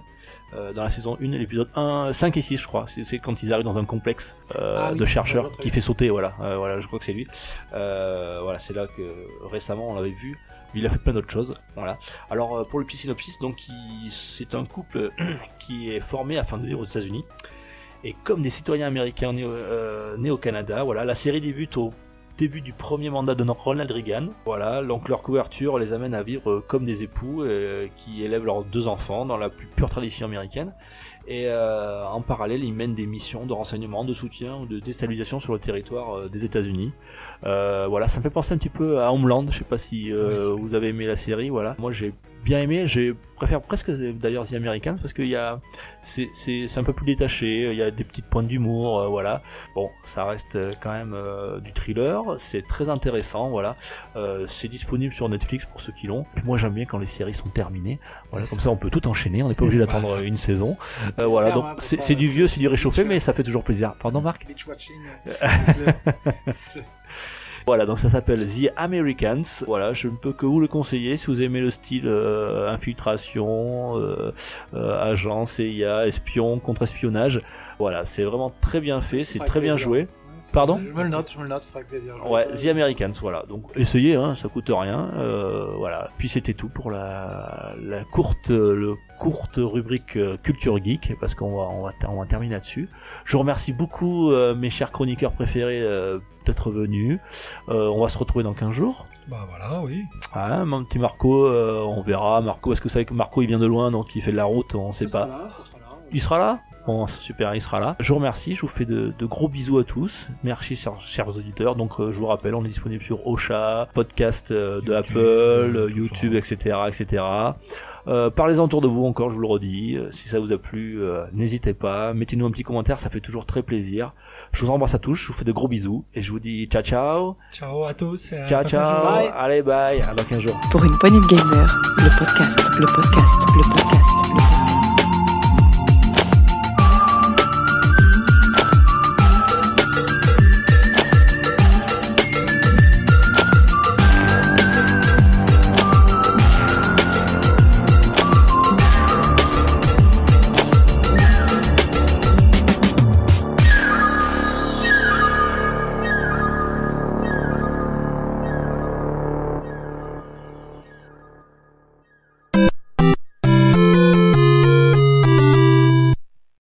Speaker 1: Euh, dans la saison 1, l'épisode 1, 5 et 6 je crois, c'est c'est quand ils arrivent dans un complexe euh,
Speaker 3: Ah oui,
Speaker 1: de chercheurs qui fait sauter, voilà, Euh, voilà, je crois que c'est lui. Euh, voilà, c'est là que récemment on l'avait vu. Il a fait plein d'autres choses, voilà. Alors euh, pour le petit synopsis, donc c'est un couple <clears throat> qui est formé afin de vivre aux États-Unis. Et comme des citoyens américains nés, au- euh, nés au Canada, voilà, la série débute au début du premier mandat de Ronald Reagan. Voilà, donc leur couverture les amène à vivre euh, comme des époux qui élèvent leurs deux enfants dans la plus pure tradition américaine. Et en parallèle, ils mènent des missions de renseignement, de soutien ou de déstabilisation sur le territoire des États-Unis. Euh, voilà, ça me fait penser un petit peu à Homeland. Je sais pas si euh, vous avez aimé la série. Voilà, moi j'ai bien aimé. Je préfère presque d'ailleurs The Americans parce qu'il y a c'est c'est c'est un peu plus détaché. Il y a des petites pointes d'humour. euh, voilà. Bon, ça reste quand même euh, du thriller. C'est très intéressant. Voilà. Euh, c'est disponible sur Netflix pour ceux qui l'ont. Moi j'aime bien quand les séries sont terminées. Voilà, comme
Speaker 4: ça.
Speaker 1: ça on peut tout enchaîner. On n'est pas obligé <laughs> d'attendre une saison. Euh, voilà. Donc c'est du vieux, c'est du réchauffé, mais ça fait toujours plaisir. Pardon Marc? <laughs> Voilà, donc ça s'appelle The Americans. Voilà, je ne peux que vous le conseiller si vous aimez le style euh, infiltration, euh, euh, agent, CIA, espion, contre-espionnage. Voilà, c'est vraiment très bien fait, c'est très bien joué. Pardon
Speaker 3: Je me le note, je me le note, ce sera avec plaisir. Je-
Speaker 1: Ouais, The Americans, voilà. Donc essayez, hein, ça coûte rien. Euh, voilà. Puis c'était tout pour la, la courte, le courte rubrique euh, culture geek, parce qu'on va, on va, on va terminer là-dessus. Je vous remercie beaucoup euh, mes chers chroniqueurs préférés euh, d'être venus. Euh, on va se retrouver dans 15 jours.
Speaker 4: Bah voilà, oui.
Speaker 1: Ah, mon petit Marco, euh, on verra. Marco, est-ce que c'est que Marco il vient de loin, donc il fait de la route, on sait pas.
Speaker 3: là, ce sera là.
Speaker 1: Il sera là? Bon, super, il sera là. Je vous remercie, je vous fais de, de gros bisous à tous. Merci, chers, chers auditeurs. Donc, euh, je vous rappelle, on est disponible sur Ocha, podcast euh, de
Speaker 4: YouTube,
Speaker 1: Apple,
Speaker 4: euh,
Speaker 1: euh, YouTube, etc., etc. Euh, Parlez-en autour de vous encore, je vous le redis. Euh, Si ça vous a plu, euh, n'hésitez pas. Mettez-nous un petit commentaire, ça fait toujours très plaisir. Je vous embrasse à tous, je vous fais de gros bisous. Et je vous dis ciao, ciao.
Speaker 4: Ciao à tous. et à
Speaker 1: Ciao, ciao.
Speaker 3: Bye.
Speaker 1: Allez, bye. À dans 15 jours.
Speaker 2: Pour une poignée de podcast, le podcast, le podcast, le podcast.